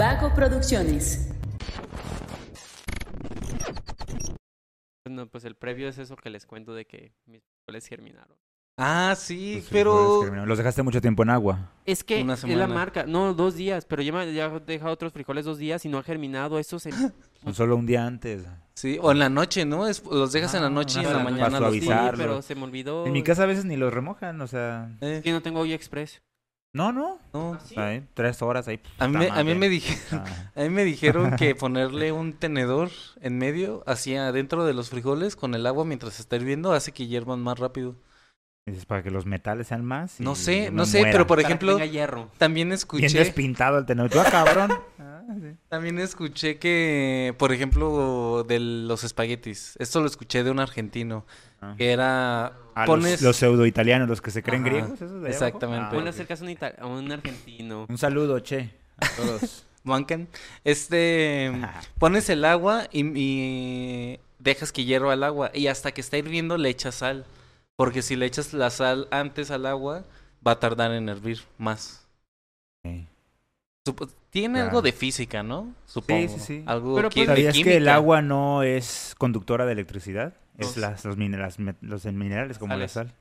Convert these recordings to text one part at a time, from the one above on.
Vago Producciones. Bueno, pues el previo es eso que les cuento de que mis frijoles germinaron. Ah, sí, Los frijoles pero... Los dejaste mucho tiempo en agua. Es que Una es la marca. No, dos días, pero ya, me, ya he dejado otros frijoles dos días y no ha germinado. Eso se... Son solo un día antes. Sí, o en la noche, ¿no? Es- los dejas en la Ah, noche y en la para mañana los Sí, suavizarlos. pero se me olvidó. En mi casa a veces ni los remojan, o sea... Eh, Sí, no tengo olla express. No, no. no. ¿eh? tres horas ahí. A mí, a mí me dijeron, Ah. a mí me dijeron que ponerle un tenedor en medio, así adentro de los frijoles, con el agua mientras se está hirviendo, hace que hiervan más rápido. Dices, para que los metales sean más. y No sé, no sé, muera. pero por ejemplo, tenga hierro. también Bien escuché, despintado el tenedor. Tú, ah, cabrón. Ah, sí. también escuché que, por ejemplo, de los espaguetis, esto lo escuché de un argentino, Ah. que era, Ah, los- pones, los, pseudo italianos, los que se creen Ajá, griegos. esos de exactamente. Ah, Ponle a ok. hacer caso a un, ita- a un argentino. Un saludo, che. A todos. mancan, este, pones el agua y, y dejas que hierva el agua y hasta que está hirviendo le echas sal, porque si le echas la sal antes al agua va a tardar en hervir más. Sí. Supo- Tiene Ya. algo de física, ¿no? Supongo. sí, sí. Algo Pero, pues, de ¿Sabías que el agua no es conductora de electricidad? Es Los- las, los, minerales, los minerales como la sal.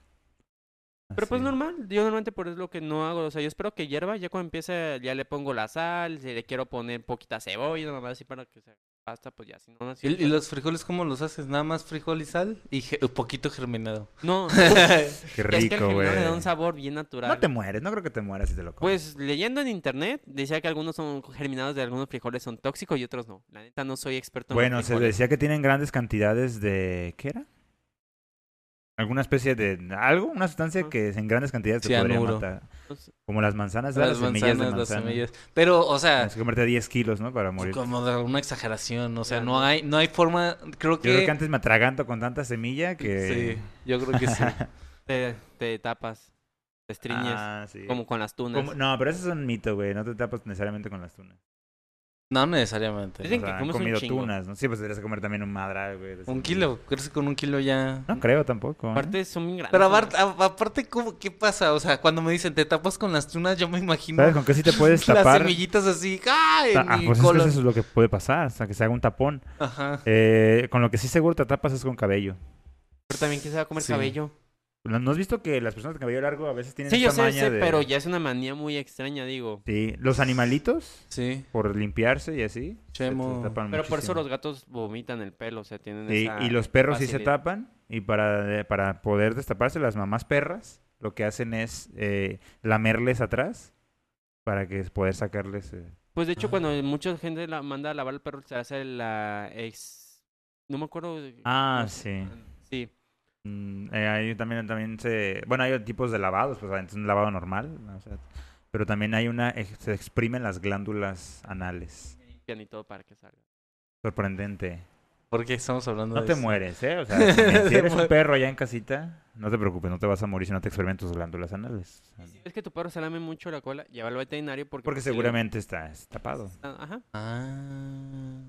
Pero pues normal, yo normalmente por eso es lo que no hago, o sea, yo espero que hierva, ya cuando empiece ya le pongo la sal, si le quiero poner poquita cebolla, nada más así para que se pasta, pues ya, si no, ¿Y, y los frijoles cómo los haces? ¿Nada más frijol y sal? Y ge- un poquito germinado. No, Qué es que el rico, germinado güey. le da un sabor bien natural. No te mueres, no creo que te mueras si te lo comes. Pues leyendo en internet decía que algunos son germinados de algunos frijoles son tóxicos y otros no. La neta no soy experto en Bueno, se decía que tienen grandes cantidades de... ¿Qué era? Alguna especie de... Algo, una sustancia que en grandes cantidades te podría matar. Entonces, Como las manzanas, Las las, semillas de manzanas, las semillas. Pero, o sea, Tienes que comerte 10 kilos, ¿no? Para morir. como de una exageración. O sea, no hay, no hay forma. Creo Yo creo que. que antes me atraganto con tanta semilla que... Sí, yo creo que sí. te, te tapas, te estriñes, Ah, sí. como con las tunas. Como- No, pero eso es un mito, güey. No te tapas necesariamente con las tunas. No necesariamente. Dicen O que han comes un comido chingo. tunas, ¿no? Sí, pues deberías comer también un madral, güey. Un kilo. Creo que con un kilo ya. No creo tampoco. ¿eh? Aparte son bien grandes. Pero aparte, aparte ¿cómo, ¿qué pasa? O sea, cuando me dicen te tapas con las tunas, yo me imagino ¿Sabes con qué sí te puedes las tapar? semillitas así. ¡Ay! Ah, en mi pues es que colon! eso es lo que puede pasar, hasta que se haga un tapón. Ajá. Eh, con lo que sí seguro te tapas es con cabello. Pero también que se va a comer Sí. cabello. ¿No has visto que las personas de cabello largo a veces tienen Sí, yo sé, maña sé, de- pero ya es una manía muy extraña, digo. Sí, los animalitos, Sí. por limpiarse y así, se- se Chemo. tapan Pero por eso los gatos vomitan el pelo, o sea, tienen Sí, esa y los perros sí se tapan y para, para poder destaparse las mamás perras lo que hacen es eh, lamerles atrás para que poder sacarles... eh, Pues de hecho, Ah. cuando mucha gente la manda a lavar el perro, se hace la ex... No me acuerdo... Ah, no sé. sí. Sí. Mm, eh, hay también, también se... Bueno, hay tipos de lavados, pues es un lavado normal, ¿no? O sea, pero también hay una... ex- Se exprimen las glándulas anales. Y todo para que salga. Sorprendente. ¿Por qué estamos hablando No de te eso? mueres, ¿eh? O sea, si Te eres un perro allá en casita, no te preocupes, no te vas a morir si no te experimentas tus glándulas anales. Si ves que tu perro se lame mucho la cola, lleva al veterinario porque... Porque pues, si le- seguramente está tapado. está- Ajá. Ah.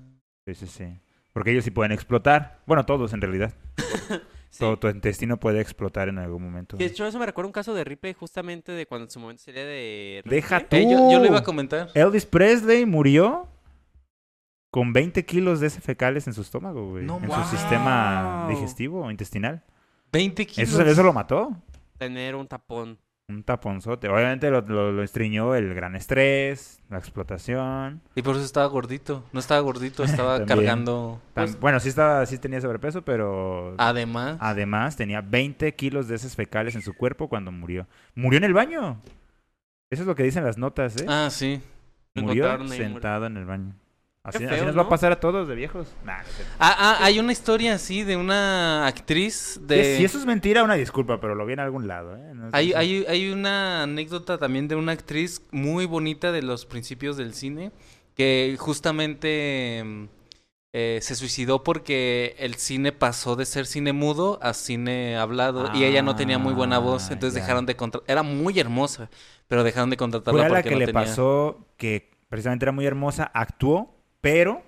Sí, sí, sí. Porque ellos sí pueden explotar. Bueno, todos en realidad. Sí. Todo tu intestino puede explotar en algún momento. De hecho, eso me recuerda un caso de Ripley, justamente de cuando en su momento sería de... Deja tú. Eh, yo, yo lo iba a comentar. Elvis Presley murió con 20 kilos de ese fecales en su estómago, güey. No en su sistema digestivo, intestinal. 20 kilos. Eso, eso lo mató. Tener un tapón. Un taponzote. Obviamente lo, lo, lo estriñó el gran estrés, la explotación. Y por eso estaba gordito. No estaba gordito, estaba cargando. Pues- bueno, sí, estaba, sí tenía sobrepeso, pero Además. además tenía 20 kilos de esos fecales en su cuerpo cuando murió. Murió en el baño. Eso es lo que dicen las notas, ¿eh? Ah, sí. Murió sentado en el baño. Así, nos va a pasar a todos de viejos. Nah, no sé. Ah, ah, hay una historia así de una actriz de... Si eso es mentira, una disculpa, pero lo vi en algún lado, ¿eh? No sé Hay, si- hay, hay una anécdota también de una actriz muy bonita de los principios del cine que justamente mm, eh, se suicidó porque el cine pasó de ser cine mudo a cine hablado y ella no tenía muy buena voz, Ah, entonces ya. dejaron de contratar. Era muy hermosa, pero dejaron de contratarla Fue a la porque que no le tenía. pasó que precisamente era muy hermosa, actuó, pero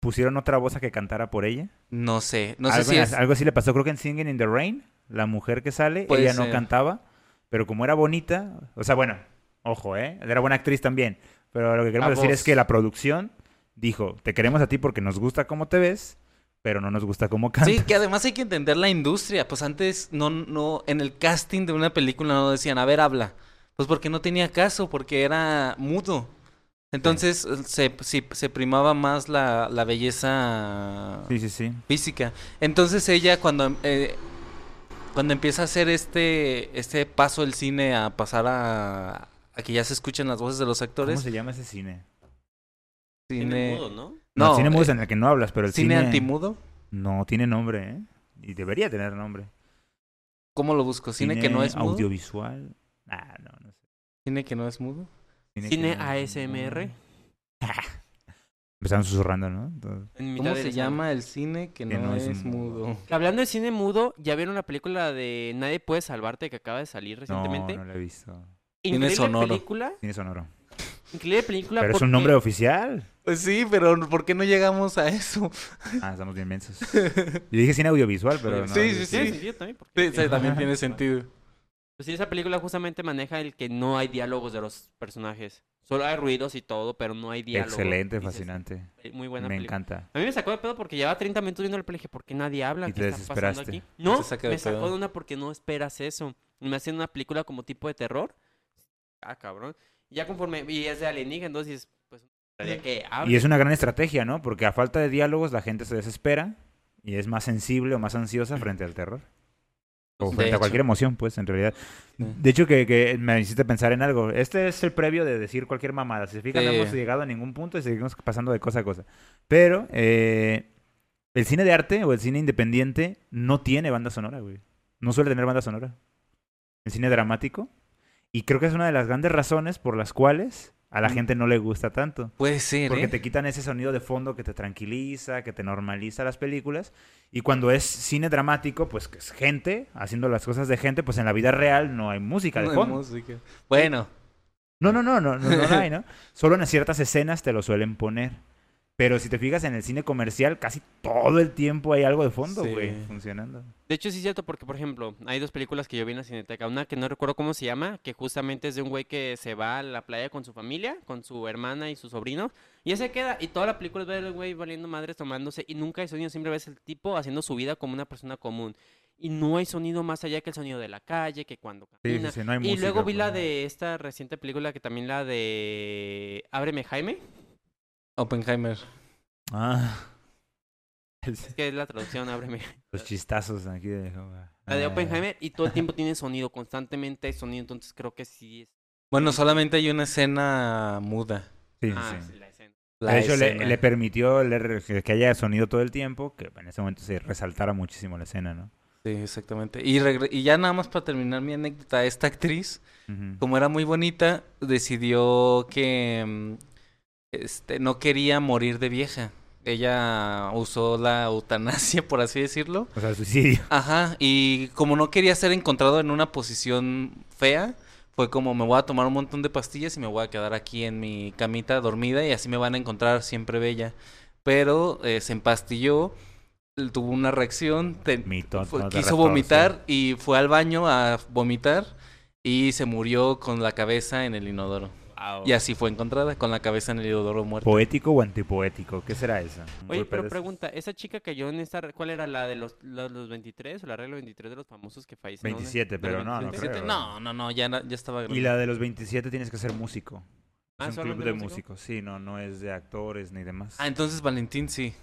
pusieron otra voz a que cantara por ella. No sé, no sé algo, si es... algo así le pasó, creo que en Singing in the Rain, la mujer que sale, Puede ella no ser. cantaba, pero como era bonita, o sea, bueno, ojo, ¿eh? Era buena actriz también, Pero lo que queremos decir es que la producción dijo, te queremos a ti porque nos gusta cómo te ves, pero no nos gusta cómo cantas. Sí, que además hay que entender la industria. Pues antes no, no, en el casting de una película no decían, a ver, habla. Pues porque no tenía caso, porque era mudo. Entonces eh, se, sí, se primaba más la, la belleza Sí, sí, sí. física. Entonces ella cuando, eh, cuando empieza a hacer este, este paso del cine a pasar a, a que ya se escuchen las voces de los ¿Cómo actores, se llama ese cine? Cine, mudo, ¿no? No, no, el cine mudo es eh, en el que no hablas, pero el cine cine... antimudo. No, tiene nombre, ¿eh? Y debería tener nombre. ¿Cómo lo busco? ¿Cine, que no es mudo? audiovisual. Ah, no, no sé. ¿Cine que no es mudo? Cine ASMR. Empezaron susurrando, ¿no? Entonces, ¿Cómo se la llama el cine que, Que no, no es es mudo. mudo? Hablando de cine mudo, ¿ya vieron la película de Nadie puede salvarte que acaba de salir recientemente? no, no lo he visto. Increíble sonoro. película. Cine sonoro. Increíble película Pero es un nombre oficial. Pues sí, pero ¿por qué no llegamos a eso? Ah, estamos bien mensos. Yo dije cine audiovisual, pero no. Sí, sí, Tiene sí. sentido también. porque- Sí, sí, también tiene sentido. Pues sí, esa película justamente maneja el que no hay diálogos de los personajes. Solo hay ruidos y todo, pero no hay diálogos. Excelente, Dices, fascinante. "Eh, Muy buena Me película. encanta. A mí me sacó de pedo porque llevaba 30 minutos viendo la película y dije, ¿por qué nadie habla? Y ¿Qué te está pasando desesperaste. aquí? No, Te me sacó de una porque no esperas eso. Me hacen una película como tipo de terror. Ah, cabrón. Y ya conforme... Y es de alienígena, entonces, pues... Que. Y es una gran estrategia, ¿no? Porque a falta de diálogos la gente se desespera y es más sensible o más ansiosa frente al terror. O frente a cualquier emoción, pues, en realidad. De hecho, que, que me hiciste pensar en algo. Este es el previo de decir cualquier mamada. Si se fijan, no hemos llegado a ningún punto y seguimos pasando de cosa a cosa. Pero eh, el cine de arte o el cine independiente no tiene banda sonora, güey. No suele tener banda sonora. El cine dramático. Y creo que es una de las grandes razones por las cuales a la Mm. gente no le gusta tanto. Puede ser, Porque ¿eh? te quitan ese sonido de fondo que te tranquiliza, que te normaliza las películas. Y cuando es cine dramático, pues que es gente haciendo las cosas de gente, pues en la vida real no hay música de No hay fondo. música. Bueno, No, no, no, no, no, no hay, ¿no? Solo en ciertas escenas te lo suelen poner. Pero si te fijas en el cine comercial, casi todo el tiempo hay algo de fondo, Sí. güey, funcionando. De hecho, sí es cierto, porque, por ejemplo, hay dos películas que yo vi en la Cineteca. Una que no recuerdo cómo se llama, que justamente es de un güey que se va a la playa con su familia, con su hermana y su sobrino, y ese queda, y toda la película es ver al güey valiendo madres, tomándose, y nunca hay sonido, siempre ves el tipo haciendo su vida como una persona común. Y no hay sonido más allá que el sonido de la calle, que cuando Sí, sí, camina. sí, no hay y música, luego vi la pues, de esta reciente película, que también la de Ábreme Jaime, Oppenheimer. Ah. es que es la traducción, Ábreme. Los chistazos aquí de... La de Ah. Oppenheimer, y todo el tiempo tiene sonido, constantemente hay sonido, entonces creo que sí es Bueno, solamente hay una escena muda. Sí, sí, Ah, sí. sí, la escena. La de hecho, le, escena. le permitió le- que haya sonido todo el tiempo, que en ese momento se resaltara muchísimo la escena, ¿no? Sí, exactamente. Y, ya nada más para terminar mi anécdota, esta actriz, como era muy bonita, decidió que mm, este, no quería morir de vieja. Ella usó la eutanasia, por así decirlo. O sea, suicidio. Ajá, y como no quería ser encontrado en una posición fea, fue como me voy a tomar un montón de pastillas y me voy a quedar aquí en mi camita dormida y así me van a encontrar siempre bella. Pero eh, se empastilló, tuvo una reacción, te- Mito, fue- no te quiso vomitar y fue al baño a vomitar y se murió con la cabeza en el inodoro. Y así fue encontrada, con la cabeza en el inodoro muerta. ¿Poético o antipoético? ¿Qué será? ¿Un Oye, pero pregunta, ¿esa chica cayó en esta... ¿Cuál era la de los, de los 23 o la regla 23 de los famosos que fallecen? 27, ¿De pero los no, no 27? creo. No, no, no, ya, ya estaba grande. Y la de los 27 tienes que ser músico. Ah, Es un ¿solo club de de músico? músicos. Sí, no, no es de actores ni demás. Ah, entonces Valentín sí.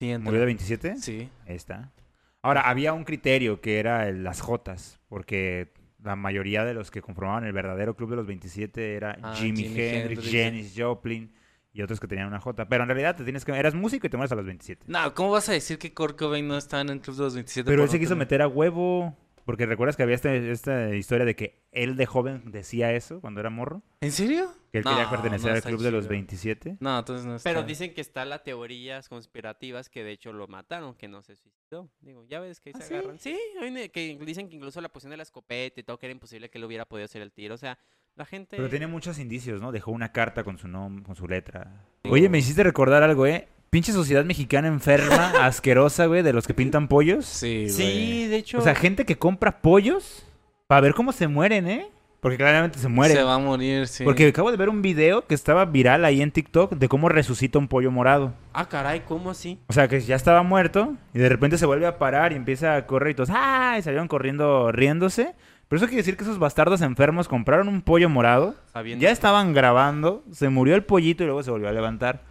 Sí, entra. ¿Murió de 27? Sí. Ahí está. Ahora, había un criterio que era el- las Jotas, porque la mayoría de los que conformaban el verdadero club de los 27 era Ah, Jimi Jimi Hendrix. Janis Joplin y otros que tenían una J. Pero en realidad te tienes que eras músico y te mueres a los 27. No, ¿cómo vas a decir que Kurt Cobain no estaba en el club de los 27? Pero él se quiso meter a huevo, porque recuerdas que había este- esta historia de que él de joven decía eso cuando era morro, ¿En serio? que él No, quería pertenecer no al club de los chido. 27. No, entonces no está. Pero dicen que está las teorías conspirativas que de hecho lo mataron, que no se suicidó. Digo, ya ves que ahí ¿Ah, se sí? agarran. Sí, ne- que dicen que incluso la posición de la escopeta y todo, que era imposible que él hubiera podido hacer el tiro. O sea, la gente... Pero tiene muchos indicios, ¿no? Dejó una carta con su nombre, con su letra. Sí. Oye, me hiciste recordar algo, ¿eh? Pinche sociedad mexicana enferma, asquerosa, güey, de los que pintan pollos. Sí, Sí, güey. de hecho... O sea, gente que compra pollos para ver cómo se mueren, ¿eh? Porque claramente se muere. Se va a morir, sí. Porque acabo de ver un video que estaba viral ahí en TikTok de cómo resucita un pollo morado. Ah, caray, ¿cómo así? O sea, que ya estaba muerto y de repente se vuelve a parar y empieza a correr y todos, ¡ah! Y salieron corriendo riéndose. Pero eso quiere decir que esos bastardos enfermos compraron un pollo morado, Sabiendo ya estaban grabando, se murió el pollito y luego se volvió a levantar.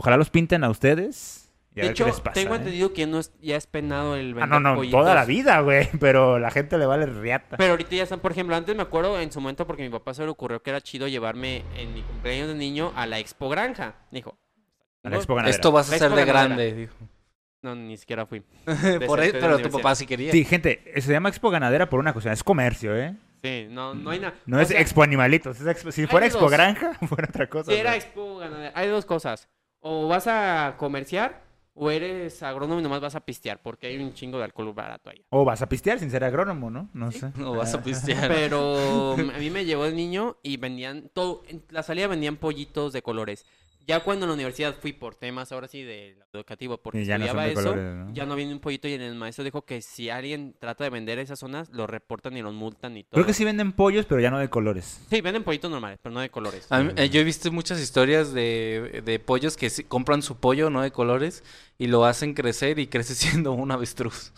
Ojalá los pinten a ustedes. y a De ver qué hecho, les pasa, tengo ¿eh? entendido que no es- ya es penado el Ah, vender no, no, pollitos. toda la vida, güey. Pero la gente le vale riata. Pero ahorita ya están, por ejemplo, antes me acuerdo en su momento porque mi papá se le ocurrió que era chido llevarme en mi cumpleaños de niño a la Expo Granja. Dijo. A la Expo Ganadera. Esto vas a hacer expo de ganadera. grande, dijo. No, ni siquiera fui. Por de pero tu universidad. papá sí quería. Sí, gente, se llama Expo Ganadera por una cuestión. Es comercio, ¿eh? Sí, no, no hay nada. No O es sea, Expo Animalitos. es expo- Si fuera Expo dos. Granja, fuera otra cosa. Si era güey. Expo Ganadera, hay dos cosas. O vas a comerciar o eres agrónomo y nomás vas a pistear porque hay un chingo de alcohol barato ahí. O vas a pistear sin ser agrónomo, ¿no? No sé. No vas a pistear. Pero a mí me llevó de niño y vendían todo. En la salida vendían pollitos de colores. Ya cuando en la universidad fui por temas ahora sí de educativo, porque ya estudiaba eso, colores, ¿no? ya no viene un pollito y el maestro dijo que si alguien trata de vender esas zonas, lo reportan y los multan y todo. Creo que sí venden pollos, pero ya no de colores. Sí, venden pollitos normales, pero no de colores. Mí- eh, yo he visto muchas historias de, de pollos que sí- compran su pollo, no de colores, y lo hacen crecer y crece siendo un avestruz.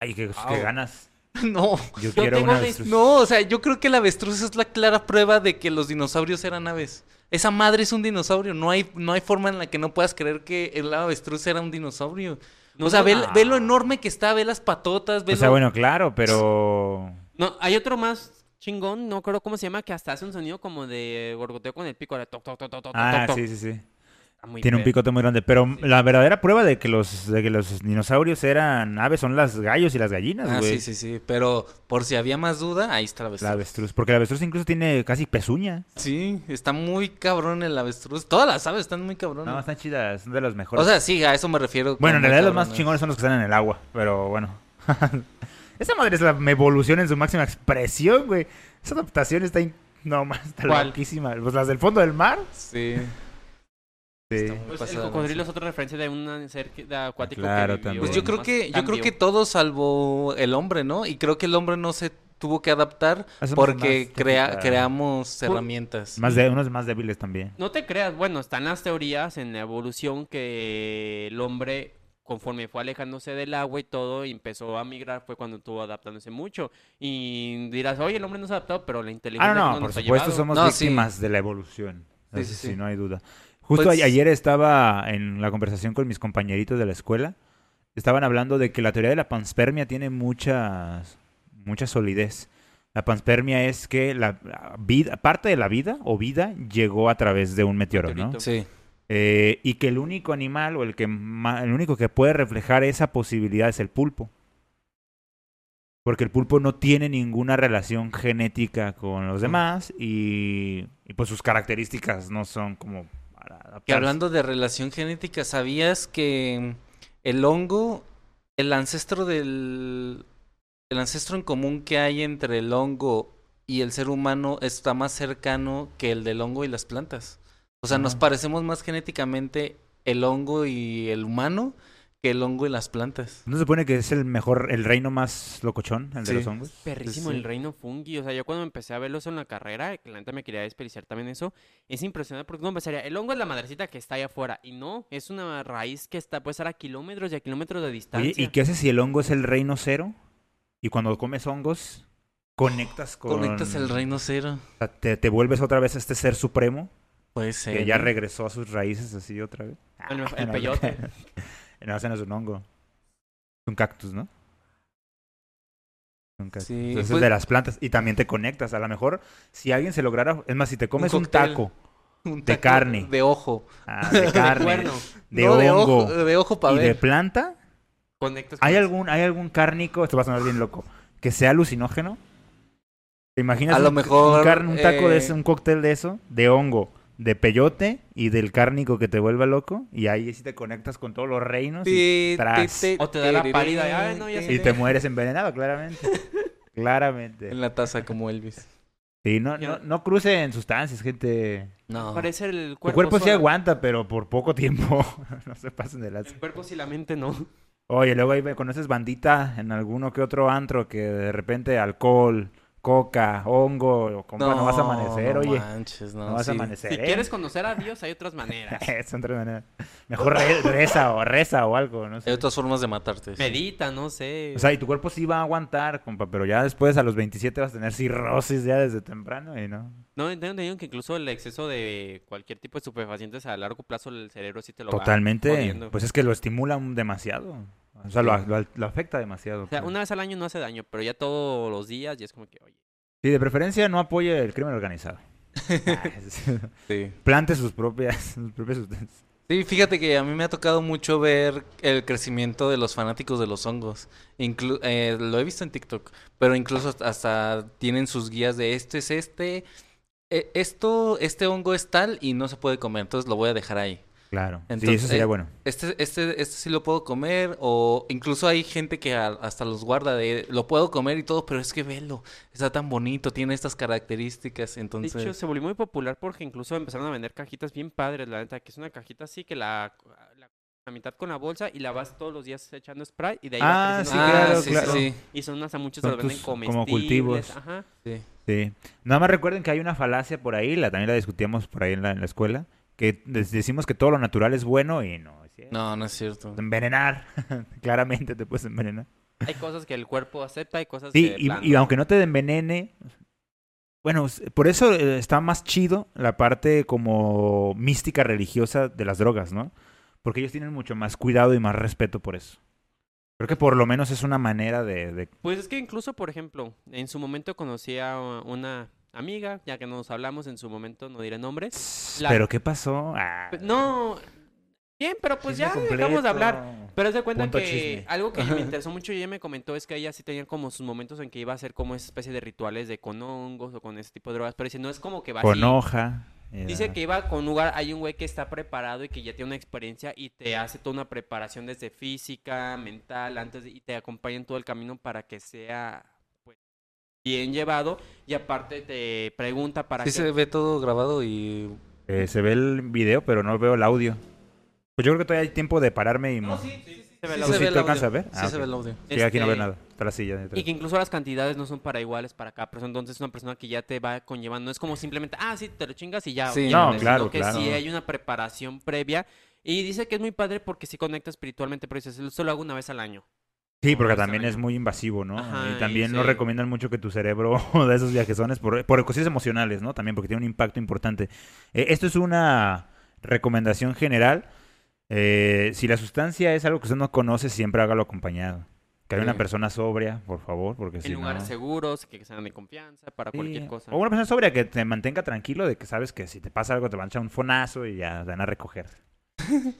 Ay, qué, qué ganas. No, Yo, quiero una avestruz. no, o sea, yo creo que el avestruz es la clara prueba de que los dinosaurios eran aves. Esa madre es un dinosaurio, no hay, no hay forma en la que no puedas creer que el avestruz era un dinosaurio. No o sea, ve, ve lo enorme que está, ve las patotas, ve O sea, lo- bueno, claro, pero... No, hay otro más chingón, no creo cómo se llama, que hasta hace un sonido como de gorgoteo con el pico. De toc, toc, toc, toc, toc, Ah, toc, sí, sí, sí. Muy Tiene un picote muy grande. Pero la verdadera prueba de que los, de que los dinosaurios eran aves son las gallos y las gallinas, Ah, güey. sí, sí, sí. Pero por si había más duda, ahí está el avestruz. La avestruz. Porque el avestruz incluso tiene casi pezuña. Sí, está muy cabrón el avestruz. Todas las aves están muy cabronas. No, están chidas. Son de los mejores. o sea, sí, a eso me refiero. bueno, en realidad los más chingones son los que están en el agua. Pero bueno. Esa madre es la evolución en su máxima expresión, güey. Esa adaptación está... in- No, más, está loquísima. Pues las del fondo del mar. Sí. Sí. Pues el cocodrilo es otra referencia de un ser acuático Claro, que vivió. Pues yo creo que, yo creo que todo salvo el hombre, ¿no? Y creo que el hombre no se tuvo que adaptar Hacemos porque más crea, técnica. creamos herramientas. Más de, unos más débiles también. No te creas, bueno, están las teorías en la evolución que el hombre, conforme fue alejándose del agua y todo, y empezó a migrar, fue cuando estuvo adaptándose mucho. Y dirás, oye, el hombre no se ha adaptado, pero la inteligencia Ah, no, no, nos por ha supuesto llevado". somos No, sí. víctimas de la evolución. Sí, Eso sí, sí, sí. no hay duda. Justo Pues- ayer estaba en la conversación con mis compañeritos de la escuela. Estaban hablando de que la teoría de la panspermia tiene muchas, mucha solidez. La panspermia es que la vida, parte de la vida o vida llegó a través de un meteoro, ¿no? Meteorito. Sí. Eh, y que el único animal o el que ma- el único que puede reflejar esa posibilidad es el pulpo. Porque el pulpo no tiene ninguna relación genética con los demás y, y, pues sus características no son como Que hablando de relación genética, ¿sabías que el hongo, el ancestro del... El ancestro en común que hay entre el hongo y el ser humano está más cercano que el del hongo y las plantas? O sea, nos parecemos más genéticamente el hongo y el humano que el hongo y las plantas. ¿No se supone que es el mejor, el reino más locochón, el de los hongos? Perrísimo Sí. el reino fungi. O sea, yo cuando empecé a verlo eso en la carrera, que la neta me quería desperdiciar también eso, es impresionante porque uno pensaría, el hongo es la madrecita que está allá afuera. Y no, es una raíz que está, puede estar a kilómetros y a kilómetros de distancia. Oye, ¿y qué haces si el hongo es el reino cero? Y cuando comes hongos, conectas con... Conectas el reino cero. o sea, te, te vuelves otra vez a este ser supremo Puede ser. que ya ¿no? regresó a sus raíces así otra vez. El- el no, peyote. No, ese no es un hongo. Es un cactus, ¿no? Un cactus. Sí, Entonces pues- es de las plantas. Y también te conectas. A lo mejor, si alguien se lograra... Es más, si te comes un, cóctel. taco Un de carne. De ojo. ah, de carne, de No, de hongo ojo, de ojo para y de ver. planta, Conectas ¿hay algún, ¿hay algún cárnico, esto va a sonar bien loco, que sea alucinógeno? ¿Te imaginas A lo un, mejor, un, carne- un taco de eh, eso, un cóctel de eso, de hongo, de peyote y del cárnico que te vuelva loco? Y ahí sí te conectas con todos los reinos y, tras. O te da la pálida, ay, no, ya ti, sé. y te mueres envenenado, claramente. claramente. En la taza como Elvis. Sí, no, no, no crucen sustancias, gente. No. Parece el cuerpo. cuerpo sí aguanta, pero por poco tiempo. no se pasen de las... El cuerpo sí, la mente no. Oye, luego ahí conoces bandita en alguno que otro antro que de repente alcohol, coca, hongo, compa, no, vas a amanecer, no oye. manches, no, No, vas a sí. amanecer. Si ¿eh? quieres conocer a Dios, hay otras maneras. Son tres maneras. Mejor re- reza o reza o algo, no sé. Hay otras formas de matarte. sí. Medita, no sé. O sea, y tu cuerpo sí va a aguantar, compa, pero ya después a los 27 vas a tener cirrosis ya desde temprano y no. No, tengo entendido que incluso el exceso de cualquier tipo de estupefacientes a largo plazo el cerebro sí te lo va Totalmente. Pues es que lo estimula demasiado. O sea, lo, lo- lo afecta demasiado. O sea, pues. una vez al año no hace daño, pero ya todos los días ya es como que, oye. Sí, de preferencia no apoye el crimen organizado. Ah, Sí. Plante sus propias, sus propias sustancias. Sí, fíjate que a mí me ha tocado mucho ver el crecimiento de los fanáticos de los hongos. Inclu- eh, lo he visto en TikTok, pero incluso hasta- hasta tienen sus guías de este es este, eh, esto, este hongo es tal y no se puede comer, entonces lo voy a dejar ahí. Claro. sí, Entonces, eso sería eh, bueno. Este, este, este sí lo puedo comer o incluso hay gente que a- hasta los guarda de lo puedo comer y todo, pero es que velo, está tan bonito, tiene estas características, De entonces... hecho, se volvió muy popular porque incluso empezaron a vender cajitas bien padres, la neta, que es una cajita así que la, la, la mitad con la bolsa y la vas todos los días echando spray y de ahí va Ah, creciendo sí, la ah, claro, sí, claro. sí, sí, Y son hasta muchos Son se lo venden tus- como comestibles. cultivos. Ajá. sí. Sí. Nada más recuerden que hay una falacia por ahí, la, también la discutíamos por ahí en la, en la escuela, que decimos que todo lo natural es bueno y no es cierto. No, no es cierto. Envenenar. Claramente te puedes envenenar. Hay cosas que el cuerpo acepta, hay cosas Sí, que... de y, y aunque no te envenene, bueno, por eso eh, está más chido la parte como mística religiosa de las drogas, ¿no? Porque ellos tienen mucho más cuidado y más respeto por eso. Creo que por lo menos es una manera de... de- Pues es que incluso, por ejemplo, en su momento conocí a una amiga, ya que nos hablamos en su momento, no diré nombres. La- ¿Pero qué pasó? Ah, No, bien, pero pues ya chisme dejamos de hablar. completo. Pero es de cuenta Punto que chisme. algo que me interesó mucho y ella me comentó es que ella sí tenía como sus momentos en que iba a hacer como esa especie de rituales de con hongos o con ese tipo de drogas, pero dice, no es como que va Con así. hoja. eh, Dice que iba con un lugar, hay un güey que está preparado y que ya tiene una experiencia y te hace toda una preparación desde física, mental, antes de- y te acompaña en todo el camino para que sea bien llevado y aparte te pregunta para Sí que se ve todo grabado y... eh, se ve el video, pero no veo el audio. Pues yo creo que todavía hay tiempo de pararme y... mo- se ve Sí la se ¿Tú sí ve te el alcanzas a audio. ver? Sí Ah, se ve el audio. Sí, aquí no veo Este, nada. Está la silla. detrás. Y que incluso las cantidades no son para iguales para cada persona. Entonces, una persona que ya te va conllevando. No es como simplemente, ah, sí, te lo chingas y ya. Sí. llévate", No, sino claro, que claro. sí hay una preparación previa. Y dice que es muy padre porque sí conecta espiritualmente. Pero dice, solo hago una vez al año. Sí, porque también es muy invasivo, ¿no? Ajá, y también no sí. recomiendan mucho que tu cerebro de esos viajezones por, por cuestiones emocionales, ¿no? También porque tiene un impacto importante. Eh, esto es una recomendación general. Eh, si la sustancia es algo que usted no conoce, siempre hágalo acompañado. Que haya una persona sobria, por favor, porque si en lugares no... seguros, que sean de confianza, para Sí, cualquier cosa. O una persona sobria que te mantenga tranquilo de que sabes que si te pasa algo te van a echar un fonazo y ya te van a recoger.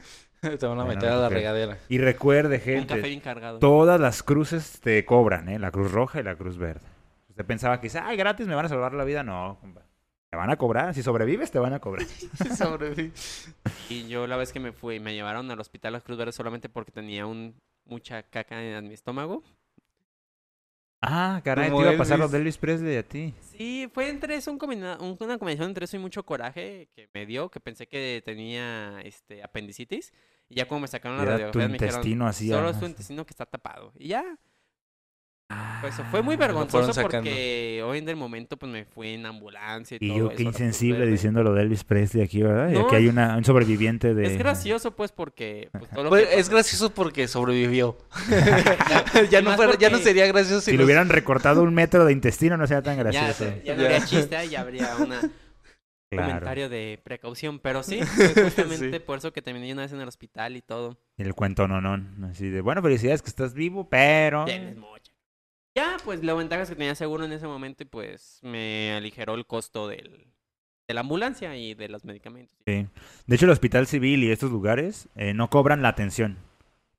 Te van a meter a la regadera. Y recuerde, Un café gente, bien cargado. todas las cruces te cobran, ¿eh? La cruz roja y la cruz verde. Usted pensaba que, ay, gratis me van a salvar la vida. No. Te van a cobrar. Si sobrevives, te van a cobrar. Y yo la vez que me fui, me llevaron al hospital Las Cruz Verdes solamente porque tenía un mucha caca en mi estómago. Ah, caray, te iba a pasar lo Elvis. de Elvis Presley a ti. Sí, fue entre eso un combina- un- una combinación entre eso y mucho coraje que me dio, que pensé que tenía este apendicitis. Y ya como me sacaron la Era tu radiografía me dijeron, intestino así. solo es tu intestino que está tapado. Y ya, pues fue muy vergonzoso porque hoy en el momento pues me fui en ambulancia y, Y todo yo, qué insensible diciendo lo de Elvis Presley aquí, ¿verdad? Y aquí hay una, un sobreviviente de... Es gracioso pues porque pues, todo lo Pues, que es gracioso porque sobrevivió. Ya, y no fuera- ya no sería gracioso si, Si le hubieran recortado un metro de intestino, no sería tan ya, gracioso. ya no habría chiste, ya habría una Claro. comentario de precaución, pero sí, fue justamente Sí. por eso que terminé una vez en el hospital y todo. El cuento no, no. Así de, bueno, felicidades que estás vivo, pero... Tienes. Ya, pues la ventaja es que tenía seguro en ese momento pues me aligeró el costo del, de la ambulancia y de los medicamentos. Sí. De hecho, el hospital civil y estos lugares eh, no cobran la atención,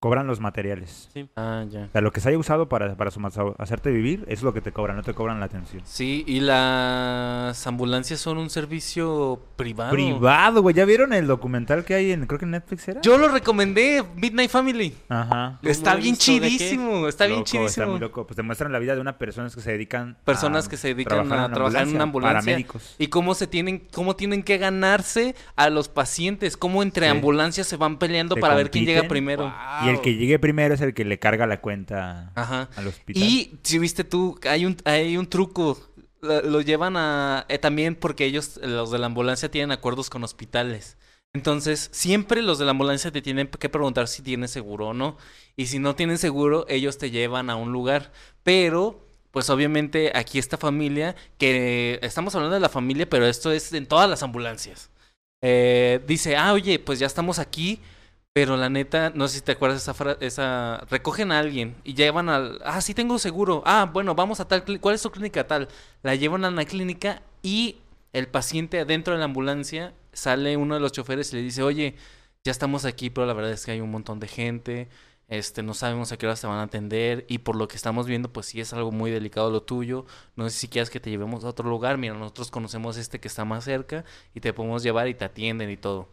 cobran los materiales. Ah, ya. O sea, lo que se haya usado para, para su- hacerte vivir, eso es lo que te cobran, no te cobran la atención. Sí, y las ambulancias son un servicio privado. Privado, güey. ¿Ya vieron el documental que hay en, creo que en Netflix era? Yo lo recomendé, Midnight Family. Ajá. Está bien chidísimo, está bien Loco, chidísimo. Está muy loco. Pues te muestran la vida de unas personas que se dedican Personas a que se dedican a trabajar en una ambulancia. Paramédicos. Y cómo se tienen, cómo tienen que ganarse a los pacientes, cómo entre Sí. ambulancias se van peleando para ver quién llega primero. Y el que llegue primero es el que le carga la cuenta Ajá. al hospital. Y si viste tú, hay un, hay un truco. lo lo llevan a... eh, también porque ellos, los de la ambulancia, tienen acuerdos con hospitales. Entonces, siempre los de la ambulancia te tienen que preguntar si tienes seguro o no. Y si no tienen seguro, ellos te llevan a un lugar. Pero, pues obviamente aquí esta familia, que estamos hablando de la familia, pero esto es en todas las ambulancias. Eh, dice, ah, oye, pues ya estamos aquí, pero la neta, no sé si te acuerdas esa fra- esa recogen a alguien y llevan al, ah, sí tengo seguro. Ah, bueno, vamos a tal, ¿cuál es tu clínica tal? La llevan a la clínica y el paciente adentro de la ambulancia sale uno de los choferes y le dice, "Oye, ya estamos aquí, pero la verdad es que hay un montón de gente, este, no sabemos a qué hora se van a atender y por lo que estamos viendo, pues sí es algo muy delicado lo tuyo. No sé si quieres que te llevemos a otro lugar. Mira, nosotros conocemos este que está más cerca y te podemos llevar y te atienden y todo.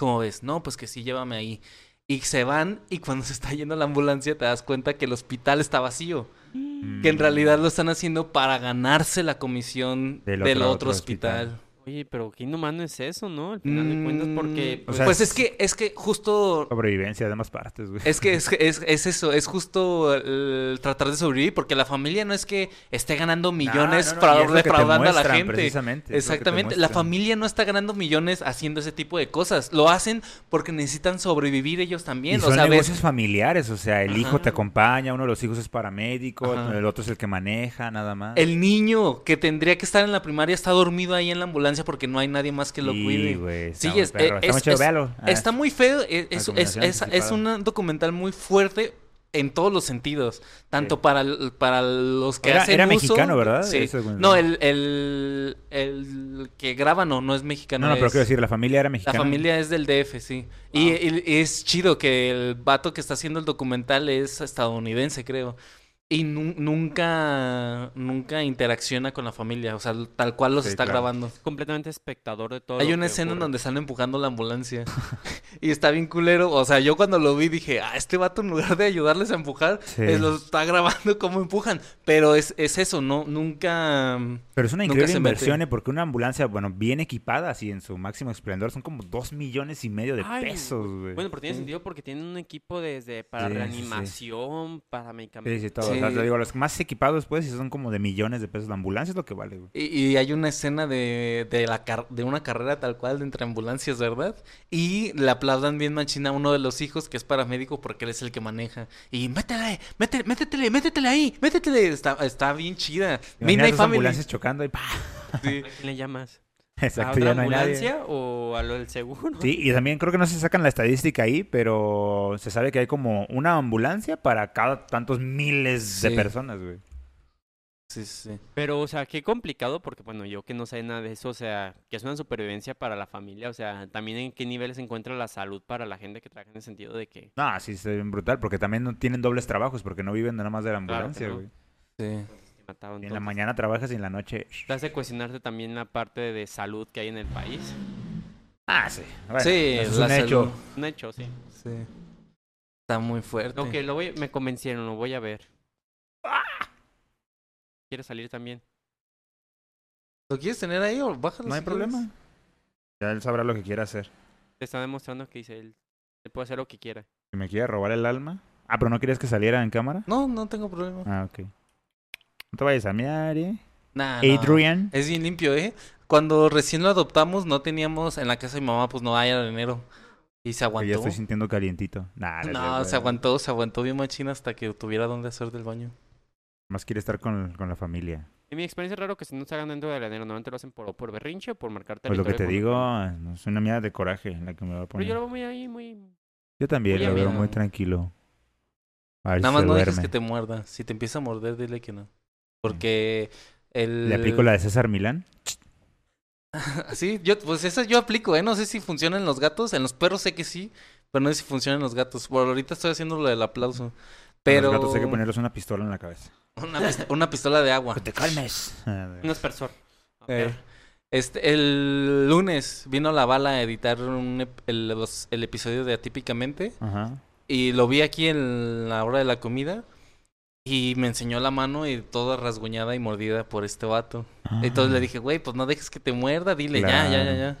¿Cómo ves? No, pues que sí, llévame ahí. Y se van y cuando se está yendo la ambulancia te das cuenta que el hospital está vacío. Que en Mm. realidad lo están haciendo para ganarse la comisión Del del, otro- otro, otro hospital. hospital. Oye, pero qué inhumano es eso, ¿no? Al final de cuentas, porque... Mm, Pues, sea, pues es- es que, es que justo Sobrevivencia de ambas partes, güey. Es que es, es, es eso, es justo el tratar de sobrevivir, porque la familia no es que esté ganando millones No, no, no, y defraudando a la gente. precisamente, Exactamente, la familia no está ganando millones haciendo ese tipo de cosas. Lo hacen porque necesitan sobrevivir ellos Y también. son o sea, ves- negocios familiares, o sea, el hijo te acompaña, uno de los hijos es paramédico, Ajá. el otro es el que maneja, nada más. el niño que tendría que estar en la primaria está dormido ahí en la ambulancia porque no hay nadie más que lo Sí, cuide. está Sí, es, eh, está muy es- chido, es- véalo. Ah, Está muy feo, es, es, es, es- es un documental muy fuerte en todos los sentidos, tanto Sí. para, para los que Era- hacen era uso- mexicano, ¿verdad? Sí. No, el, el, el que graba no, no es mexicano. No, no, pero es- quiero decir, la familia era La mexicana. familia es del DF, sí. Y, y- y es chido que el vato que está haciendo el documental es estadounidense, creo. Y nu- nunca, nunca interacciona con la familia, o sea, tal cual los Sí, está claro. grabando. completamente espectador de todo Hay lo una que escena en ocurre. donde están empujando la ambulancia. y está bien culero. O sea, yo cuando lo vi dije, ah, este vato en lugar de ayudarles a empujar, Sí. eh, lo está grabando cómo empujan. Pero es, es eso, no, nunca. Pero es una increíble inversión, ¿eh? porque una ambulancia, bueno, bien equipada, así en su máximo esplendor, son como dos millones y medio de Ay, pesos, güey. Bueno, pero tiene Sí. sentido porque tienen un equipo desde para Sí, sí, sí. reanimación, para Sí, medicamentos. sí, todo. Sí. O sea, te digo, los más equipados, pues, y son como de millones de pesos. La ambulancia es lo que vale, güey. Y, y hay una escena de, de, la car- de una carrera tal cual de entre ambulancias, ¿verdad? Y le aplaudan bien machina a uno de los hijos que es paramédico porque él es el que maneja. Y métele, métele, métetele, métetele ahí, métetele. Está, está bien chida. Midnight Family. ambulancias chocando y ¡pa! Sí. ¿A quién le llamas? Exacto, ¿A otra ya no hay nadie. ambulancia o a lo del seguro? Sí, y también creo que no se sacan la estadística ahí, pero se sabe que hay como una ambulancia para cada tantos miles de personas, güey. Sí, sí. Pero, o sea, qué complicado, porque, bueno, yo que no sé nada de eso, o sea, que es una supervivencia para la familia, o sea, también en qué nivel se encuentra la salud para la gente que trabaja en el sentido de que No, sí, es brutal, porque también no tienen dobles trabajos, porque no viven nada más de la Claro ambulancia, no. güey. Sí. En la mañana trabajas y en la noche... Te hace cuestionarte también la parte de salud que hay en el país. Ah, sí. Bueno, Sí, es un hecho. Un hecho, sí. Sí. Está muy fuerte. Ok, lo voy, me convencieron, lo voy a ver. ¿Quieres salir también? ¿Lo quieres tener ahí o bájalo? No hay si quieres? problema. Ya él sabrá lo que quiere hacer. Te está demostrando que dice él, él puede hacer lo que quiera. Si me quiere robar el alma. Ah, pero no querías que saliera en cámara. No, no tengo problema. Ah, ok. No te vayas a mirar, ¿eh? Nah, no. Adrian. Es bien limpio, ¿eh? Cuando recién lo adoptamos, no teníamos en la casa de mi mamá, pues no hay arenero. Y se Que ya aguantó. estoy sintiendo calientito. Nah, No, se aguantó, se aguantó bien machina hasta que tuviera dónde hacer del baño. Más quiere estar con, con la familia. En mi experiencia es raro que si no se hagan dentro del enero, normalmente lo hacen por, por berrinche o por marcar Pues lo que te territorio digo, no, es una mierda de coraje la que me va a Pero poner. yo lo veo muy ahí, muy... Yo también muy lo veo muy tranquilo. A ver Nada si más no duerme. dejes que te muerda. Si te empieza a morder, dile que no. Porque el... ¿Le aplico la de César Milán? Sí, yo, pues esa yo aplico, ¿eh? No sé si funciona en los gatos. En los perros sé que sí, pero no sé si funciona en los gatos. Por ahorita estoy haciendo lo del aplauso. A Pero... los gatos hay que ponerles una pistola en la cabeza. Una, pist- una pistola de agua. ¡Que te calmes! Un aspersor. Eh. Este, el lunes vino la bala a editar un ep- el, los- el episodio de Atípicamente Ajá. y lo vi aquí en la hora de la comida y me enseñó la mano y toda rasguñada y mordida por este vato. Entonces le dije, güey, pues no dejes que te muerda, dile ya, ya, ya, ya.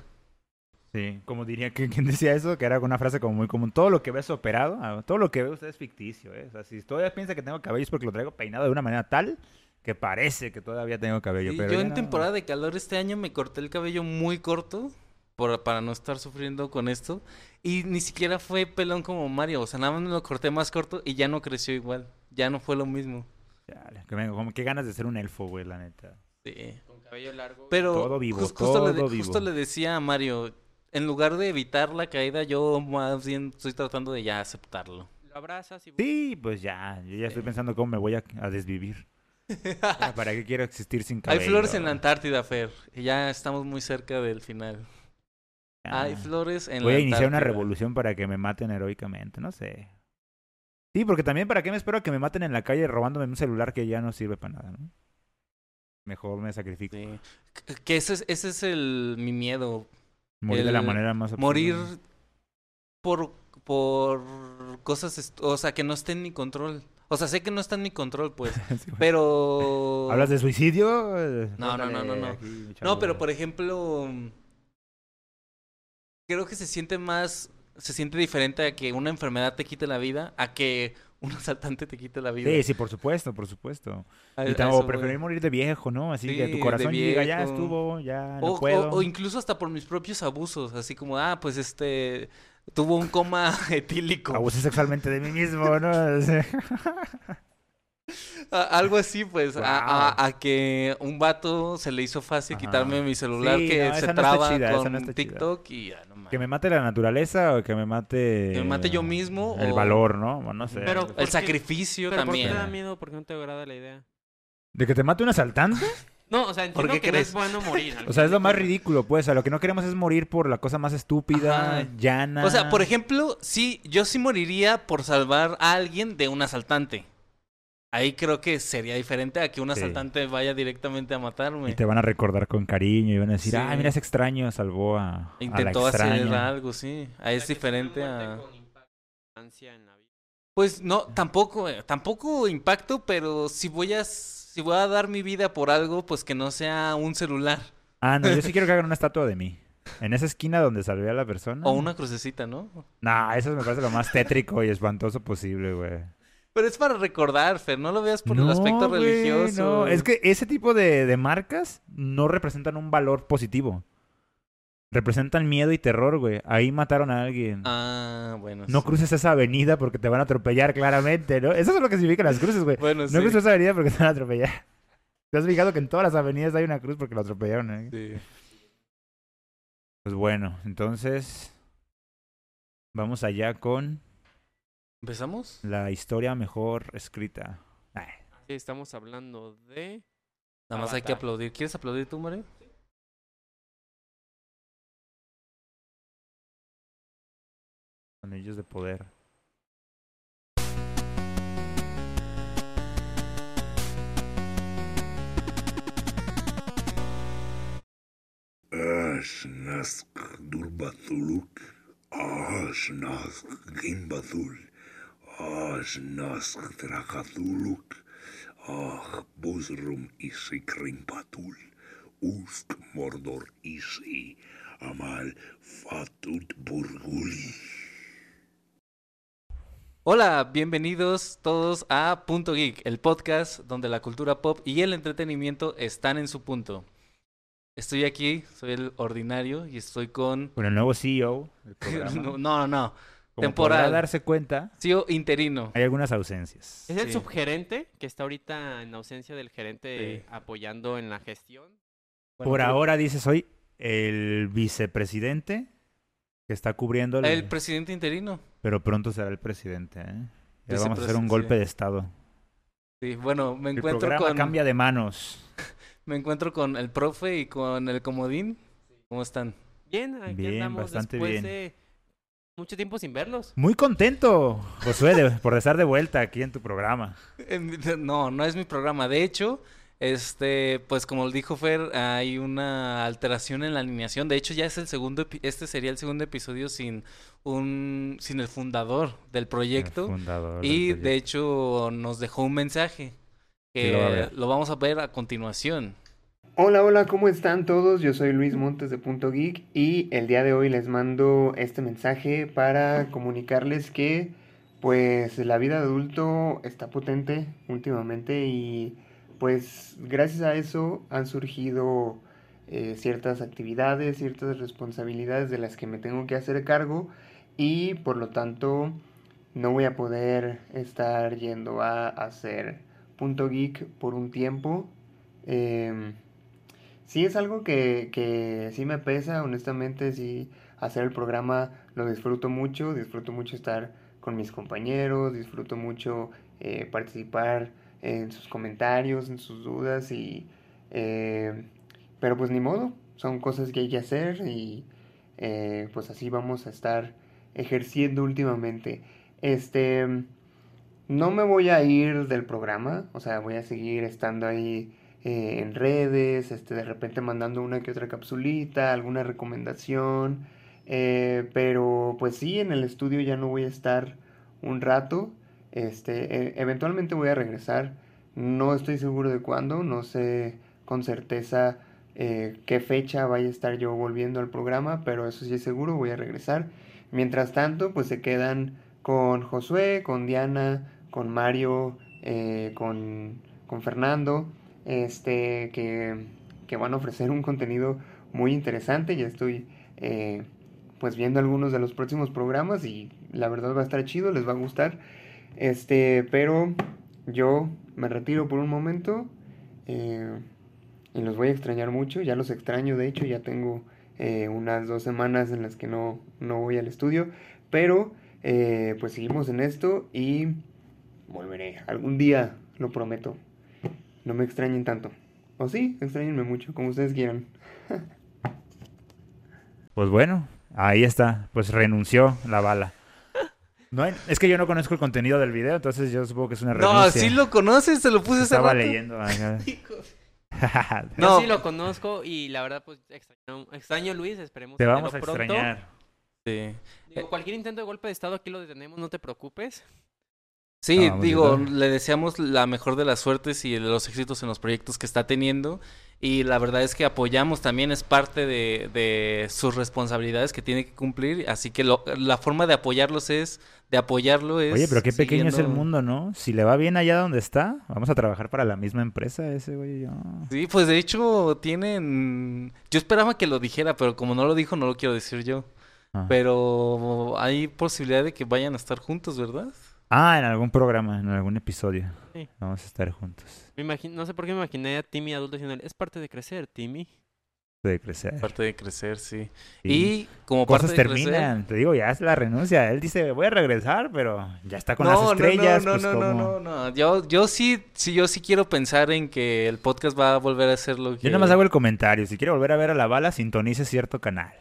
Sí, como diría que quién decía eso, que era una frase como muy común. Todo lo que ves operado, ah, todo lo que ve usted es ficticio, ¿eh? O sea, si todavía piensa que tengo cabello es porque lo traigo peinado de una manera tal que parece que todavía tengo cabello. Sí, pero yo en no. temporada de calor este año me corté el cabello muy corto por, para no estar sufriendo con esto. Y ni siquiera fue pelón como Mario. O sea, nada más me lo corté más corto y ya no creció igual. Ya no fue lo mismo. Chale, como que ganas de ser un elfo, güey, la neta. Sí. Con cabello largo. Pero Todo vivo, jus- justo, le de- todo justo vivo. le decía a Mario, en lugar de evitar la caída, yo más bien estoy tratando de ya aceptarlo. Lo abrazas y... Sí, pues ya, yo ya estoy pensando cómo me voy a, a desvivir. ¿Para qué quiero existir sin cabello? Hay flores en la Antártida, Fer. Y ya estamos muy cerca del final. Hay flores en Voy la a iniciar una Antártida. revolución para que me maten heroicamente, no sé. Sí, porque también para qué me espero a que me maten en la calle robándome un celular que ya no sirve para nada, ¿no? Mejor me sacrifico. Sí. Que- ese es, ese es el, mi miedo. Morir de la manera más absurda. Morir por, por cosas, o sea, que no esté en mi control. O sea, sé que no está en mi control, pues. Sí. Pero... ¿Hablas de suicidio? No, no, no, no, no. aquí, No, pero por ejemplo, creo que se siente más, se siente diferente a que una enfermedad te quite la vida, a que un asaltante te quite la vida. Sí, sí, por supuesto, por supuesto. A- Y a tam- eso o voy. preferir morir de viejo, ¿no? Así que Sí, tu de corazón diga, ya estuvo, ya no O, o- puedo. o incluso hasta por mis propios abusos, así como, ah, pues este, tuvo un coma etílico. Abusé sexualmente de mí mismo, ¿no? A- algo así, pues, a, a- Guau. a que un vato se le hizo fácil Ajá. quitarme mi celular Sí, que no, se no traba chida, con no chida. TikTok y ya no. Que me mate la naturaleza o que me mate... Que me mate yo mismo El o- valor, ¿no? O no sé. Pero- El sacrificio ¿Pero por qué también. te da miedo? ¿Por qué no te agrada la idea? ¿De que te mate un asaltante? No, o sea, entiendo que crees? no es bueno morir. O sea, es lo más ridículo, pues. A lo que no queremos es morir por la cosa más estúpida, Ajá. llana. O sea, por ejemplo, sí, yo sí moriría por salvar a alguien de un asaltante. Ahí creo que sería diferente a que un Sí. asaltante vaya directamente a matarme. Y te van a recordar con cariño y van a decir, Sí. ah, mira ese extraño, salvó a, a la Intentó hacer extraña". algo, sí. Ahí es diferente a... con impacto, ansia en la vida. Pues no, tampoco, eh, tampoco impacto, pero si voy a, si voy a dar mi vida por algo, pues que no sea un celular Ah, no, yo sí quiero que hagan una estatua de mí. En esa esquina donde salvé a la persona. o una crucecita, ¿no? Nah, eso me parece lo más tétrico y espantoso posible, güey. Pero es para recordar, Fer, no lo veas por el aspecto güey, religioso. no. Es que ese tipo de, de marcas no representan un valor positivo. Representan miedo y terror, güey. Ahí mataron a alguien. Ah, bueno. No sí. cruces esa avenida porque te van a atropellar claramente, ¿no? Eso es lo que significan las cruces, güey. Bueno, No sí. cruces esa avenida porque te van a atropellar. ¿Te has fijado que en todas las avenidas hay una cruz porque lo atropellaron? eh? Sí. Pues bueno, entonces vamos allá con ¿Empezamos? la historia mejor escrita. Ay, Sí, estamos hablando de... Nada más hay que aplaudir. ¿Quieres aplaudir tú, Mario? anillos de poder. Ashnask Durbathuluk, Ashnask Gimbathul, Ah Buzrum Isi Krimpatul, Usk Mordor Isi, Amal Fatut Burguli. Hola, bienvenidos todos a Punto Geek, el podcast donde la cultura pop y el entretenimiento están en su punto. Estoy aquí, soy el ordinario y estoy con... Con el nuevo CEO del programa. No, no, no. Como temporal. podrá darse cuenta, CEO interino. hay algunas ausencias. Es el Sí. subgerente que está ahorita en ausencia del gerente Sí. apoyando en la gestión. Bueno, Por pero- ahora dice soy el vicepresidente que está cubriendo, el- El presidente interino. pero pronto será el presidente. ¿eh? Ya vamos a hacer un golpe sí. de estado. Sí, bueno, me El encuentro programa con... cambia de manos. Me encuentro con el profe y con el comodín. ¿Cómo están? Bien, aquí Bien, andamos bastante después bien. de mucho tiempo sin verlos. Muy contento, Josué, de- por estar de vuelta aquí en tu programa. No, no es mi programa. De hecho, este, pues como dijo Fer, hay una alteración en la alineación. De hecho, ya es el segundo, este sería el segundo episodio sin un, sin el fundador del el proyecto. fundador del Y de hecho nos dejó un mensaje Sí, que lo vamos a ver a continuación. Hola, hola, ¿cómo están todos? Yo soy Luis Montes de Punto Geek y el día de hoy les mando este mensaje para comunicarles que pues la vida de adulto está potente últimamente y pues gracias a eso han surgido eh, ciertas actividades, ciertas responsabilidades de las que me tengo que hacer cargo y por lo tanto no voy a poder estar yendo a hacer punto geek por un tiempo. Eh, sí es algo que, que sí me pesa, honestamente, sí hacer el programa lo disfruto mucho, disfruto mucho estar con mis compañeros, disfruto mucho eh, participar en sus comentarios, en sus dudas y... Eh, pero pues ni modo, son cosas que hay que hacer y eh, pues así vamos a estar ejerciendo últimamente. Este, no me voy a ir del programa, o sea, voy a seguir estando ahí eh, en redes, este, de repente mandando una que otra capsulita, alguna recomendación, eh, pero pues sí, en el estudio ya no voy a estar un rato, este, e- eventualmente voy a regresar, no estoy seguro de cuándo, no sé con certeza eh, qué fecha vaya a estar yo volviendo al programa, pero eso sí es seguro, voy a regresar. Mientras tanto, pues se quedan con Josué, con Diana, con Mario, con, con Fernando, este, que, que van a ofrecer un contenido muy interesante. Ya estoy eh, pues viendo algunos de los próximos programas y la verdad va a estar chido, les va a gustar. Este, pero yo me retiro por un momento eh, y los voy a extrañar mucho. Ya los extraño, de hecho, ya tengo eh, unas dos semanas en las que no, no voy al estudio, pero pues seguimos en esto y volveré. Algún día, lo prometo. No me extrañen tanto. O sí, extrañenme mucho, como ustedes quieran. Pues bueno, ahí está. Pues renunció la bala. No hay- es que yo no conozco el contenido del video, entonces yo supongo que es una No, renuncia. sí lo conoces, te lo puse hace Estaba rato. leyendo. Yo No. sí lo conozco y la verdad, pues extraño, extraño a Luis, esperemos Te vamos a pronto. extrañar. Sí. Digo, cualquier intento de golpe de estado aquí lo detenemos, no te preocupes. Sí, Ah, digo, le deseamos la mejor de las suertes y de los éxitos en los proyectos que está teniendo. Y la verdad es que apoyamos también, es parte de, de sus responsabilidades que tiene que cumplir. Así que lo- la forma de apoyarlos es, de apoyarlo es. Oye, pero qué pequeño es el mundo, ¿no? Si le va bien allá donde está, vamos a trabajar para la misma empresa ese güey yo. Sí, pues de hecho tienen. Yo esperaba que lo dijera, pero como no lo dijo, no lo quiero decir yo. Ah. Pero hay posibilidad de que vayan a estar juntos, ¿verdad? Ah, en algún programa, en algún episodio. Sí. Vamos a estar juntos. Me imagino, no sé por qué me imaginé a Timmy adulto diciendo, es parte de crecer, Timmy. De crecer. Parte de crecer, sí. Sí. Y como Cosas parte de crecer- terminan. Te digo, ya es la renuncia. Él dice, voy a regresar, pero ya está con no, las no, estrellas. No, no, pues, no, no, ¿cómo? no, no. Yo, yo sí, sí, yo sí quiero pensar en que el podcast va a volver a ser lo que. Yo nada más hago el comentario. Si quiere volver a ver a la bala, sintonice cierto canal.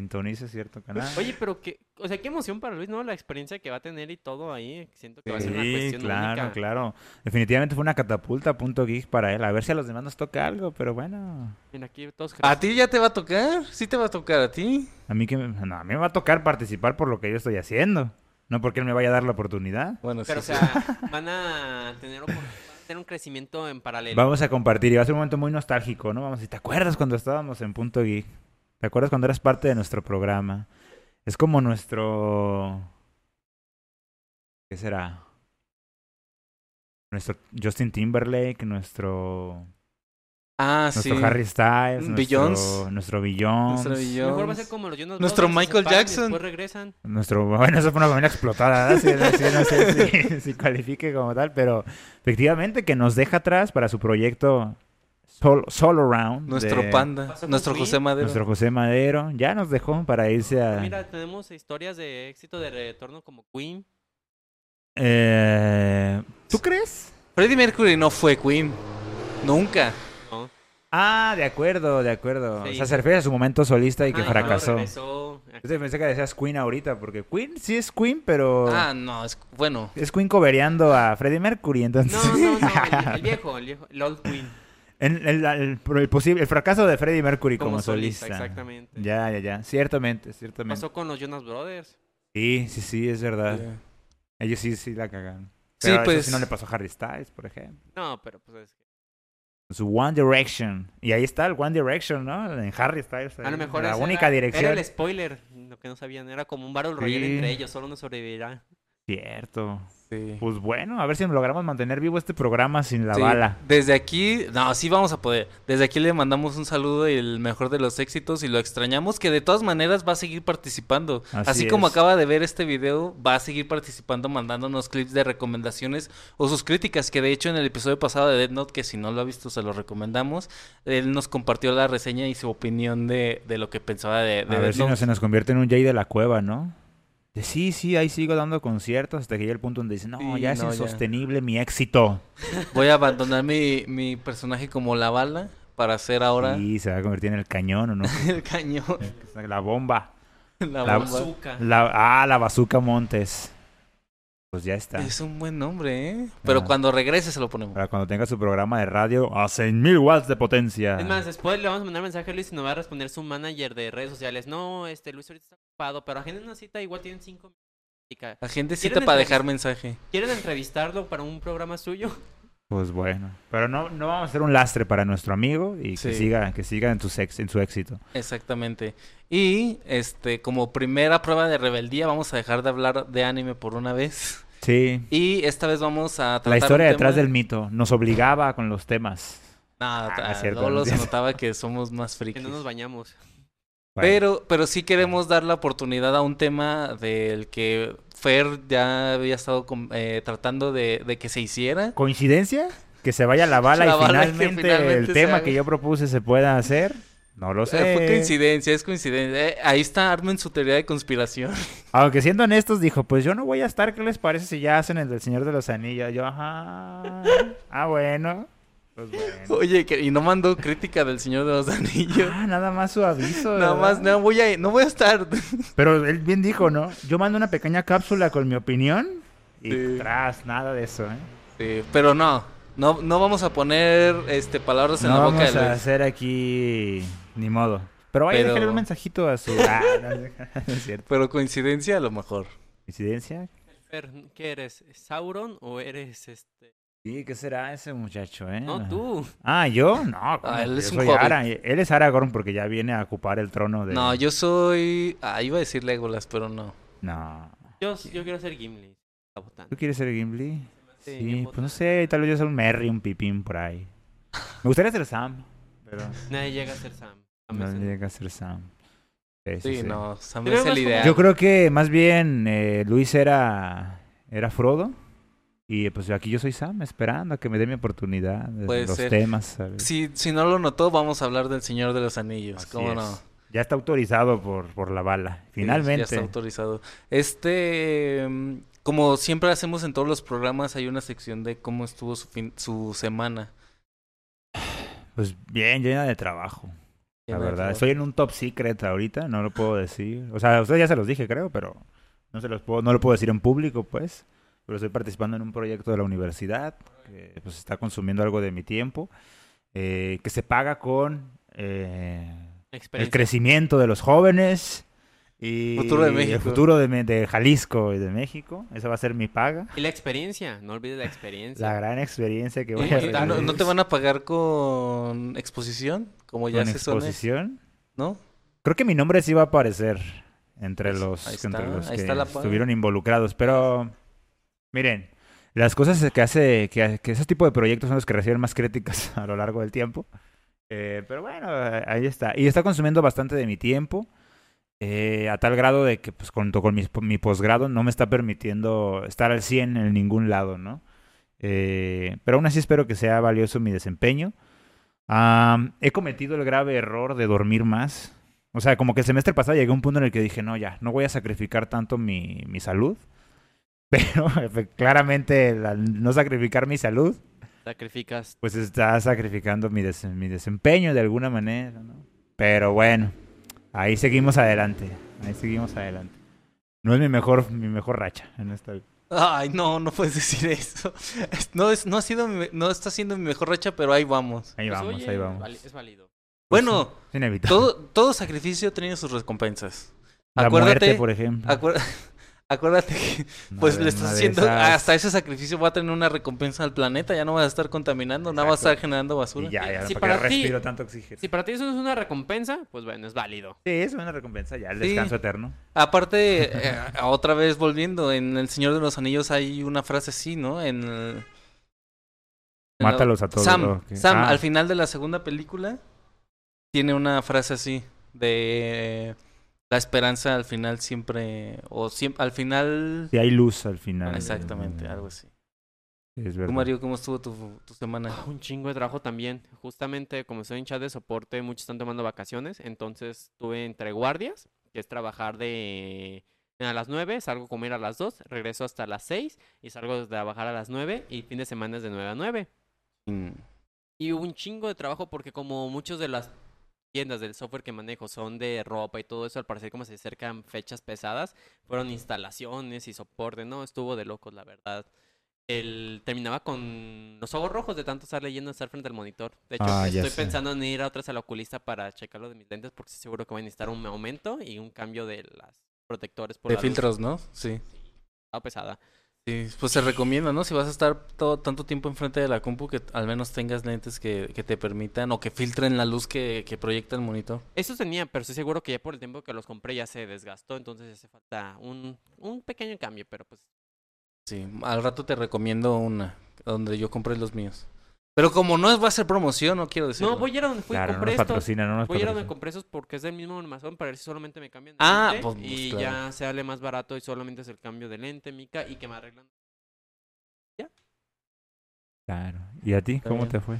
Sintonice cierto canal. Oye, pero que, o sea, qué emoción para Luis, ¿no? La experiencia que va a tener y todo ahí. Siento que va a ser una Sí, cuestión claro, única. claro. Definitivamente fue una catapulta punto geek para él. A ver si a los demás nos toca algo, pero bueno. Mira, aquí todos ¿A ti ya te va a tocar? Sí te va a tocar a ti. A mí que me, no, a mí me va a tocar participar por lo que yo estoy haciendo. No porque él me vaya a dar la oportunidad. Bueno, Pero, o sí, sea, van a tener, opor- van a tener un crecimiento en paralelo. Vamos a compartir y va a ser un momento muy nostálgico, ¿no? Vamos, a decir, ¿te acuerdas cuando estábamos en Punto Geek? ¿Te acuerdas cuando eras parte de nuestro programa? Es como nuestro... ¿Qué será? Nuestro Justin Timberlake, nuestro... Ah, Nuestro sí. Harry Styles, nuestro, Beyoncé. nuestro Beyoncé, Nuestro Beyoncé. Mejor va a ser como los Jonas Nuestro Brothers, Michael Jackson. Después regresan. Nuestro, bueno, eso fue una familia explotada, sí, no sé si, si califique como tal, pero efectivamente que nos deja atrás para su proyecto Sol, Solo Round. Nuestro de panda. Nuestro. José Madero. Nuestro José Madero. Ya nos dejó para irse a... Mira, tenemos historias de éxito de retorno como Queen. Eh, ¿Tú crees? Freddie Mercury no fue Queen. Nunca. ¿no? Ah, de acuerdo, de acuerdo. Sí. O sea, se refiere a su momento solista y que Ah, fracasó. regresó. Yo te pensé que decías Queen ahorita, porque Queen sí es Queen, pero... Ah, no, es bueno. Es Queen cobereando a Freddie Mercury, entonces... No, no, no, el, el viejo, el viejo, el old Queen. El, el- el- el posible, el fracaso de Freddie Mercury como, Como solista. solista, exactamente. Ya, ya, ya. Ciertamente, ciertamente. Pasó con los Jonas Brothers. Sí, sí, sí, es verdad. Eh, Ellos sí, sí la cagan. Sí, Pero eso pues- sí no le pasó a Harry Styles, por ejemplo. No, pero pues es que... Su One Direction. Y ahí está el One Direction, ¿no? En Harry Styles. A lo ahí, mejor La única era, dirección. Era el spoiler, lo que no sabían. Era como un Battle Royale Sí. entre ellos, solo uno sobrevivirá. Cierto. Sí. Pues bueno, a ver si logramos mantener vivo este programa sin la Sí, bala. Desde aquí, no, sí vamos a poder. Desde aquí le mandamos un saludo y el mejor de los éxitos y lo extrañamos que de todas maneras va a seguir participando. Así Así, como acaba de ver este video, va a seguir participando mandándonos clips de recomendaciones o sus críticas, que de hecho en el episodio pasado de Dead Note, que si no lo ha visto se lo recomendamos, él nos compartió la reseña y su opinión de, de lo que pensaba de, de A ver si no se nos convierte en un Jay de la cueva, ¿no? De sí, sí, ahí sigo dando conciertos hasta que llega el punto donde dice, no, Sí, ya es no, ya. insostenible mi éxito. Voy a abandonar mi, mi personaje como la bala para hacer ahora Y se va a convertir en el cañón, ¿o no? el cañón, la bomba. la La-. La, ah, la Bazooka Montes. Pues ya está. Es un buen nombre, ¿eh? Pero Ah. cuando regrese se lo ponemos. Para cuando tenga su programa de radio a 100.000 watts de potencia. Es más, después le vamos a mandar mensaje a Luis y nos va a responder su manager de redes sociales. No, este Luis ahorita está ocupado, pero agenden una cita, igual tienen cinco minutos. La gente ¿Quieren cita para dejar mensaje. ¿Quieren entrevistarlo para un programa suyo? Pues bueno. Pero no, no vamos a hacer un lastre para nuestro amigo y que siga, que siga en, tu sex- en su éxito. Exactamente. Y este, como primera prueba de rebeldía, vamos a dejar de hablar de anime por una vez. Sí. Y esta vez vamos a tratar La historia un detrás tema- del mito nos obligaba con los temas. No, Ah, no no cierto. notaba que somos más Que frikis. no nos bañamos. Bueno, Pero, pero sí queremos dar la oportunidad a un tema del que Fer ya había estado eh, tratando de, de que se hiciera. ¿Coincidencia? Que se vaya la bala La y bala finalmente, finalmente el tema haga. que yo propuse se pueda hacer. No lo Eh, sé. fue coincidencia, es coincidencia. Eh, ahí está Armen su teoría de conspiración. Aunque siendo honestos, dijo, pues yo no voy a estar, ¿qué les parece si ya hacen el del Señor de los Anillos? Yo, ajá. Ah, bueno. Pues bueno. Oye, que- y no mandó crítica del Señor de los Anillos. Ah, nada más su aviso. Nada ¿verdad? más, no voy a, no voy a estar. Pero él bien dijo, ¿no? Yo mando una pequeña cápsula con mi opinión y Sí. tras, nada de eso, ¿eh? Sí, pero no, no, no vamos a poner este palabras en No la boca vamos de a Luis. hacer aquí ni modo. Pero vaya, Pero- déjale un mensajito a su... Ah, no, no es cierto. Pero coincidencia a lo mejor. ¿Coincidencia? ¿qué eres? ¿Sauron o eres este? Sí, ¿qué será ese muchacho, eh? No, tú. Ah, ¿yo? No, ¿cómo? él Yo es un soy. Ara- Él es Aragorn porque ya viene a ocupar el trono de... No, yo soy. Ah, iba a decir Legolas, pero no. No. Yo, yo quiero ser Gimli. ¿Tú quieres ser Gimli? Sí, pues no sé, tal vez yo sea un Merry, un Pipín por ahí. Me gustaría ser Sam, pero Nadie llega a ser Sam. Sam no llega a ser Sam. Sí, sí, Sí, sí. no, Sam es el ideal. Yo creo que más bien eh, Luis era, era Frodo. Y pues aquí yo soy Sam, esperando a que me dé mi oportunidad de Puede los ser. temas. ¿sabes? Si, si no lo notó, vamos a hablar del Señor de los Anillos. Así ¿Cómo es. no? Ya está autorizado por, por la bala. Sí, Finalmente. Ya está autorizado. Este, mm, como siempre hacemos en todos los programas, hay una sección de cómo estuvo su, fin- su semana. Pues bien, llena de trabajo. La Llena verdad. Estoy en un top secret ahorita, no lo puedo decir. O sea, a ustedes ya se los dije, creo, pero no se los puedo, no lo puedo decir en público, pues. Pero estoy participando en un proyecto de la universidad que pues está consumiendo algo de mi tiempo, eh, que se paga con eh, el crecimiento de los jóvenes y Futuro de el futuro de, Jalisco y de México. Esa va a ser mi paga. Y la experiencia. No olvides la experiencia. La gran experiencia que voy a ¿y ¿no, te van a pagar con exposición? Como ya con se suele, exposición. ¿no? Creo que mi nombre sí va a aparecer entre los, ahí está, entre los ahí que está la paga. estuvieron involucrados. Pero, miren, las cosas que hace, que, que ese tipo de proyectos son los que reciben más críticas a lo largo del tiempo. Eh, pero bueno, ahí está. Y está consumiendo bastante de mi tiempo. eh, a tal grado de que, pues, junto con mi, mi posgrado, no me está permitiendo estar al 100 en ningún lado, ¿no? Eh, pero aún así espero que sea valioso mi desempeño. Am, he cometido el grave error de dormir más. O sea, como que el semestre pasado llegué a un punto en el que dije, no, ya, no voy a sacrificar tanto mi, mi salud. Pero claramente al no sacrificar mi salud, Sacrificas. pues está sacrificando mi, des- mi desempeño de alguna manera, ¿no? Pero bueno, ahí seguimos adelante. Ahí seguimos adelante. No es mi mejor, mi mejor racha en esta vida. Ay, no, no puedes decir eso. Es- No, es, no, ha sido mi- no está siendo mi mejor racha, pero ahí vamos. Ahí Pues, vamos, oye, ahí vamos. Es válido. Bueno, Es inevitable. todo, todo sacrificio tiene sus recompensas. La Acuérdate, muerte, por ejemplo. acuer- Acuérdate que pues le estás haciendo esas- hasta ese sacrificio va a tener una recompensa al planeta, ya no vas a estar contaminando, nada vas a estar generando basura. Y ya, ya, Si ¿para ti- respiro tanto oxígeno? Si para ti eso no es una recompensa, pues bueno, es válido. Sí, es una recompensa ya, el Sí. descanso eterno. Aparte, eh, otra vez volviendo, en El Señor de los Anillos hay una frase así, ¿no? En el- Mátalos a todos. Sam, Ah, al final de la segunda película, tiene una frase así, de la esperanza al final siempre, o siempre, al final... Sí, hay luz al final. Exactamente, algo así. Sí, es ¿Tú, verdad. Mario, cómo estuvo tu, tu semana? Ah, Un chingo de trabajo también. Justamente como soy en chat de soporte, muchos están tomando vacaciones. Entonces tuve entre guardias, que es trabajar de a las 9, salgo a comer a las 2, regreso hasta las 6 y salgo de trabajar a las 9 y fin de semana es de 9 a 9. Mm, Y hubo un chingo de trabajo porque como muchos de las tiendas del software que manejo son de ropa y todo eso, al parecer como se acercan fechas pesadas, fueron instalaciones y soporte, no, estuvo de locos, la verdad. El, terminaba con los ojos rojos de tanto estar leyendo, estar frente al monitor. De hecho, Ah, estoy pensando en ir a otra vez al oculista para checarlo de mis lentes porque estoy seguro que voy a necesitar un aumento y un cambio de las protectores por De la luz. filtros, ¿no? Sí. Estaba pesada. Sí, pues se recomienda, ¿no? Si vas a estar todo, tanto tiempo enfrente de la compu, que al menos tengas lentes que, que te permitan o que filtren la luz que, que proyecta el monitor. Eso tenía, pero estoy seguro que ya por el tiempo que los compré ya se desgastó, entonces hace falta un, un pequeño cambio, pero pues Sí, al rato te recomiendo una, donde yo compré los míos. Pero como no es, va a ser promoción, no quiero decirlo. No, voy a ir a donde fui Claro, no compré nos estos. patrocina, no nos Voy a ir a donde compré esos porque es del mismo Amazon para ver si solamente me cambian de Ah, lente pues, pues, y claro. ya sale más barato y solamente es el cambio de lente, mica, y que me arreglan. Claro. ¿Y a ti? Está ¿Cómo bien. te fue?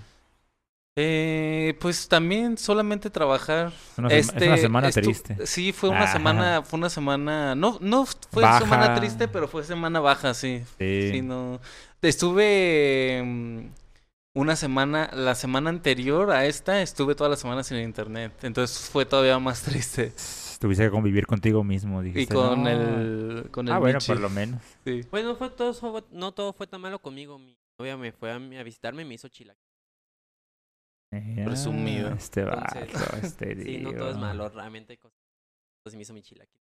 Eh, pues también solamente trabajar. Es una, es una semana estu- triste. Sí, fue una Ajá. semana, fue una semana, no, no fue Baja. semana triste, pero fue semana baja, sí. Sí. Sí, no. Estuve mm, una semana, la semana anterior a esta, estuve toda la semana sin internet. Entonces fue todavía más triste. Tuviste que convivir contigo mismo, Y dijiste. con "No". el, con el Ah, bueno, Michi, por lo menos. sí. Bueno, fue todo, no todo fue tan malo conmigo. Mi novia me fue a, a visitarme y me hizo chilaquiles. Eh, Presumido. Este Entonces, vato, este Sí, no todo es malo, realmente hay cosas. Entonces me hizo mi chilaquil.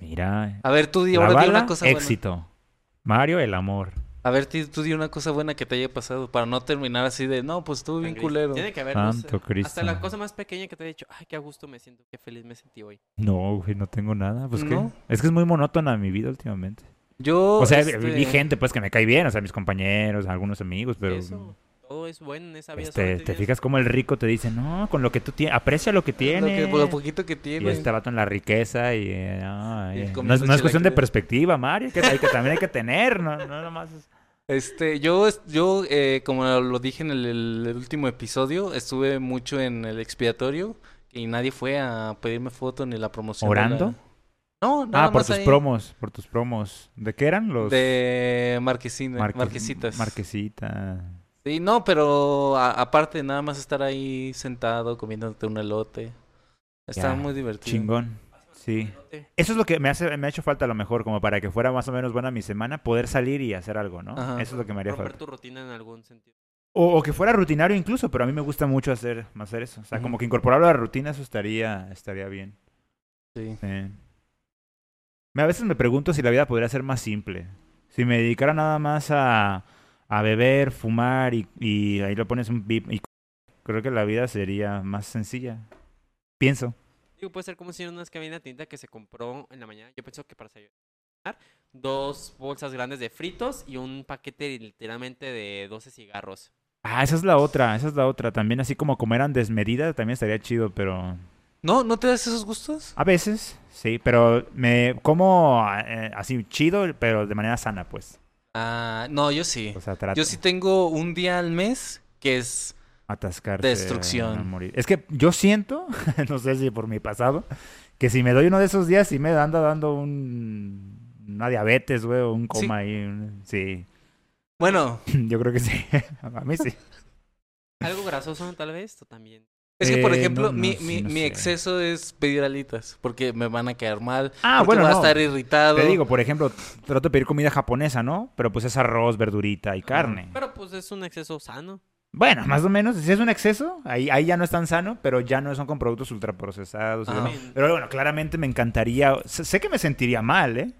Mira. A ver, tú di La ahora di bala, una cosa buena. éxito. Mario, el amor. A ver, tú di una cosa buena que te haya pasado para no terminar así de, no, pues estuvo bien culero. Tiene que haber, no sé, hasta la cosa más pequeña que te he dicho, ay, qué a gusto me siento, qué feliz me sentí hoy. No, güey, no tengo nada. Pues ¿No? ¿qué? Es que es muy monótona mi vida últimamente. Yo, O sea, este, vi gente pues que me cae bien, o sea, mis compañeros, algunos amigos, pero Eso, todo es bueno en esa vida. este, te fijas como el rico te dice, no, con lo que tú tienes, aprecia lo que lo, tienes. que, lo poquito que Y tiene. este vato en la riqueza y... eh, no, Y eh, no, comiendo es, no es cuestión de perspectiva, Mario, que, hay que también hay que tener, no, no nomás es- Este, yo, yo eh, como lo dije en el, último episodio, estuve mucho en el expiatorio y nadie fue a pedirme foto ni la promoción. de la- ¿Orando? No, nada Ah, por más tus ahí. promos, por tus promos. ¿De qué eran los...? De Marquesina, Marque- Marquesitas. Marquesita. Sí, no, pero a- aparte, nada más estar ahí sentado comiéndote un elote. Está Ya, muy divertido. Chingón. Sí. Eso es lo que me hace me ha hecho falta a lo mejor, como para que fuera más o menos buena mi semana, poder salir y hacer algo, ¿no? Ajá. Eso es lo que me haría Romper falta. tu rutina en algún sentido. O, o que fuera rutinario incluso, pero a mí me gusta mucho hacer, hacer eso. O sea, como que incorporarlo a la rutina, eso estaría, estaría bien. Sí. Sí. Me- A veces me pregunto si la vida podría ser más simple. Si me dedicara nada más a, a beber, fumar y, y ahí lo pones un bip y creo que la vida sería más sencilla. Pienso. Digo, puede ser como si en una cabina tinta que se compró en la mañana. Yo pienso que para desayunar, dos bolsas grandes de fritos y un paquete literalmente de 12 cigarros. Ah, esa es la otra, esa es la otra. También así como comer en desmedida también estaría chido, pero ¿No? ¿No te das esos gustos? a veces, sí, pero me como eh, así chido, pero de manera sana, pues. Ah, no, yo sí. O sea, trato Yo sí tengo un día al mes que es... atascarse. Destrucción. a morir. Es que yo siento, no sé si por mi pasado, que si me doy uno de esos días sí me anda dando un una diabetes, güey, o un Sí. coma ahí. un- Sí, Bueno, yo creo que sí. a mí sí. Algo grasoso, tal vez, o también. es que por Eh, ejemplo, no- no mi, mi, no mi sé. exceso es pedir alitas porque me van a caer mal. Ah, porque bueno, voy a no. estar irritado. Te digo, por ejemplo, trato de pedir comida japonesa, ¿no? Pero pues es arroz, verdurita y carne. Pero pues es un exceso sano. Bueno, más o menos. Si es un exceso, ahí, ahí ya no es tan sano, pero ya no son con productos ultraprocesados. demás. Pero bueno, claramente me encantaría. Sé, que me sentiría mal, ¿eh?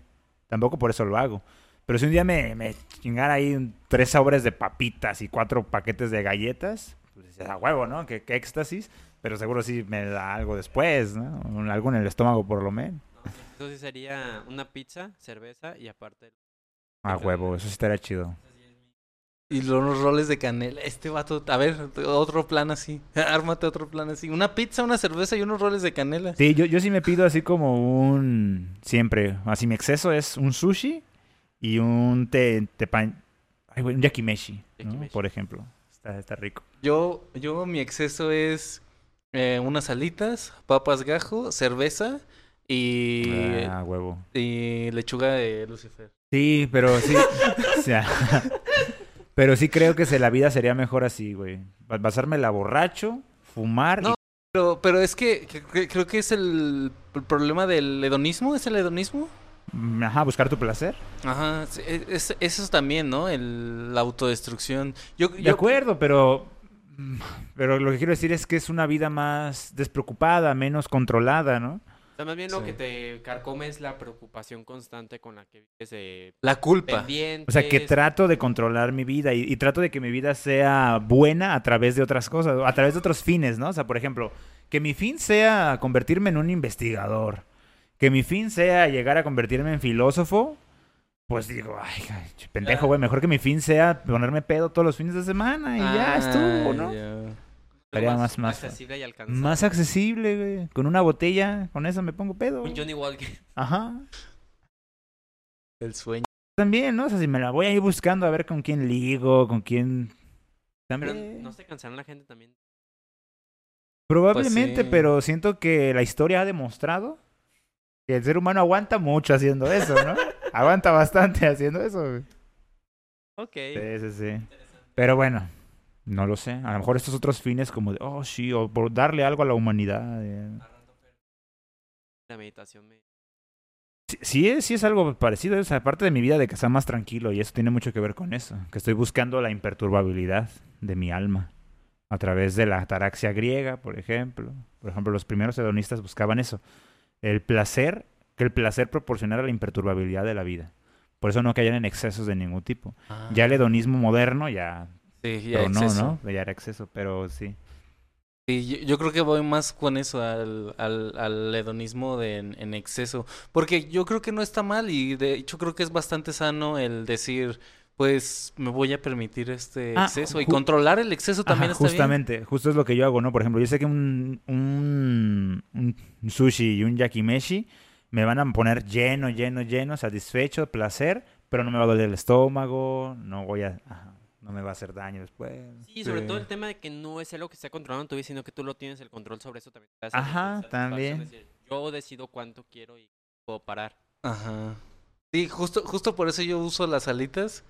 Tampoco por eso lo hago. Pero si un día me, me chingara ahí tres sobres de papitas y cuatro paquetes de galletas, pues a huevo, ¿no? Qué, qué éxtasis. Pero seguro sí me da algo después, ¿no? Algo en el estómago por lo menos. Sí sería una pizza, cerveza y aparte. A huevo, eso sí estaría chido. Y los roles de canela. Este vato, a ver, otro plan así. Ármate otro plan así. Una pizza, una cerveza y unos roles de canela. Sí, yo, yo sí me pido así como un... Siempre, así mi exceso es un sushi y un te, tepan- ay, güey, un yakimeshi, ¿no? Yakimeshi. por ejemplo. Está, está rico. Yo, yo, mi exceso es eh, unas alitas, papas gajo, cerveza y, Ah, huevo. y lechuga de Lucifer. Sí, pero sí. o sea, pero sí creo que se, la vida sería mejor así, güey. Ba- Basármela borracho, fumar. No. Pero, pero es que, creo que es el, el problema del hedonismo. ¿Es el hedonismo? mm, ajá, buscar tu placer. Ajá, sí, e- es, eso es también, ¿no? El, la autodestrucción. Yo, De acuerdo, pero. Pero lo que quiero decir es que es una vida más despreocupada, menos controlada, ¿no? Sea, más bien lo Sí. que te carcome es la preocupación constante con la que vives de La culpa. O sea, que trato de controlar mi vida y, y trato de que mi vida sea buena a través de otras cosas, a través de otros fines, ¿no? O sea, por ejemplo, que mi fin sea convertirme en un investigador, que mi fin sea llegar a convertirme en filósofo, pues digo, ay, pendejo, güey, mejor que mi fin sea ponerme pedo todos los fines de semana y ya estuvo, ¿no? Estaría más- más- accesible y alcanzable. Más accesible, güey. Con una botella, con eso me pongo pedo. Un Johnny Walker. Ajá. El sueño. También, ¿no? O sea, si me la voy a ir buscando a ver con quién ligo, con quién... Pero no se cansará la gente también. Probablemente, Pues sí. pero siento que la historia ha demostrado que el ser humano aguanta mucho haciendo eso, ¿no? aguanta bastante haciendo eso. güey. Ok. Sí, sí, sí. Pero bueno, no lo sé. A lo mejor estos otros fines como de, oh, sí, o por darle algo a la humanidad. eh. La meditación me... Sí, sí es, sí es algo parecido. Es aparte de mi vida de que sea más tranquilo y eso tiene mucho que ver con eso. Que estoy buscando la imperturbabilidad de mi alma. A través de la ataraxia griega, por ejemplo. Por ejemplo, los primeros hedonistas buscaban eso. El placer, que el placer proporcionara la imperturbabilidad de la vida. Por eso no caían en excesos de ningún tipo. Ah, Ya el hedonismo moderno ya, sí, ya pero no, exceso. ¿no? Ya era exceso, pero sí. Sí, yo, yo creo que voy más con eso, al, al, al hedonismo de, en, en exceso. Porque yo creo que no está mal y de hecho creo que es bastante sano el decir, pues me voy a permitir este Ah, exceso. Y controlar el exceso también Ajá, está bien. justamente, justo es lo que yo hago, ¿no? Por ejemplo, yo sé que un, un, un sushi y un yakimeshi me van a poner lleno, lleno, lleno, satisfecho, placer, pero no me va a doler el estómago, no voy a... no me va a hacer daño después. Sí, sobre Sí. todo el tema de que no es algo que está controlando tu vida, sino que tú lo tienes el control sobre eso también. Ajá, también. decir, yo decido cuánto quiero y puedo parar. Ajá. Sí, justo, justo por eso yo uso las alitas.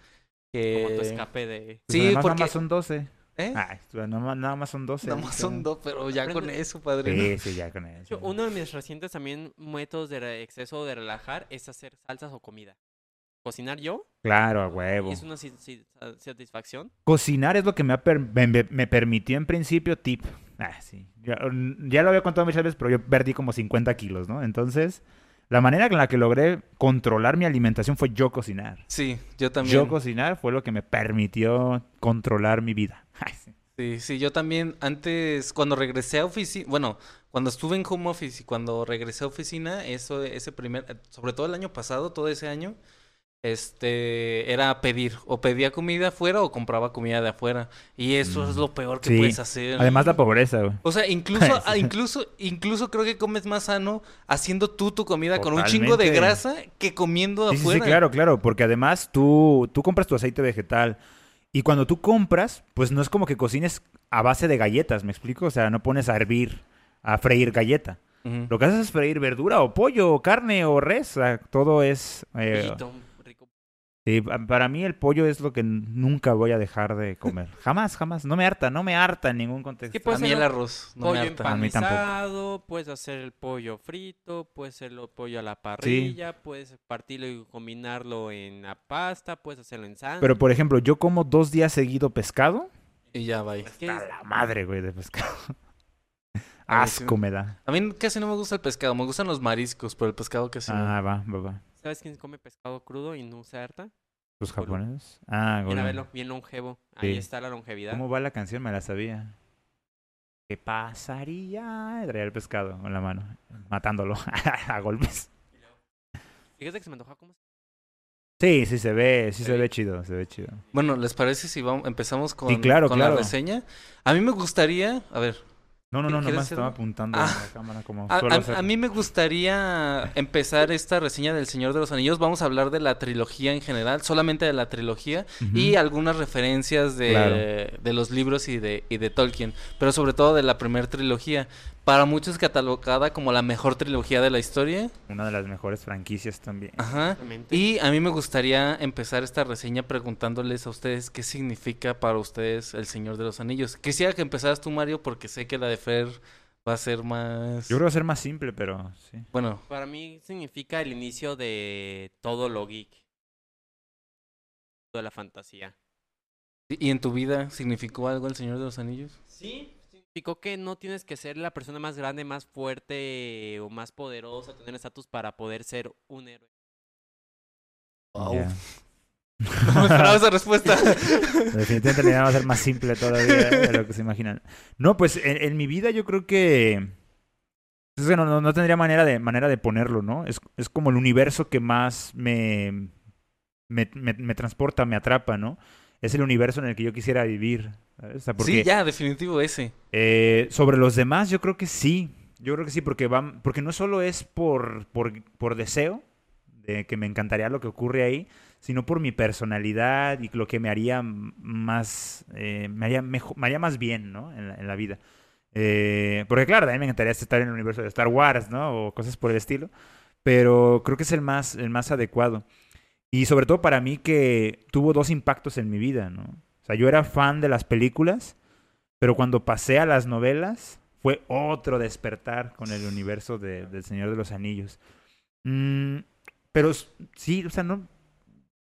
Que... Como tu escape de... Pues Sí, además porque... Nada más son 12. ¿Eh? Ay, nada más, nada más son 12. Nada más son dos, pero ya con eso, padre. Sí, sí, ya con eso. uno de mis recientes también métodos de exceso de relajar es hacer salsas o comida. Cocinar yo Claro, a huevo. es una satisfacción. Cocinar es lo que me, ha per- me, permitió en principio tip. Ah, sí. Ya, ya lo había contado muchas veces, pero yo perdí como 50 kilos, ¿no? Entonces, la manera en la que logré controlar mi alimentación fue yo cocinar. Sí, yo también. Yo cocinar fue lo que me permitió controlar mi vida. Sí. Sí, sí, yo también antes, cuando regresé a oficina, bueno, cuando estuve en home office y cuando regresé a oficina, eso, ese primer, sobre todo el año pasado, todo ese año, este, era pedir, o pedía comida afuera o compraba comida de afuera, y eso es lo peor que Sí. puedes hacer. Además, la pobreza, güey. O sea, incluso, ah, incluso, incluso creo que comes más sano haciendo tú tu comida con un chingo de grasa que comiendo Sí, sí, sí, afuera. claro, claro, porque además tú, tú compras tu aceite vegetal y cuando tú compras, pues no es como que cocines a base de galletas, ¿me explico? O sea, no pones a hervir, a freír galleta. Lo que haces es freír verdura o pollo o carne o res, o sea, todo es... eh. Sí, pa- para mí el pollo es lo que nunca voy a dejar de comer. Jamás, jamás. No me harta, no me harta en ningún contexto. ¿Qué A puede mí el arroz no me pollo harta. A mí tampoco. empanizado, puedes hacer el pollo frito, puedes hacer el pollo a la parrilla, puedes partirlo y combinarlo en la pasta, puedes hacerlo en sándwich. Pero por ejemplo, yo como dos días seguido pescado Y ya, bye. Es que A es- la madre, güey, de pescado. Asco me da. A mí casi no me gusta el pescado, me gustan los mariscos, pero el pescado casi no. Ah, va, va, va. ¿Sabes quién come pescado crudo y no usa harta? ¿Los japoneses? Ah, Bien a verlo, bien longevo. Ahí Sí. está la longevidad. ¿Cómo va la canción? Me la sabía. ¿Qué pasaría? Traía el pescado con la mano, matándolo a golpes. Fíjate que se me antoja como... Sí, sí se ve, sí se Sí. ve chido, se ve chido. Bueno, ¿les parece si vamos, empezamos con, claro, con claro. la reseña? A mí me gustaría, a ver, No, no, no, ¿Quieres nomás hacerlo? estaba apuntando Ah. a la cámara como a, suelo a- hacer. a mí me gustaría empezar esta reseña del Señor de los Anillos. Vamos a hablar de la trilogía en general, solamente de la trilogía y algunas referencias de, Claro. de los libros y de, y de Tolkien, pero sobre todo de la primera trilogía. Para muchos catalogada como la mejor trilogía de la historia. Una de las mejores franquicias también. Ajá. Y a mí me gustaría empezar esta reseña preguntándoles a ustedes qué significa para ustedes el Señor de los Anillos. Quisiera que empezaras tú, Mario, porque sé que la de Fer va a ser más... Yo creo que va a ser más simple, pero sí. Bueno, Para mí significa el inicio de todo lo geek. De la fantasía. ¿y en tu vida significó algo el Señor de los Anillos? Sí, significó que no tienes que ser la persona más grande, más fuerte o más poderosa, tener estatus para poder ser un héroe. Wow. Ya. No esperaba esa respuesta. Definitivamente la idea va a ser más simple todavía de lo que se imaginan. No, pues en, en mi vida yo creo que... Es que no, no, no tendría manera de, manera de ponerlo, ¿no? Es, es como el universo que más me, me, me, me transporta, me atrapa, ¿no? Es el universo en el que yo quisiera vivir. O sea, porque, Sí, ya, definitivo ese. Eh, sobre los demás, yo creo que sí. Yo creo que sí, porque van, porque no solo es por, por, por deseo, de que me encantaría lo que ocurre ahí, sino por mi personalidad y lo que me haría más, eh, me, haría mejo- me haría más bien, ¿no? En la, en la vida. Eh, porque claro, también me encantaría estar en el universo de Star Wars, ¿no? O cosas por el estilo. Pero creo que es el más, el más adecuado. Y sobre todo para mí que tuvo dos impactos en mi vida, ¿no? O sea, yo era fan de las películas, pero cuando pasé a las novelas fue otro despertar con el universo de- del Señor de los Anillos. Mm, pero sí, o sea, no.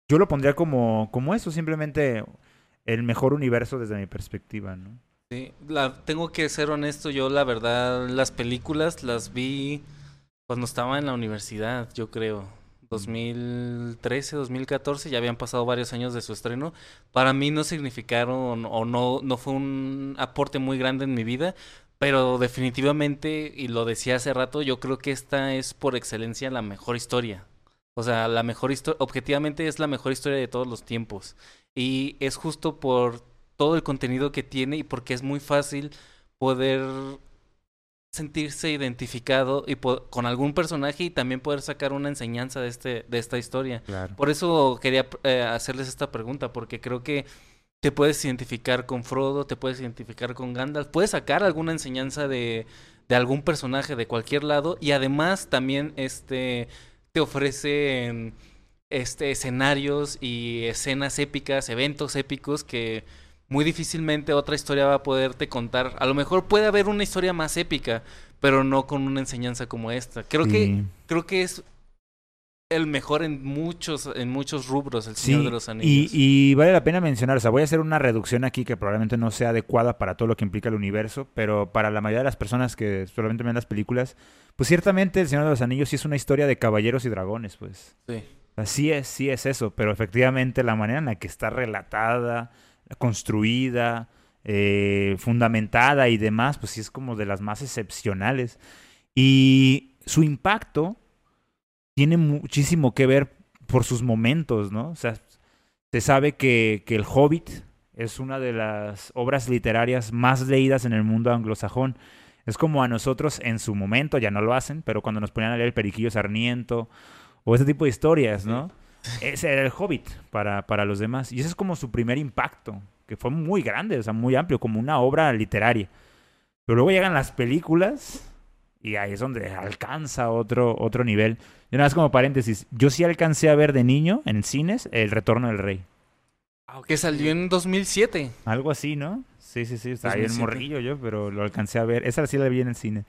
Yo lo pondría como, como eso, simplemente el mejor universo desde mi perspectiva, ¿no? Sí, la, tengo que ser honesto, yo la verdad, las películas las vi cuando estaba en la universidad, yo creo. 2013, 2014, ya habían pasado varios años de su estreno. Para mí no significaron o no, no fue un aporte muy grande en mi vida, pero definitivamente, y lo decía hace rato, yo creo que esta es por excelencia la mejor historia. O sea, la mejor historia, objetivamente es la mejor historia de todos los tiempos. Y es justo por todo el contenido que tiene y porque es muy fácil poder sentirse identificado y con algún personaje y también poder sacar una enseñanza de este de esta historia. Claro. Por eso quería eh, hacerles esta pregunta porque creo que te puedes identificar con Frodo, te puedes identificar con Gandalf, puedes sacar alguna enseñanza de de algún personaje de cualquier lado y además también este te ofrece este escenarios y escenas épicas, eventos épicos que muy difícilmente otra historia va a poderte contar. A lo mejor puede haber una historia más épica, pero no con una enseñanza como esta. Creo que creo que es el mejor en muchos en muchos rubros el Señor Sí, de los y, Anillos. y vale la pena mencionar, o sea, voy a hacer una reducción aquí que probablemente no sea adecuada para todo lo que implica el universo, pero para la mayoría de las personas que solamente ven las películas, pues ciertamente El Señor de los Anillos sí es una historia de caballeros y dragones, pues. Sí. Así es, sí es eso, pero efectivamente la manera en la que está relatada, construida, eh, fundamentada y demás, pues sí es como de las más excepcionales. Y su impacto tiene muchísimo que ver por sus momentos, ¿no? O sea, se sabe que, que El Hobbit es una de las obras literarias más leídas en el mundo anglosajón. Es como a nosotros en su momento, ya no lo hacen, pero cuando nos ponían a leer El Periquillo Sarniento o ese tipo de historias, ¿no? Ese era el Hobbit para, para los demás. Y ese es como su primer impacto, que fue muy grande, o sea, muy amplio, como una obra literaria. Pero luego llegan las películas y ahí es donde alcanza otro, otro nivel. Y nada más como paréntesis, yo sí alcancé a ver de niño en cines El Retorno del Rey. Ah, ok. Que salió en 2007. Algo así, ¿no? Sí, sí, sí, estaba ahí en 2007. morrillo yo, pero lo alcancé a ver. Esa sí la vi en el cine.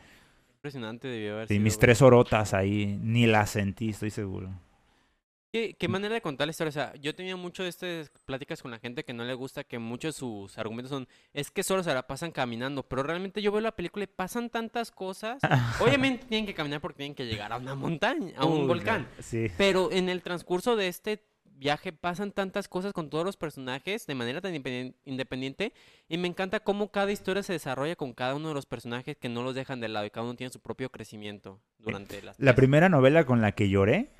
Impresionante debió haber Sí, sido, mis güey. tres orotas ahí, ni las sentí, estoy seguro. ¿Qué, qué manera de contar la historia? O sea, yo tenido mucho de estas pláticas con la gente que no le gusta, que muchos de sus argumentos son, es que solo se la pasan caminando, pero realmente yo veo la película y pasan tantas cosas. Obviamente tienen que caminar porque tienen que llegar a una montaña, a un Uy, volcán. Sí. Pero en el transcurso de este viaje pasan tantas cosas con todos los personajes de manera tan independien- independiente y me encanta cómo cada historia se desarrolla con cada uno de los personajes que no los dejan de lado y cada uno tiene su propio crecimiento durante las La primera novela con la que lloré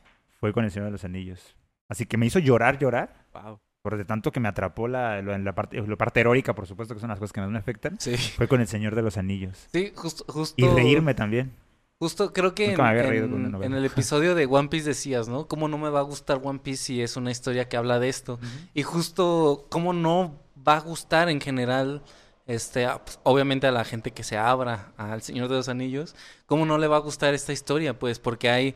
fue con El Señor de los Anillos. Así que me hizo llorar, llorar. Wow. Por de tanto que me atrapó la, en la parte, la parte heroica, por supuesto, que son las cosas que más me afectan. Sí. Fue con El Señor de los Anillos. Sí, justo, justo. Y reírme también. Justo creo que en, Nunca me había reído con una en- en el episodio de One Piece decías, ¿no? ¿Cómo no me va a gustar One Piece si es una historia que habla de esto? Y justo, ¿cómo no va a gustar en general, este, pues, obviamente a la gente que se abra al Señor de los Anillos? ¿Cómo no le va a gustar esta historia? Pues porque hay,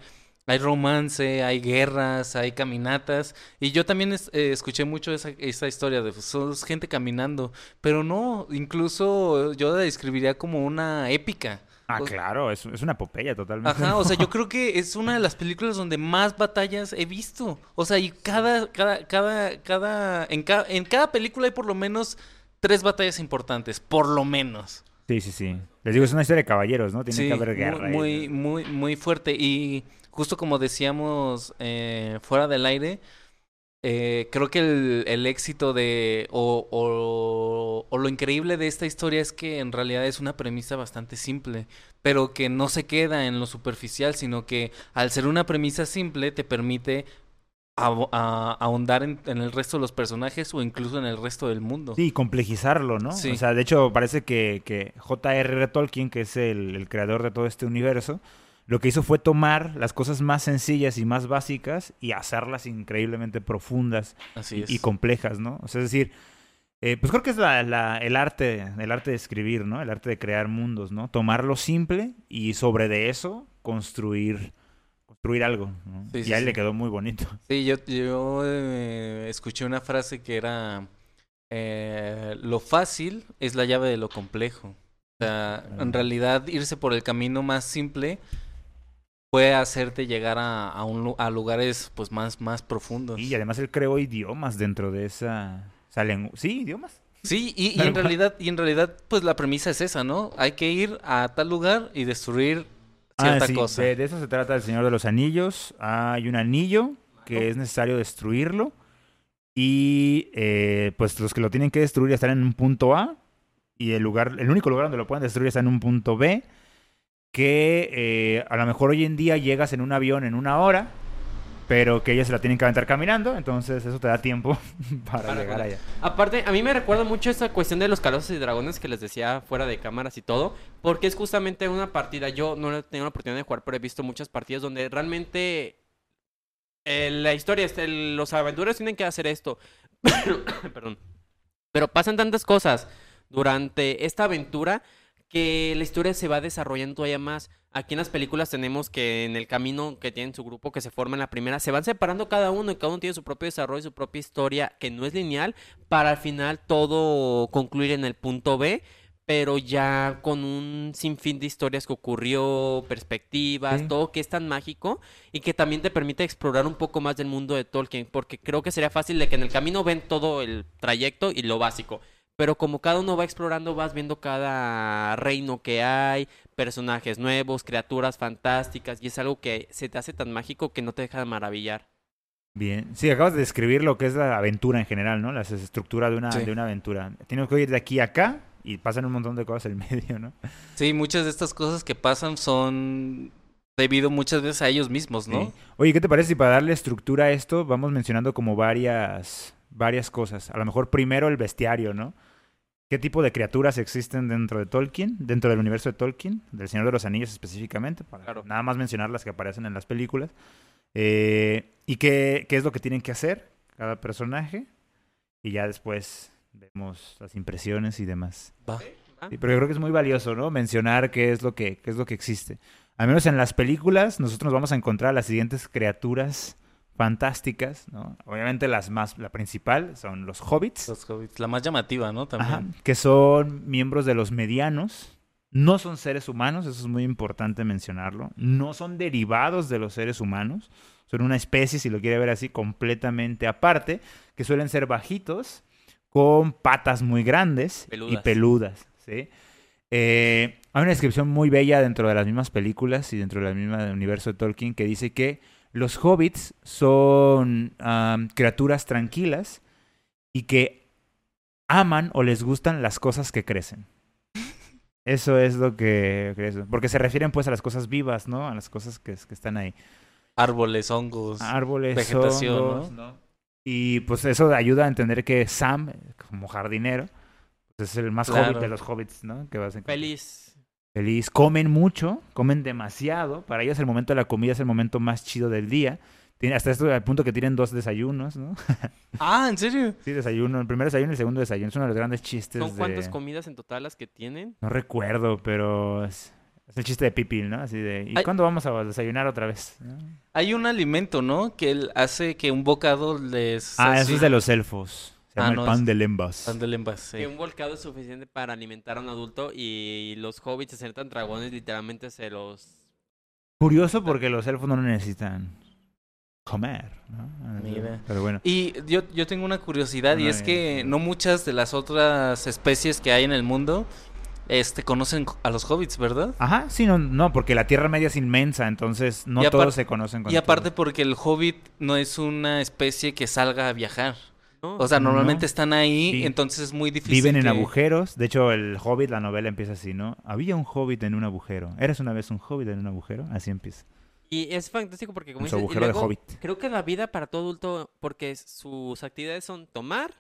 hay romance, hay guerras, hay caminatas. Y yo también es- eh, escuché mucho esa, esa historia de, pues, gente caminando. Pero no, incluso yo la describiría como una épica. Ah, O- claro, es, es una epopeya totalmente. Ajá, o sea, yo creo que es una de las películas donde más batallas he visto. O sea, y cada, cada, cada, cada, en cada, en cada película hay por lo menos tres batallas importantes, por lo menos. Sí, sí, sí. Les digo, es una historia de caballeros, ¿no? Tiene Sí, que haber guerra. muy, muy, muy fuerte. Y justo como decíamos eh, fuera del aire, eh, creo que el, el éxito de, o, o, o lo increíble de esta historia es que en realidad es una premisa bastante simple, pero que no se queda en lo superficial, sino que al ser una premisa simple te permite ahondar en, en el resto de los personajes o incluso en el resto del mundo. Sí, complejizarlo, ¿no? Sí. O sea, de hecho, parece que, que J.R.R. Tolkien, que es el, el creador de todo este universo, lo que hizo fue tomar las cosas más sencillas y más básicas y hacerlas increíblemente profundas Así y, complejas, ¿no? O sea, es decir, eh, pues creo que es la, la- el arte, el arte de escribir, ¿no? El arte de crear mundos, ¿no? Tomar lo simple y sobre de eso construir, construir algo, ¿no? Sí, y sí, a él sí. le quedó muy bonito. Sí, yo, yo eh, escuché una frase que era, eh, lo fácil es la llave de lo complejo. O sea, en realidad irse por el camino más simple puede hacerte llegar a, a, un, a lugares pues más, más profundos. Y además él creó idiomas dentro de esa, lengua. Sí, idiomas. Sí, y, en realidad, y en realidad, pues la premisa es esa, ¿no? Hay que ir a tal lugar y destruir cierta Ah, sí, cosa. De, de eso se trata el Señor de los Anillos. Hay un anillo que es necesario destruirlo. Y eh, pues los que lo tienen que destruir están en un punto A. Y el lugar, el único lugar donde lo pueden destruir está en un punto B. Que eh, a lo mejor hoy en día llegas en un avión en una hora. Pero que ellos se la tienen que aventar caminando. Entonces eso te da tiempo para, Para llegar allá. Aparte, a mí me recuerda mucho esa cuestión de los calabozos y dragones que les decía fuera de cámaras y todo, porque es justamente una partida, yo no he tenido la oportunidad de jugar, pero he visto muchas partidas donde realmente eh, la historia, es, el- los aventureros tienen que hacer esto, perdón, pero pasan tantas cosas durante esta aventura que la historia se va desarrollando todavía más. Aquí en las películas tenemos que en el camino que tienen su grupo que se forma en la primera, se van separando cada uno y cada uno tiene su propio desarrollo, su propia historia que no es lineal, para al final todo concluir en el punto B, pero ya con un sinfín de historias que ocurrió, perspectivas, Sí. todo que es tan mágico y que también te permite explorar un poco más del mundo de Tolkien, porque creo que sería fácil de que en el camino ven todo el trayecto y lo básico. Pero como cada uno va explorando, vas viendo cada reino que hay, personajes nuevos, criaturas fantásticas, y es algo que se te hace tan mágico que no te deja de maravillar. Bien. Sí, acabas de describir lo que es la aventura en general, ¿no? La estructura de una, Sí. de una aventura. Tienes que ir de aquí a acá y pasan un montón de cosas en medio, ¿no? Sí, muchas de estas cosas que pasan son debido muchas veces a ellos mismos, ¿no? Sí. Oye, ¿qué te parece si para darle estructura a esto vamos mencionando como varias, varias cosas? A lo mejor primero el bestiario, ¿no? ¿Qué tipo de criaturas existen dentro de Tolkien, dentro del universo de Tolkien, del Señor de los Anillos específicamente, para Claro. nada más mencionar las que aparecen en las películas? Eh, ¿Y qué, qué es lo que tienen que hacer cada personaje? Y ya después vemos las impresiones y demás. Va. Sí, pero yo creo que es muy valioso, ¿no? Mencionar qué es lo que, qué es lo que existe. Al menos en las películas, nosotros nos vamos a encontrar las siguientes criaturas fantásticas, ¿no? Obviamente las más, la principal son los hobbits, Los hobbits, la más llamativa, ¿no? También. ajá, que son miembros de los medianos. No son seres humanos, eso es muy importante mencionarlo. No son derivados de los seres humanos, Son una especie, si lo quiere ver así, completamente aparte, que suelen ser bajitos, con patas muy grandes y Peludas. peludas. ¿sí? Eh, hay una descripción muy bella dentro de las mismas películas y dentro del mismo universo de Tolkien que dice que los hobbits son criaturas tranquilas y que aman o les gustan las cosas que crecen. Eso es lo que... Porque se refieren pues a las cosas vivas, ¿no? A las cosas que, que están ahí. Árboles, hongos. Árboles, vegetación, hongos, Y pues eso ayuda a entender que Sam, como jardinero, pues es el más Claro. hobbit de los hobbits, ¿no? Que vas a encontrar. Feliz. Feliz. Comen mucho, comen demasiado. Para ellos el momento de la comida es el momento más chido del día. Tiene, hasta esto al punto que tienen dos desayunos, ¿no? Ah, ¿en serio? Sí, desayuno. El primer desayuno y el segundo desayuno. Es uno de los grandes chistes ¿Son cuántas de... comidas en total las que tienen? No recuerdo, pero es, es el chiste de Pipil, ¿no? Así de... ¿Y cuándo vamos a desayunar otra vez? ¿No? Hay un alimento, ¿no? Que él hace que un bocado les... Ah, así- eso es de los elfos. Se Ah, llama no, el pan es- de lembas. pan del envase. Que un volcado es suficiente para alimentar a un adulto y los hobbits, se tan dragones, literalmente se los... Curioso porque los elfos no necesitan comer, ¿no? Mira. Pero bueno. Y yo, yo tengo una curiosidad y es que sí. no muchas de las otras especies que hay en el mundo este, conocen a los hobbits, ¿verdad? Ajá, sí, no, no, porque la Tierra Media es inmensa, entonces no todos se conocen con Y aparte todos. porque el hobbit no es una especie que salga a viajar. O sea, normalmente No. están ahí, Sí. entonces es muy difícil. Viven en que- agujeros. De hecho, el Hobbit, la novela empieza así, ¿no? Había un Hobbit en un agujero. ¿Eres una vez un Hobbit en un agujero? Así empieza. Y es fantástico porque como En su dices, y agujero de luego, Hobbit. creo que la vida para todo adulto, porque sus actividades son tomar,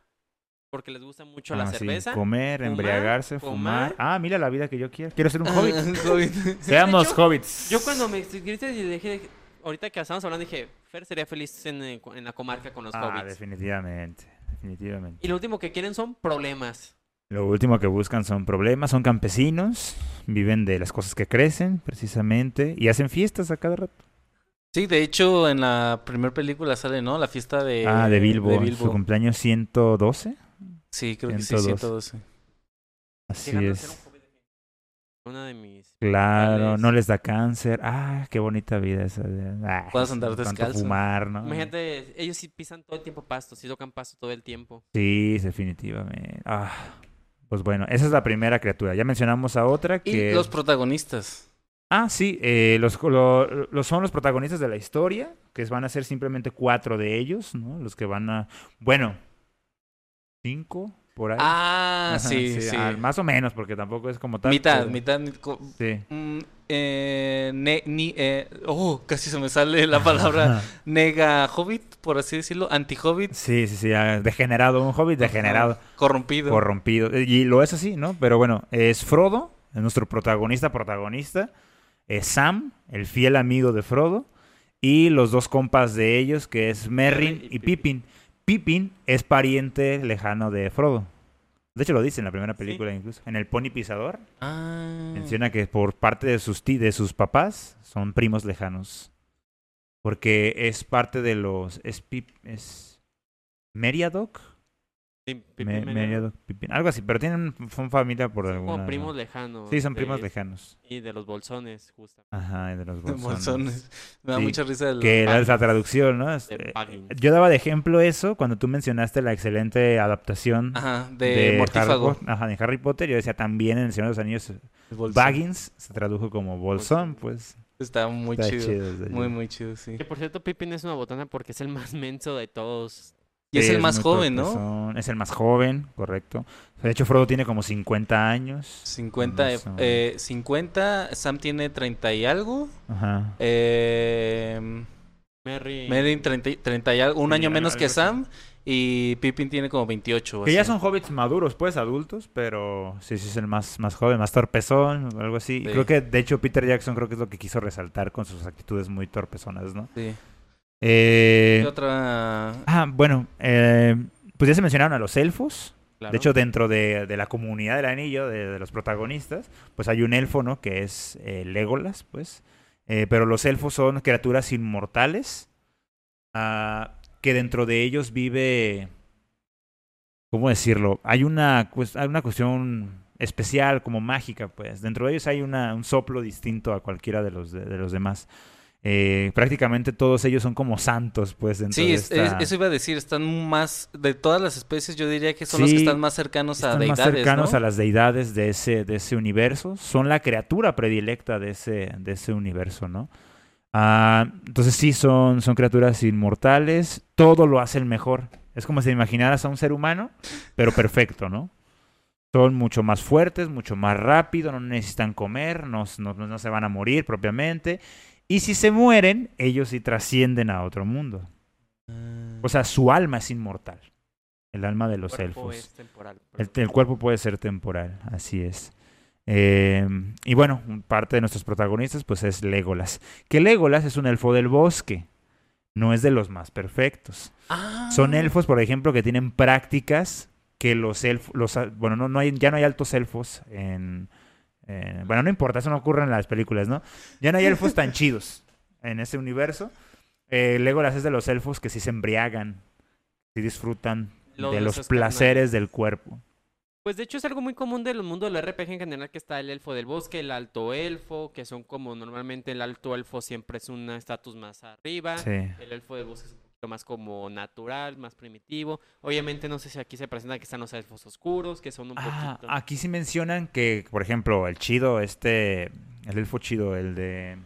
porque les gusta mucho la Ah, sí, cerveza. Comer, fumar, embriagarse, fumar. fumar. Ah, mira la vida que yo quiero. Quiero ser un Hobbit. Un hobbit. Seamos hecho, Hobbits. Yo cuando me escribiste y dije, ahorita que estábamos hablando, dije, Fer sería feliz en, eh, en la comarca con los Ah, hobbits. definitivamente. Definitivamente. Y lo último que quieren son problemas. Lo último que buscan son problemas, son campesinos, viven de las cosas que crecen, precisamente, y hacen fiestas a cada rato. Sí, de hecho en la primera película sale, ¿no? La fiesta de, ah, de Bilbo, de su cumpleaños 112. Sí, creo que sí, 112. 112. Así Llegando a es. ser un hobbit de- Una de mis... Claro, no les da cáncer. Ah, qué bonita vida esa. de- ah, Puedes andar descalzo. fumar, ¿no? Imagínate, ellos sí pisan todo el tiempo pasto, sí tocan pasto todo el tiempo. Sí, definitivamente. Ah, pues bueno, esa es la primera criatura. Ya mencionamos a otra Y que... los protagonistas. Ah, sí, eh, los, lo- lo- son los protagonistas de la historia, que van a ser simplemente cuatro de ellos, ¿no? Los que van a... Bueno, cinco, por ahí. Ah, Ajá, sí, sí. ah, más o menos, porque tampoco es como tal. mitad, pero- mitad. Sí. mm, eh, ne- ni, eh, oh, casi se me sale la palabra nega hobbit, por así decirlo, anti hobbit, Sí, sí, sí, ah, degenerado, un hobbit degenerado, corrompido. corrompido. Y lo es así, ¿no? Pero bueno, es Frodo, es nuestro protagonista, protagonista. Es Sam, el fiel amigo de Frodo. Y los dos compas de ellos, que es Merrin Merry y y Pippin. Pippin es pariente lejano de Frodo. De hecho, lo dice en la primera película incluso. En el Pony Pisador Ah. menciona que por parte de sus, ti- de sus papás son primos lejanos. Porque es parte de los... Es, Pip, es Meriadoc. Sí, Me- Meriadoc, Pippin, Algo así, pero tienen son familia por son alguna... como primos lejanos. Sí, son de- primos lejanos. Y de los bolsones, justo. Ajá, y de los bolsones. Bolsones. Me da Sí, mucha risa el... Que era la traducción, ¿no? De Este, yo daba de ejemplo eso cuando tú mencionaste la excelente adaptación Ajá, de, Harry Mortífago. Potter- ajá, de Harry Potter. Yo decía también en El Señor de los Anillos. Baggins se tradujo como bolsón, pues. Está muy Está chido. chido, está Muy, chido. muy chido, sí. Que por cierto, Pippin es una botana porque es el más menso de todos. Y es el más joven, ¿no? Es el más joven, correcto. De hecho, Frodo tiene como 50 años. 50, Más o eh, 50, Sam tiene 30 y algo. Ajá. Eh, Merry. Merlin 30, y- 30 y algo, un Sí, año menos que Sam. Y Pippin tiene como 28. o Que ya son hobbits maduros, pues, adultos, pero sí, sí es el más, más joven, más torpezón, o algo así. Y Sí. Creo que, de hecho, Peter Jackson creo que es lo que quiso resaltar con sus actitudes muy torpezonas, ¿no? Sí. Eh, ¿Qué otra? Ah, bueno, eh, pues ya se mencionaron a los elfos. claro. De hecho, dentro de, de la comunidad del anillo, de, de los protagonistas, pues hay un elfo, ¿no? Que es eh, Legolas, pues. Eh, pero los elfos son criaturas inmortales. ah, que dentro de ellos vive. ¿Cómo decirlo? Hay una, hay una cuestión especial, como mágica, pues. Dentro de ellos hay una, un soplo distinto a cualquiera de los, de, de los demás. Eh, prácticamente todos ellos son como santos, pues, dentro Sí, de es- esta- es- eso iba a decir, están más, de todas las especies yo diría que son los que están más cercanos a están más deidades, cercanos ¿no? a las deidades de ese, de ese universo. Son la criatura predilecta de ese, de ese universo, ¿no? Ah, entonces sí, son, son criaturas inmortales. Todo lo hacen mejor. Es como si imaginaras a un ser humano, pero perfecto, ¿no? Son mucho más fuertes, mucho más rápido, no necesitan comer, no, no- no se van a morir propiamente. Y si se mueren, ellos sí trascienden a otro mundo. O sea, su alma es inmortal. El alma de los cuerpo elfos. es temporal, El, el cuerpo puede ser temporal, así es. Eh, y bueno, parte de nuestros protagonistas pues es Legolas. Que Legolas es un elfo del bosque, no es de los más perfectos. Ah. Son elfos, por ejemplo, que tienen prácticas que los elfos, los, bueno, no, no hay, ya no hay altos elfos en, eh, bueno, no importa, eso no ocurre en las películas, ¿no? Ya no hay elfos tan chidos en ese universo. Eh, Legolas es de los elfos que sí se embriagan, sí disfrutan de los placeres del cuerpo. Pues de hecho es algo muy común del mundo del RPG en general que está el elfo del bosque, el alto elfo, que son como normalmente el alto elfo siempre es un estatus más arriba. Sí. El elfo del bosque es más como natural, más primitivo. Obviamente no sé si aquí se presenta que están los elfos oscuros, que son un Ah, poquito... aquí sí mencionan que, por ejemplo, el chido, este, el elfo chido, el de...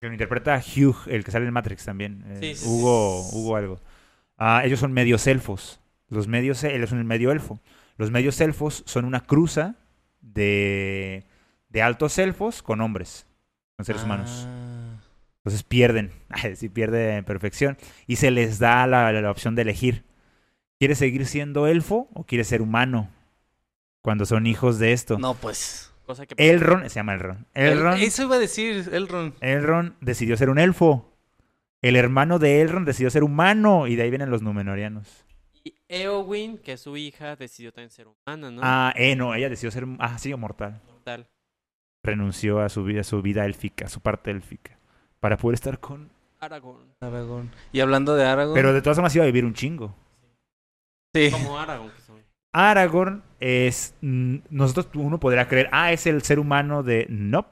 Que lo interpreta Hugh, el que sale en Matrix también. eh, Sí, Hugo, sí. Hugo algo. Ah, ellos son medios elfos. Los medios, él es un medio elfo. Los medios elfos son una cruza de, de altos elfos con hombres, con seres humanos. Entonces pierden, sí pierde en perfección. Y se les da la, la opción de elegir. ¿Quieres seguir siendo elfo o quieres ser humano? Cuando son hijos de esto. No, pues. Cosa que Elrond, se llama Elrond. Elrond, El- eso iba a decir, Elrond. Elrond decidió ser un elfo. El hermano de Elrond decidió ser humano. Y de ahí vienen los Númenóreanos. Y Eowyn, que es su hija, decidió también ser humana, ¿no? Ah, eh, no, ella decidió ser. Ah, sí, mortal. Tal. Renunció a su vida, a su vida élfica, a su parte élfica. Para poder estar con. Aragorn. Aragorn. Y hablando de Aragorn. Pero de todas formas iba a vivir un chingo. sí. Como son. Aragorn es. mm, Nosotros, uno podría creer, ah, es el ser humano de. No.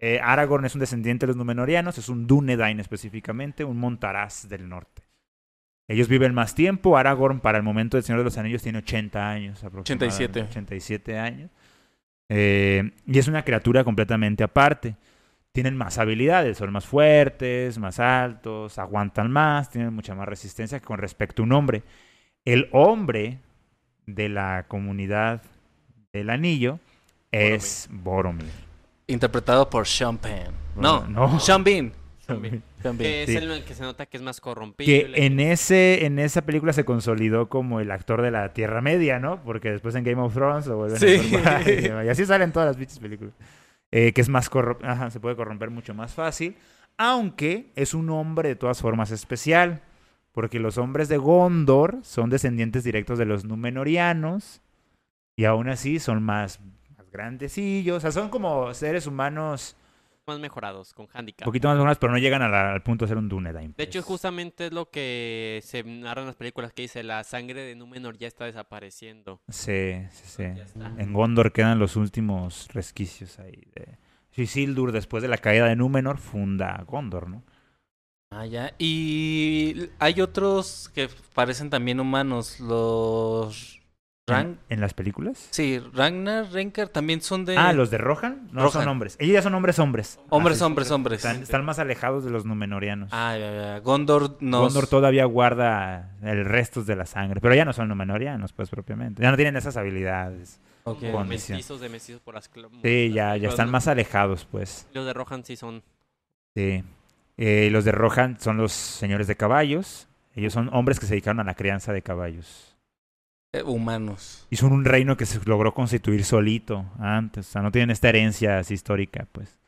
Eh, Aragorn es un descendiente de los Númenóreanos, es un Dúnedain específicamente, un Montaraz del norte. Ellos viven más tiempo. Aragorn, para el momento del Señor de los Anillos, tiene 80 años aproximadamente. 87. 87 años. Eh, y es una criatura completamente aparte. Tienen más habilidades, son más fuertes, más altos, aguantan más, tienen mucha más resistencia que con respecto a un hombre. El hombre de la comunidad del anillo es Boromir. Interpretado por Sean Penn. No, Bueno, no. Sean Bean. También. Sean Bean. Que es Sí. el que se nota que es más corrompible. Que en ese en esa película se consolidó como el actor de la Tierra Media, ¿no? Porque después en Game of Thrones lo vuelven Sí. a incorporar. Y así salen todas las bichas películas. Eh, que es más Ajá, se puede corromper mucho más fácil. Aunque es un hombre de todas formas especial. Porque los hombres de Gondor son descendientes directos de los Númenóreanos. Y aún así son más, más grandecillos. O sea, son como seres humanos más mejorados, con un handicap. poquito más humanos, pero no llegan a la- al punto de ser un Dunedain. De hecho, justamente es lo que se narra en las películas que dice la sangre de Númenor ya está desapareciendo. Sí, sí, sí. En Gondor quedan los últimos resquicios ahí. De... Isildur, después de la caída de Númenor, funda Gondor, ¿no? Ah, ya. Y hay otros que parecen también humanos. Los. Rang... ¿En, en las películas? Sí, Ragnar, Renkar también son de. Ah, los de Rohan. No Rohan. son hombres. Ellos ya son hombres, hombres. Hombres, Ah, sí. hombres, hombres. Están, están más alejados de los Númenóreanos. Ah, ya, ya. Gondor nos... Gondor todavía guarda el restos de la sangre, pero ya no son Númenóreanos, pues propiamente. Ya no tienen esas habilidades. Ok. Como mestizos de mestizos por las Sí, ya, ya están ¿no? más alejados, pues. Los de Rohan sí son. Sí. Eh, los de Rohan son los señores de caballos. Ellos son hombres que se dedicaron a la crianza de caballos. Eh, humanos. Y son un reino que se logró constituir solito antes. O sea, no tienen esta herencia así histórica, pues.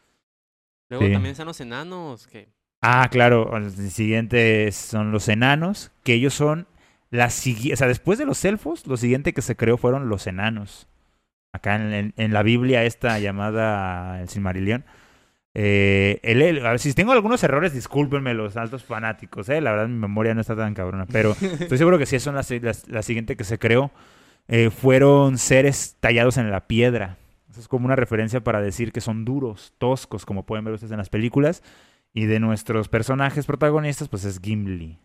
Luego Sí. también están los enanos, que Ah, claro. El siguiente son los enanos, que ellos son la siguiente. O sea, después de los elfos, lo siguiente que se creó fueron los enanos. Acá en, en- en la Biblia, esta llamada el Silmarillion. Eh, el- el- a ver, si tengo algunos errores, discúlpenme los altos fanáticos, ¿eh? La verdad, mi memoria no está tan cabrona. Pero estoy seguro que sí son las- las- la, siguiente que se creó. Eh, fueron seres tallados en la piedra. Eso es como una referencia para decir que son duros, toscos, como pueden ver ustedes en las películas. Y de nuestros personajes protagonistas, pues es Gimli,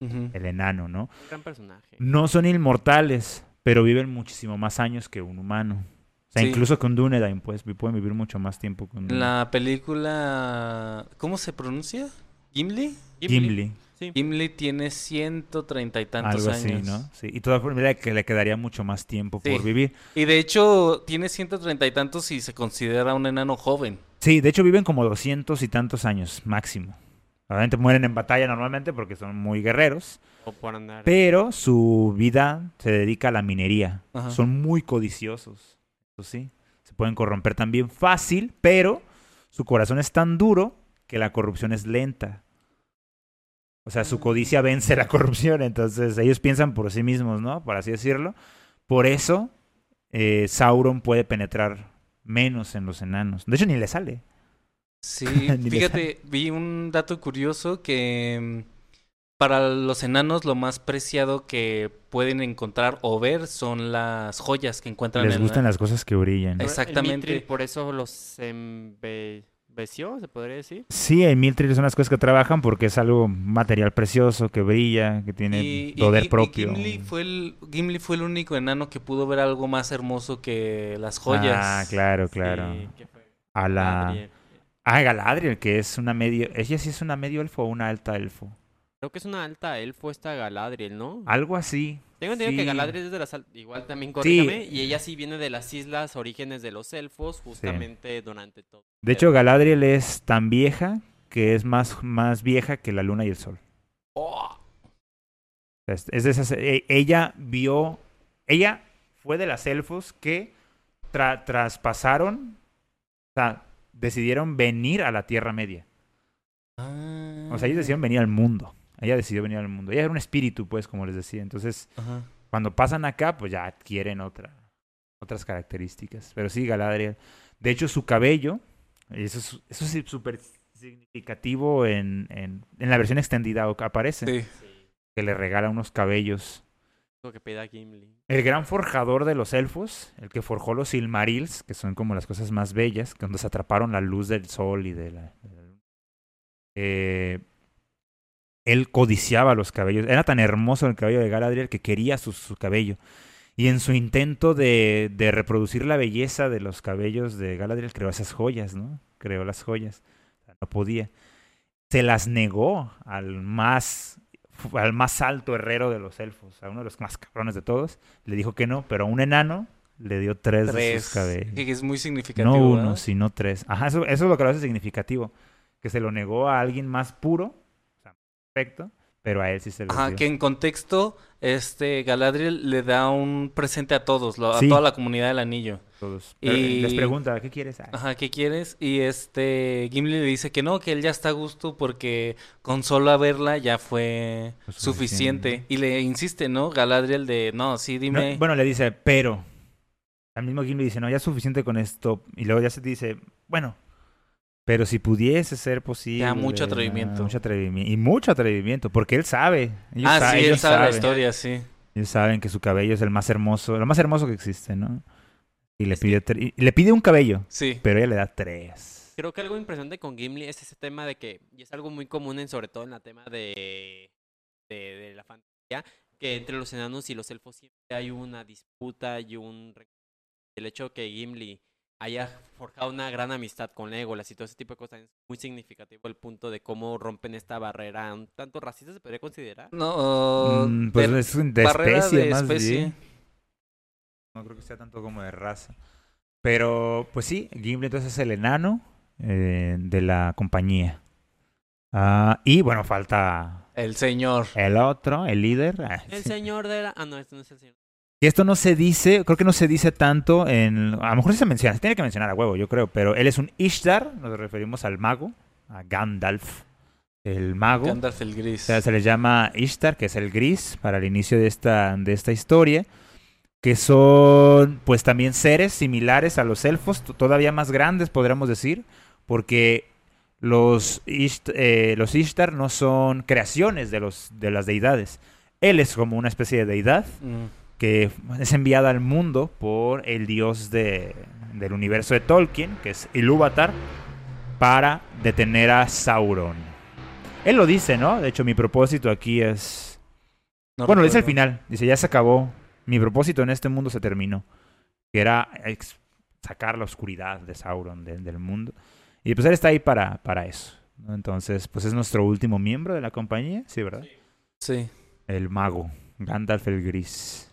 el enano, ¿no? Un gran personaje. No son inmortales, pero viven muchísimo más años que un humano. O sea, Sí. incluso un Dunedain, pues, pueden vivir mucho más tiempo que un La película... ¿Cómo se pronuncia? ¿Gimli? Gimli. Sí. Gimli tiene ciento treinta y tantos Algo años. así, ¿no? Sí. Y toda forma que le quedaría mucho más tiempo Sí. por vivir. Y de hecho tiene ciento treinta y tantos y se considera un enano joven. Sí, de hecho viven como doscientos y tantos años máximo. Obviamente mueren en batalla normalmente porque son muy guerreros, O por andar. pero su vida se dedica a la minería. Ajá. Son muy codiciosos, eso sí. Se pueden corromper también fácil, pero su corazón es tan duro que la corrupción es lenta. O sea, su codicia vence la corrupción, entonces ellos piensan por sí mismos, ¿no? Por así decirlo. Por eso eh, Sauron puede penetrar menos en los enanos. De hecho, ni le sale. Sí, fíjate, vi un dato curioso que mm, para los enanos lo más preciado que pueden encontrar o ver son las joyas que encuentran Les en gustan la... las cosas que brillan. Exactamente. El Mithril por eso los embeció, se podría decir. Sí, el Miltril son las cosas que trabajan porque es algo material precioso, que brilla, que tiene Y, poder y- y propio. Gimli fue, el, Gimli fue el único enano que pudo ver algo más hermoso que las joyas. Ah, claro, claro. Sí, fue A la... Galadriel. Ah, Galadriel, que es una medio... ¿Ella sí es una medio elfo o una alta elfo? Creo que es una alta elfo esta Galadriel, ¿no? Algo así. Tengo entendido que. Galadriel es de las al- igual también corrígame, y ella sí viene de las islas orígenes de los elfos justamente durante todo. De hecho, Galadriel es tan vieja que es más, más vieja que la luna y el sol. Oh, Es, es de esas... e- Ella vio... Ella fue de las elfos que tra- traspasaron... O sea, decidieron venir a la Tierra Media. ah. O sea, ellos decidieron venir al mundo. Ella decidió venir al mundo. Ella era un espíritu, pues, como les decía. Entonces, Ajá. cuando pasan acá, pues ya adquieren otra, otras características. Pero sí, Galadriel. De hecho, su cabello, eso es eso es súper significativo en, en, en la versión extendida, aparece, Sí. que le regala unos cabellos. Lo que pida Gimli. El gran forjador de los elfos, el que forjó los Silmarils, que son como las cosas más bellas, cuando se atraparon la luz del sol y de la... de la luna. Eh, él codiciaba los cabellos. Era tan hermoso el cabello de Galadriel que quería su, su cabello. Y en su intento de, de reproducir la belleza de los cabellos de Galadriel, creó esas joyas, ¿no? Creó las joyas. No podía. Se las negó al más al más alto herrero de los elfos, a uno de los más cabrones de todos, le dijo que no, pero a un enano le dio tres, de sus cabellos. Que es muy significativo. No uno, ¿verdad? sino tres. Ajá, eso, eso es lo que lo hace significativo. Que se lo negó a alguien más puro, perfecto, pero a él sí se lo Ajá, dio. que en contexto, este Galadriel le da un presente a todos, lo- a Sí. toda la comunidad del anillo. Todos. Pero, Y- Les pregunta, ¿qué quieres? Ah, Ajá, ¿qué quieres? Y este Gimli le dice que no, que él ya está a gusto porque con solo verla ya fue suficiente. suficiente. Y le insiste, ¿no? Galadriel de, no, sí, No, dime. bueno, le dice, pero. Al mismo Gimli dice, no, ya es suficiente con esto. Y luego ya se dice, bueno, pero si pudiese ser posible. Ya, mucho ah, atrevimiento. Mucho atrevimiento. Y mucho atrevimiento, porque él sabe. Ellos ah, sa- sí, él ellos sabe la saben. historia, sí. Ellos saben que su cabello es el más hermoso, lo más hermoso que existe, ¿no? Y le pide, tre- y le pide un cabello, Sí. pero ella le da tres. Creo que algo impresionante con Gimli es ese tema de que, y es algo muy común en sobre todo en la tema de, de, de la fantasía, que entre los enanos y los elfos siempre hay una disputa y un... El hecho que Gimli haya forjado una gran amistad con Legolas y todo ese tipo de cosas es muy significativo el punto de cómo rompen esta barrera un tanto racista se podría considerar. No, Mm, pues de- es un- de barrera especie, de más especie. bien. No creo que sea tanto como de raza. Pero, pues sí, Gimli entonces es el enano eh, de la compañía. Ah, y bueno, falta El señor. el otro, el líder. Ah, El sí. señor de la... Ah, no, este no es el señor. Y esto no se dice, creo que no se dice tanto en... A lo mejor se menciona, se tiene que mencionar a huevo, yo creo. Pero él es un Ishtar, nos referimos al mago, a Gandalf, el mago. Gandalf el O gris. sea, se les llama Ishtar, que es el gris, para el inicio de esta, de esta historia. Que son, pues también seres similares a los elfos, todavía más grandes, podríamos decir. Porque los, Isht- eh, los Ishtar no son creaciones de, los, de las deidades. Él es como una especie de deidad Mm. Que es enviada al mundo por el dios de, del universo de Tolkien, que es Ilúvatar, para detener a Sauron. Él lo dice, ¿no? De hecho, mi propósito aquí es... No bueno, lo dice al final. Dice, ya se acabó. Mi propósito en este mundo se terminó. Que era sacar la oscuridad de Sauron de- del mundo. Y pues él está ahí para, para eso. ¿no? Entonces, pues es nuestro último miembro de la compañía. Sí, ¿verdad? Sí. El mago, Gandalf el Gris.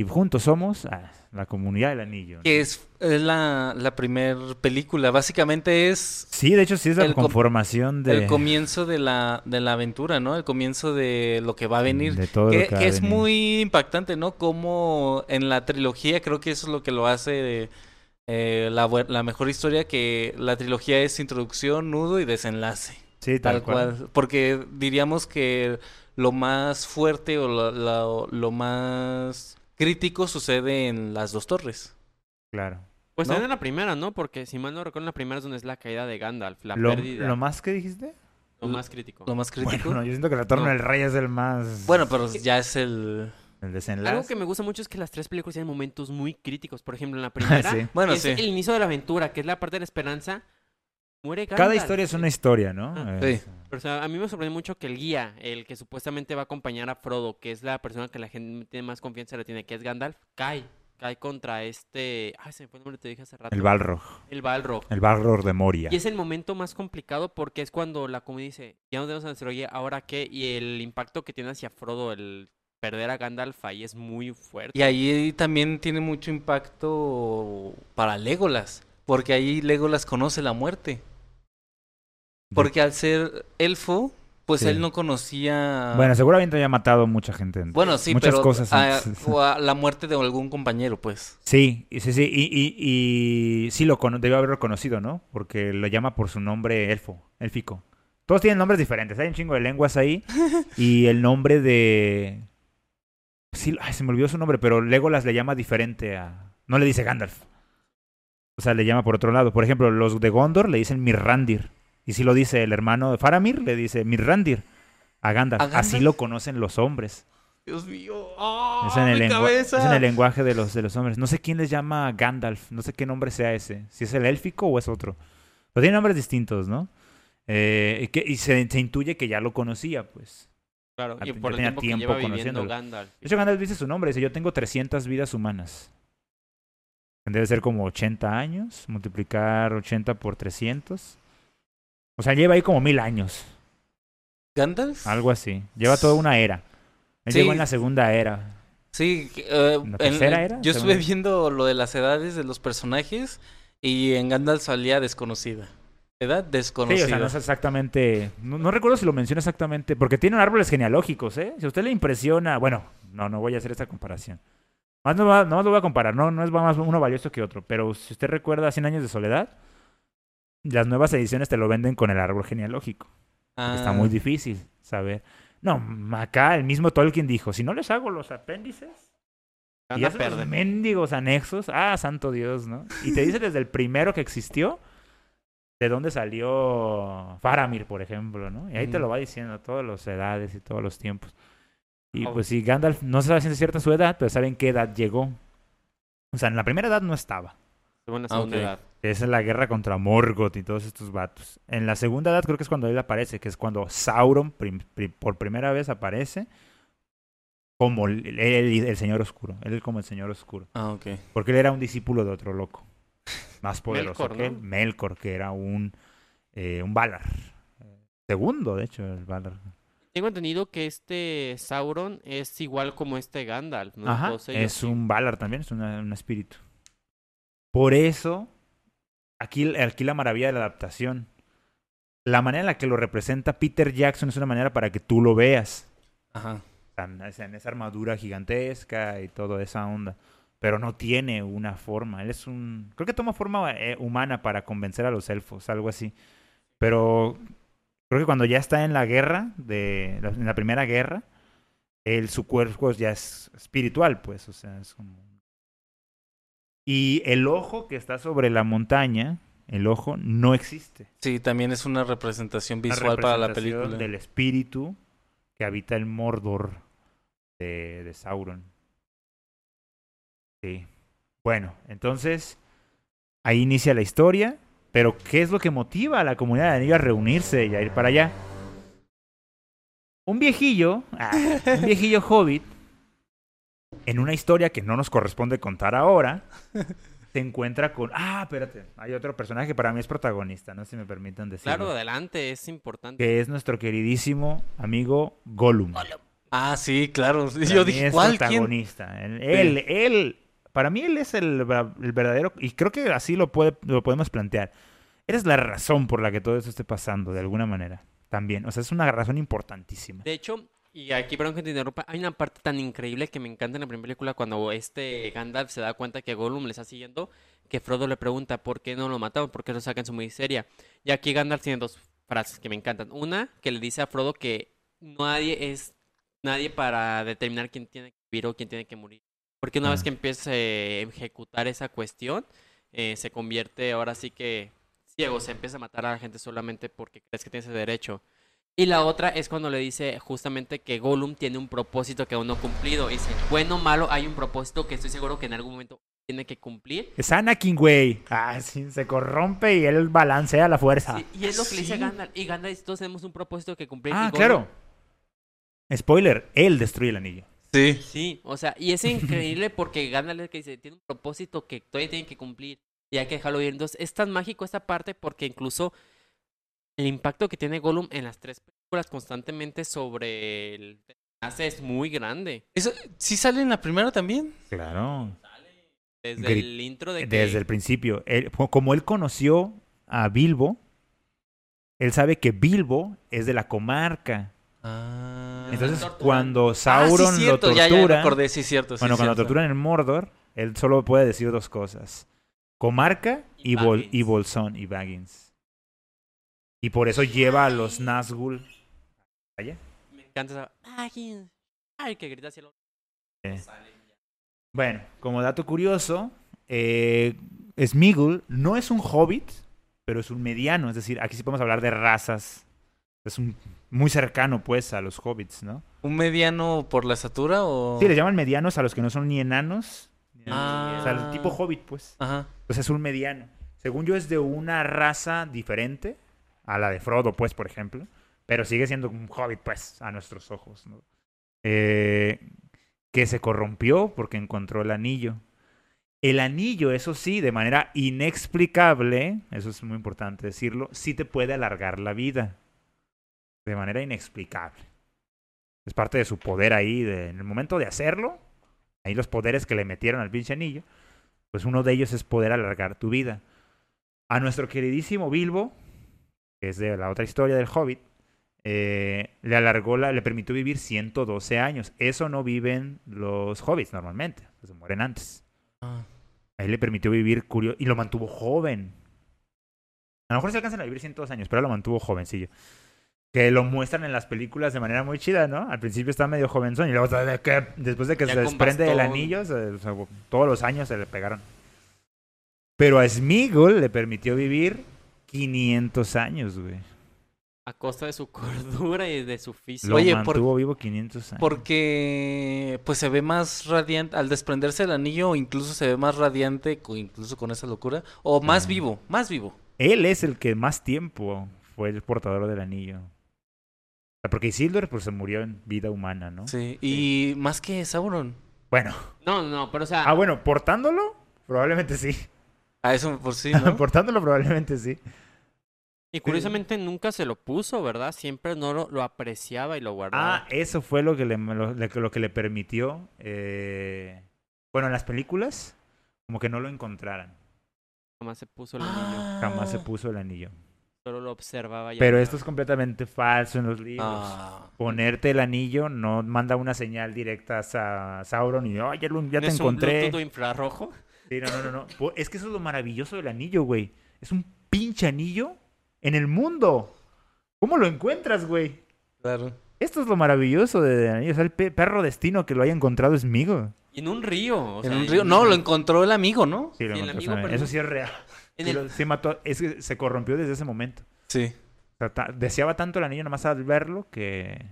Y juntos somos ah, la comunidad del anillo. ¿no? Que es, es la, la primer película. Básicamente es Sí, de hecho sí es la conformación de, el comienzo de la, de la aventura, ¿no? El comienzo de lo que va a venir. de todo que lo que, que es venir. muy impactante, ¿no? Como en la trilogía, creo que eso es lo que lo hace eh, la, la mejor historia, que la trilogía es introducción, nudo y desenlace. Sí, tal, Tal cual. cual. Porque diríamos que lo más fuerte o lo, lo- lo más crítico sucede en las dos torres. Claro. Pues ¿No? también en la primera, ¿no? Porque si mal no recuerdo, en la primera es donde es la caída de Gandalf, la Lo, pérdida, lo más que dijiste? lo más crítico. Lo más crítico. Bueno, no, yo siento que retorno No. del rey es el más... Bueno, pero ya es el... el desenlace. Algo que me gusta mucho es que las tres películas tienen momentos muy críticos. Por ejemplo, en la primera, Sí. Bueno, es sí. el inicio de la aventura, que es la parte de la esperanza. Muere Gandalf. Cada historia es una historia, ¿no? Ah, sí. Pero, o sea, a mí me sorprende mucho que el guía, el que supuestamente va a acompañar a Frodo, que es la persona que la gente tiene más confianza le tiene, que es Gandalf, cae. Cae contra este... Ay, se me fue el nombre, te dije hace rato. El Balrog. El Balrog. El Balrog de Moria. Y es el momento más complicado porque es cuando la comunidad dice, ya no tenemos a nuestro guía, ¿ahora qué? Y el impacto que tiene hacia Frodo, el perder a Gandalf ahí es muy fuerte. Y ahí también tiene mucho impacto para Legolas, porque ahí Legolas conoce la muerte. Porque al ser elfo, pues Sí. él no conocía... Bueno, seguramente haya matado mucha gente. Bueno, sí, Muchas pero cosas a- o a la muerte de algún compañero, pues. Sí, sí, sí. Y, y, y sí lo cono debió haberlo conocido, ¿no? Porque lo llama por su nombre elfo, élfico. Todos tienen nombres diferentes. Hay un chingo de lenguas ahí. y el nombre de... Sí, ay, se me olvidó su nombre, pero Legolas le llama diferente a... No le dice Gandalf. O sea, le llama por otro lado. Por ejemplo, los de Gondor le dicen Mirrandir. Y si lo dice el hermano de Faramir, le dice Mirrandir a Gandalf. ¿A Gandalf? Así lo conocen los hombres. Dios mío. Es en, el lengua- es en el lenguaje de los, de los hombres. No sé quién les llama Gandalf. No sé qué nombre sea ese. Si es el élfico o es otro. Pero tiene nombres distintos, ¿no? Eh, y que- y se, se intuye que ya lo conocía, pues. Claro, y por el tenía tiempo, tiempo que lleva viviendo conociéndolo. Gandalf. De hecho, Gandalf dice su nombre. Dice, yo tengo 300 vidas humanas. Debe ser como 80 años. Multiplicar 80 por 300. O sea, lleva ahí como mil años. ¿Gandalf? Algo así. Lleva toda una era. Él Sí. llegó en la segunda era. Sí, eh, ¿La en- tercera era? yo estuve viendo lo de las edades de los personajes y en Gandalf salía desconocida. Edad Sí, desconocida. o sea, no es exactamente. No, no recuerdo si lo menciona exactamente. Porque tienen árboles genealógicos, ¿eh? Si a usted le impresiona. Bueno, no, no voy a hacer esa comparación. Más no, va- no lo voy a comparar. No, no es más uno valioso que otro. Pero si usted recuerda 100 años de soledad, las nuevas ediciones te lo venden con el árbol genealógico. Está Ah, muy difícil saber. No, acá el mismo Tolkien dijo: si no les hago los apéndices. Y Anda a perder. mendigos anexos. Ah, santo Dios, ¿no? Y te dice desde el primero que existió de dónde salió Faramir, por ejemplo, ¿no? Y ahí te lo va diciendo todas las edades y todos los tiempos. Y Oh. pues sí, Gandalf no se sabe si cierta su edad, pero saben qué edad llegó. O sea, en la primera edad no estaba. Tuvo una Ah, segunda edad. Es la guerra contra Morgoth y todos estos vatos. En la segunda edad creo que es cuando él aparece, que es cuando Sauron prim- por primera vez aparece como el, el- el Señor Oscuro. Él es como el Señor Oscuro. Ah, ok. Porque él era un discípulo de otro loco. Más poderoso Melkor, que él. ¿no? Melkor, que era un, eh, un Valar. Segundo, de hecho, el Valar. Tengo entendido que este Sauron es igual como este Gandalf, ¿no? Ajá, ellos, es sí. un Valar también, es una- un espíritu. Por eso, aquí, aquí la maravilla de la adaptación. La manera en la que lo representa Peter Jackson es una manera para que tú lo veas. Ajá. En esa armadura gigantesca y toda esa onda. Pero no tiene una forma. Él es un. Creo que toma forma eh, humana para convencer a los elfos, algo así. Pero creo que cuando ya está en la guerra, de, en la primera guerra, él, su cuerpo ya es espiritual, pues. O sea, es como. Y el ojo que está sobre la montaña, el ojo, no existe. Sí, también es una representación Una visual para la película. Del espíritu que habita el Mordor de, de Sauron. Sí. Bueno, entonces, Ahí inicia la historia. Pero, ¿qué es lo que motiva a la comunidad de anillo a reunirse y a ir para allá? Un viejillo, ah, un viejillo hobbit, en una historia que no nos corresponde contar ahora, se encuentra con. Ah, espérate. Hay otro personaje que para mí es protagonista, no sé si me permiten decirlo. Claro, adelante, es importante. Que es nuestro queridísimo amigo Gollum. Ah, sí, claro. Para Yo mí dije, es ¿cuál? Protagonista. Él, él, él- para mí él es el, ver- el verdadero, y creo que así lo, puede, lo podemos plantear. Eres la razón por la que todo esto esté pasando, de alguna manera. También, o sea, es una razón importantísima. De hecho, y aquí, perdón que te interrumpa, hay una parte tan increíble que me encanta en la primera película cuando este Gandalf se da cuenta que Gollum le está siguiendo, que Frodo le pregunta por qué no lo mataron, por qué lo sacan su miseria. Y aquí Gandalf tiene dos frases que me encantan. Una, que le dice a Frodo que nadie es nadie para determinar quién tiene que vivir o quién tiene que morir. Porque una vez que empieza a ejecutar esa cuestión, eh, se convierte ahora sí que ciego, se empieza a matar a la gente solamente porque crees que tienes ese derecho. Y la otra es cuando le dice justamente que Gollum tiene un propósito que aún no ha cumplido. Y dice, bueno o malo, hay un propósito que estoy seguro que en algún momento tiene que cumplir. Es Anakin, güey. Ah, sí, se corrompe y él balancea la fuerza. Sí, y es lo que le dice a. Gandalf. Y Gandalf dice, todos tenemos un propósito que cumplir. y ah, Gollum- claro. Spoiler, él destruye el anillo. Sí. Sí, o sea, y es increíble porque Gandalf es el que dice, tiene un propósito que todavía tienen que cumplir. Y hay que dejarlo ir. Entonces, es tan mágico esta parte porque incluso el impacto que tiene Gollum en las tres películas constantemente sobre el hace es muy grande. Eso, ¿Sí sale en la primera también? Claro. Desde el intro de que... Desde el principio. Él- como él conoció a Bilbo, él sabe que Bilbo es de la comarca. Ah. Entonces, cuando Ah, sí, Sauron cierto, lo ya, tortura, ya me acordé, sí, cierto. sí, bueno, cuando lo cierto. torturan en Mordor, él solo puede decir dos cosas: comarca Y y, Bol y Bolsón y Baggins. Y por eso lleva a los Nazgûl. allá. Me encanta esa... Ay, que grita hacia el otro. Eh. Bueno, como dato curioso, eh, Sméagol no es un hobbit, pero es un mediano. Es decir, aquí sí podemos hablar de razas. Es un muy cercano, pues, a los hobbits, ¿no? ¿Un mediano por la estatura o...? Sí, les llaman medianos a los que no son ni enanos. ni- Ah. O sea, el tipo hobbit, pues. Ajá. Entonces es un mediano. Según yo, es de una raza diferente a la de Frodo, pues, por ejemplo. Pero sigue siendo un hobbit, pues, a nuestros ojos. Eh, que se corrompió porque encontró el anillo. El anillo, eso sí, de manera inexplicable, eso es muy importante decirlo, sí te puede alargar la vida. De manera inexplicable. Es parte de su poder ahí, en el momento de hacerlo, ahí los poderes que le metieron al pinche anillo, pues uno de ellos es poder alargar tu vida. A nuestro queridísimo Bilbo, que es de la otra historia del Hobbit, eh, le alargó, la, le permitió vivir 112 años. Eso no viven los hobbits normalmente, se mueren antes. Ah. A él le permitió vivir curioso y lo mantuvo joven. A lo mejor se alcanzan a vivir 102 años, pero lo mantuvo jovencillo. Que lo muestran en las películas de manera muy chida, ¿no? Al principio está medio jovenzón y luego después de que Ya se desprende bastón. anillo, se- todos los años se le pegaron. Pero a Smeagol le permitió vivir 500 años, güey. A costa de su cordura y de su físico. Lo Oye, por- mantuvo vivo 500 años. Porque pues se ve más radiante, al desprenderse el anillo incluso se ve más radiante, incluso con esa locura, o más Ah. vivo, más vivo. Él es el que más tiempo fue el portador del anillo. Porque Isildur pues, se murió en vida humana, ¿no? Sí, y más que Sauron. Bueno. No, no, pero o sea... Ah, bueno, portándolo, probablemente sí. A eso por sí, ¿no? portándolo, probablemente sí. Y curiosamente nunca se lo puso, ¿verdad? Siempre no lo, lo apreciaba y lo guardaba. Ah, eso fue lo que le, lo, que le permitió. eh, Bueno, en las películas, como que no lo encontraran. Jamás se puso el anillo. Jamás se Ah. puso el anillo. Solo lo observaba y Pero esto es completamente falso en los libros. Ah. Ponerte el anillo no manda una señal directa a Sa- Sauron y "Ay, ya, lo- ya ¿No te es un encontré. Infrarrojo? Sí, no, no, no, no. Es que eso es lo maravilloso del anillo, güey. Es un pinche anillo en el mundo. ¿Cómo lo encuentras, güey? Claro. Esto es lo maravilloso de del anillo. O sea, el pe- perro destino que lo haya encontrado es migo. Y en un río. o en sea, un río. No, lo encontró el amigo, ¿no? Sí, lo Sí, el encontró, amigo, pero Eso sí es real. en Sí, el- lo- sí mató. Es que se corrompió desde ese momento. Sí. O sea, ta- deseaba tanto el anillo nomás al verlo que,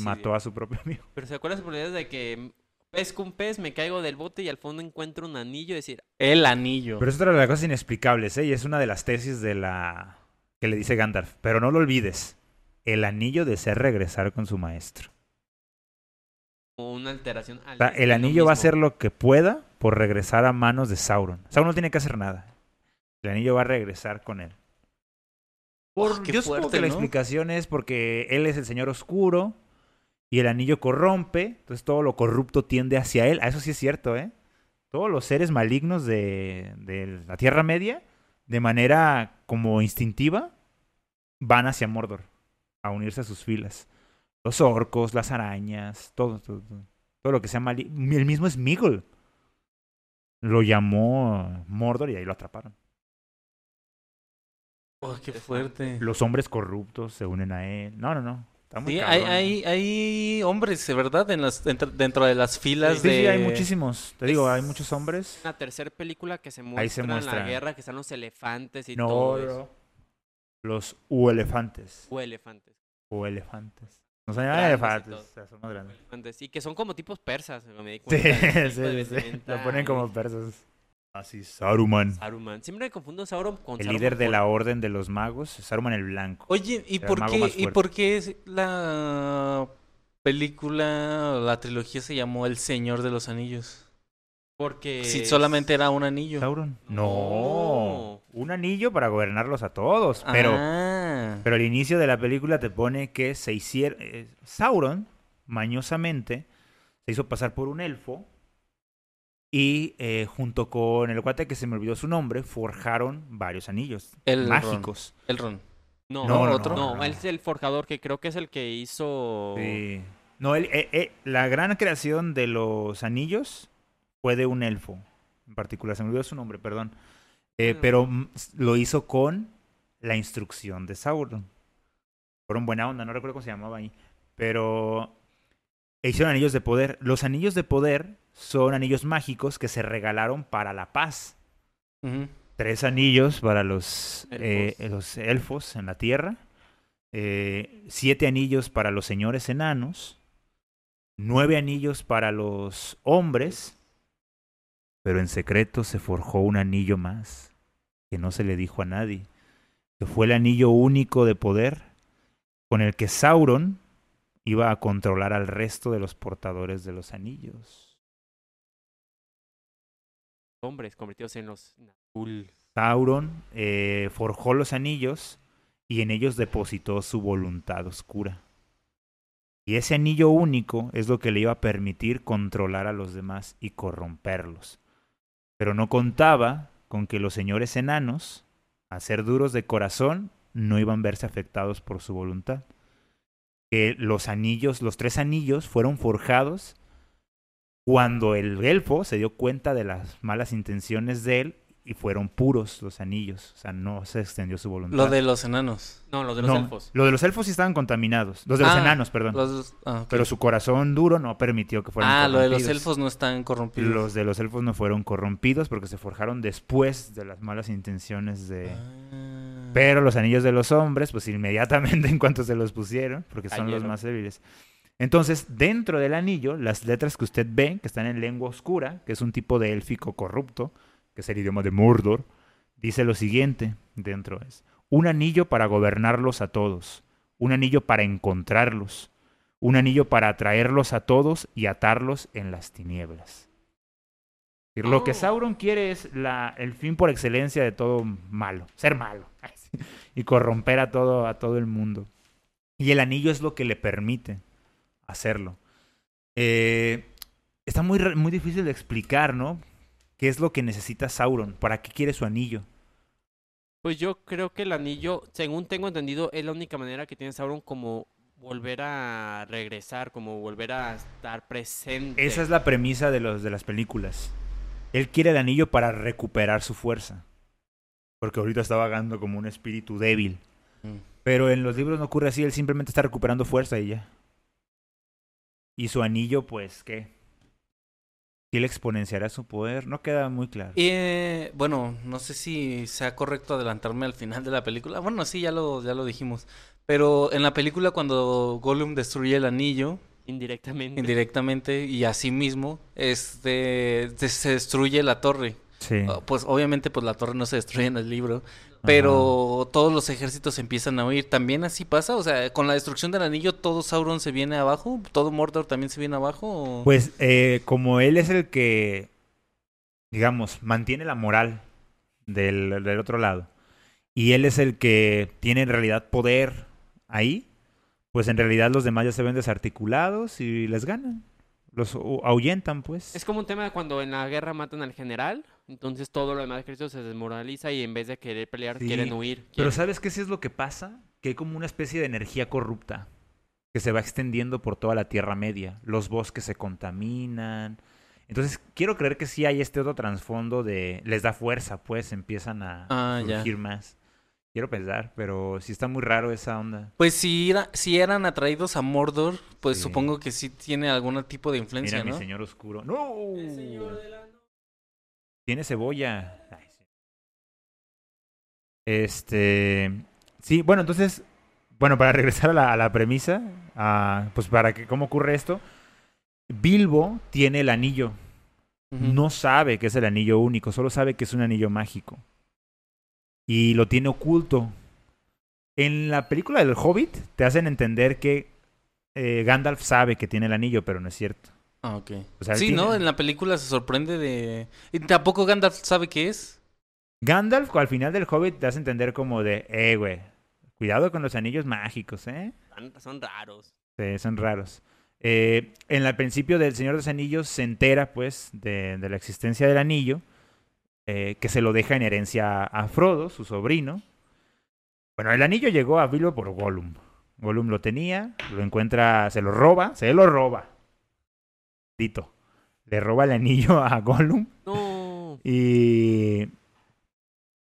mató a su propio amigo. Pero ¿se acuerdan de de que pesco un pez, me caigo del bote y al fondo encuentro un anillo y decir, El anillo. Pero es otra de las cosas inexplicables, ¿eh? Y es una de las tesis de la... que le dice Gandalf. Pero no lo olvides. El anillo desea regresar con su maestro. como una alteración. O al sea, el anillo va a hacer lo que pueda por regresar a manos de Sauron. Sauron no tiene que hacer nada. El anillo va a regresar con él. Por, Oh, qué yo supongo fuerte, que la ¿no? explicación es porque él es el señor oscuro y el anillo corrompe, entonces todo lo corrupto tiende hacia él. Ah, eso sí es cierto, ¿eh? Todos los seres malignos de, de la Tierra Media, de manera como instintiva, van hacia Mordor a unirse a sus filas. Los orcos, las arañas, todo, todo, todo, todo lo que sea maligno. El mismo Smeagol lo llamó Mordor y ahí lo atraparon. Oh, qué fuerte. Los hombres corruptos se unen a él. No, no, no. Está muy Sí, hay, hay, hay hombres, ¿verdad? En las, dentro, dentro de las filas Sí, de... sí, hay muchísimos. Te digo, hay muchos hombres. La tercera película que se Ahí muestra, en la guerra, que están los elefantes y No, todo no. eso. Los U-elefantes. O elefantes. O elefantes. No son elefantes, o sea, son más grandes. elefantes. Y que son como tipos persas, me di Sí, cuenta. sí, de sí, sí. Lo ponen como persas. Así, Saruman. Saruman. Siempre me confundo Sauron con El Saruman líder de la orden de los magos, Saruman el Blanco. Oye, ¿y por, qué, ¿y por qué es la película, la trilogía se llamó El Señor de los Anillos? Porque... Si solamente era un anillo. ¿Sauron? No. No. Un anillo para gobernarlos a todos. Pero, Ah. pero al inicio de la película te pone que se hicieron. eh, Sauron, mañosamente, se hizo pasar por un elfo. Y eh, junto con el cuate que se me olvidó su nombre, forjaron varios anillos El mágicos. El Ron. No, No, otro. No, no. él es el forjador que creo que es el que hizo... Sí. No, él- eh, eh, la gran creación de los anillos fue de un elfo. En particular, se me olvidó su nombre, perdón. Eh, Ah. pero mm, lo hizo con la instrucción de Sauron. Fueron buena onda, no recuerdo cómo se llamaba ahí. Pero e hicieron anillos de poder. Los anillos de poder son anillos mágicos que se regalaron para la paz. Tres anillos para los eh, Elfos. los elfos en la tierra. eh, siete anillos para los señores enanos. Nueve anillos para los hombres. Pero en secreto se forjó un anillo más que no se le dijo a nadie. Que fue el anillo único de poder con el que Sauron iba a controlar al resto de los portadores de los anillos. Hombres convertidos en los Nazgûl. Sauron eh, forjó los anillos y en ellos depositó su voluntad oscura. Y ese anillo único es lo que le iba a permitir controlar a los demás y corromperlos. Pero no contaba con que los señores enanos, a ser duros de corazón, no iban a verse afectados por su voluntad. Que los anillos, los tres anillos, fueron forjados cuando el elfo se dio cuenta de las malas intenciones de él y fueron puros los anillos. O sea, no se extendió su voluntad. Lo de los enanos. No, los de los No, elfos. Lo de los elfos sí estaban contaminados. Los de los Ah, enanos, perdón. Los- ah, ok. Pero su corazón duro no permitió que fueran Ah, lo de los elfos no están corrompidos. Los de los elfos no fueron corrompidos porque se forjaron después de las malas intenciones de... Ah. Pero los anillos de los hombres, pues inmediatamente en cuanto se los pusieron, porque son los más débiles. Entonces, dentro del anillo, las letras que usted ve, que están en lengua oscura, que es un tipo de élfico corrupto, que es el idioma de Mordor, dice lo siguiente, dentro es, un anillo para gobernarlos a todos, un anillo para encontrarlos, un anillo para atraerlos a todos y atarlos en las tinieblas. Lo que Oh. Sauron quiere es la, el fin por excelencia de todo malo, ser malo y corromper a todo, a todo el mundo. Y el anillo es lo que le permite hacerlo. Eh, está muy, muy difícil de explicar, ¿no? ¿Qué es lo que necesita Sauron? ¿Para qué quiere su anillo? Pues yo creo que el anillo, según tengo entendido, es la única manera que tiene Sauron como volver a regresar, como volver a estar presente. Esa es la premisa de, los, de las películas. Él quiere el anillo para recuperar su fuerza. Porque ahorita está vagando como un espíritu débil. Mm. Pero en los libros no ocurre así, él simplemente está recuperando fuerza y ya. Y su anillo, pues, ¿qué? Si él exponenciará su poder, no queda muy claro. Y, eh, bueno, no sé si sea correcto adelantarme al final de la película. Bueno, sí, ya lo, ya lo dijimos. Pero en la película cuando Gollum destruye el anillo, Indirectamente. indirectamente y así mismo este se destruye la torre. Sí. Ah, Pues obviamente pues la torre no se destruye en el libro, pero todos los ejércitos empiezan a huir. También así pasa, o sea, con la destrucción del anillo todo Sauron se viene abajo, todo Mordor también se viene abajo. o- Pues eh, como él es el que, digamos, mantiene la moral del, del otro lado, y él es el que tiene en realidad poder ahí, pues en realidad los demás ya se ven desarticulados y les ganan. Los hu- ahuyentan, pues. Es como un tema de cuando en la guerra matan al general, entonces todo lo demás ejército se desmoraliza y en vez de querer pelear, Sí, quieren huir. Pero ¿sabes qué sí es lo que pasa? Que hay como una especie de energía corrupta que se va extendiendo por toda la Tierra Media. Los bosques se contaminan. Entonces, quiero creer que sí hay este otro trasfondo de... Les da fuerza, pues, empiezan a Ah, ya. surgir más. Quiero pensar, pero sí está muy raro esa onda. Pues si, era- si eran atraídos a Mordor, pues Sí. supongo que sí tiene algún tipo de influencia, Mira mi ¿no? señor oscuro. ¡No! Tiene cebolla. Este. Sí, bueno, entonces. Bueno, para regresar a la, a la premisa, ah, pues para que cómo ocurre esto. Bilbo tiene el anillo. No sabe que es el anillo único, solo sabe que es un anillo mágico. Y lo tiene oculto. En la película del Hobbit te hacen entender que eh, Gandalf sabe que tiene el anillo, pero no es cierto. Ah, ok. O sea, él sí, tiene- ¿no? En la película se sorprende de... ¿Y tampoco Gandalf sabe qué es? Gandalf al final del Hobbit te hace entender como de, eh, güey, cuidado con los anillos mágicos, ¿eh? Son- Son raros. Sí, son raros. Eh, en el principio del Señor de los Anillos se entera, pues, de, de la existencia del anillo, eh, que se lo deja en herencia a Frodo, su sobrino. Bueno, el anillo llegó a Bilbo por Gollum. Gollum lo tenía, lo encuentra, se lo roba, se lo roba. Dito. Le roba el anillo a Gollum No. y,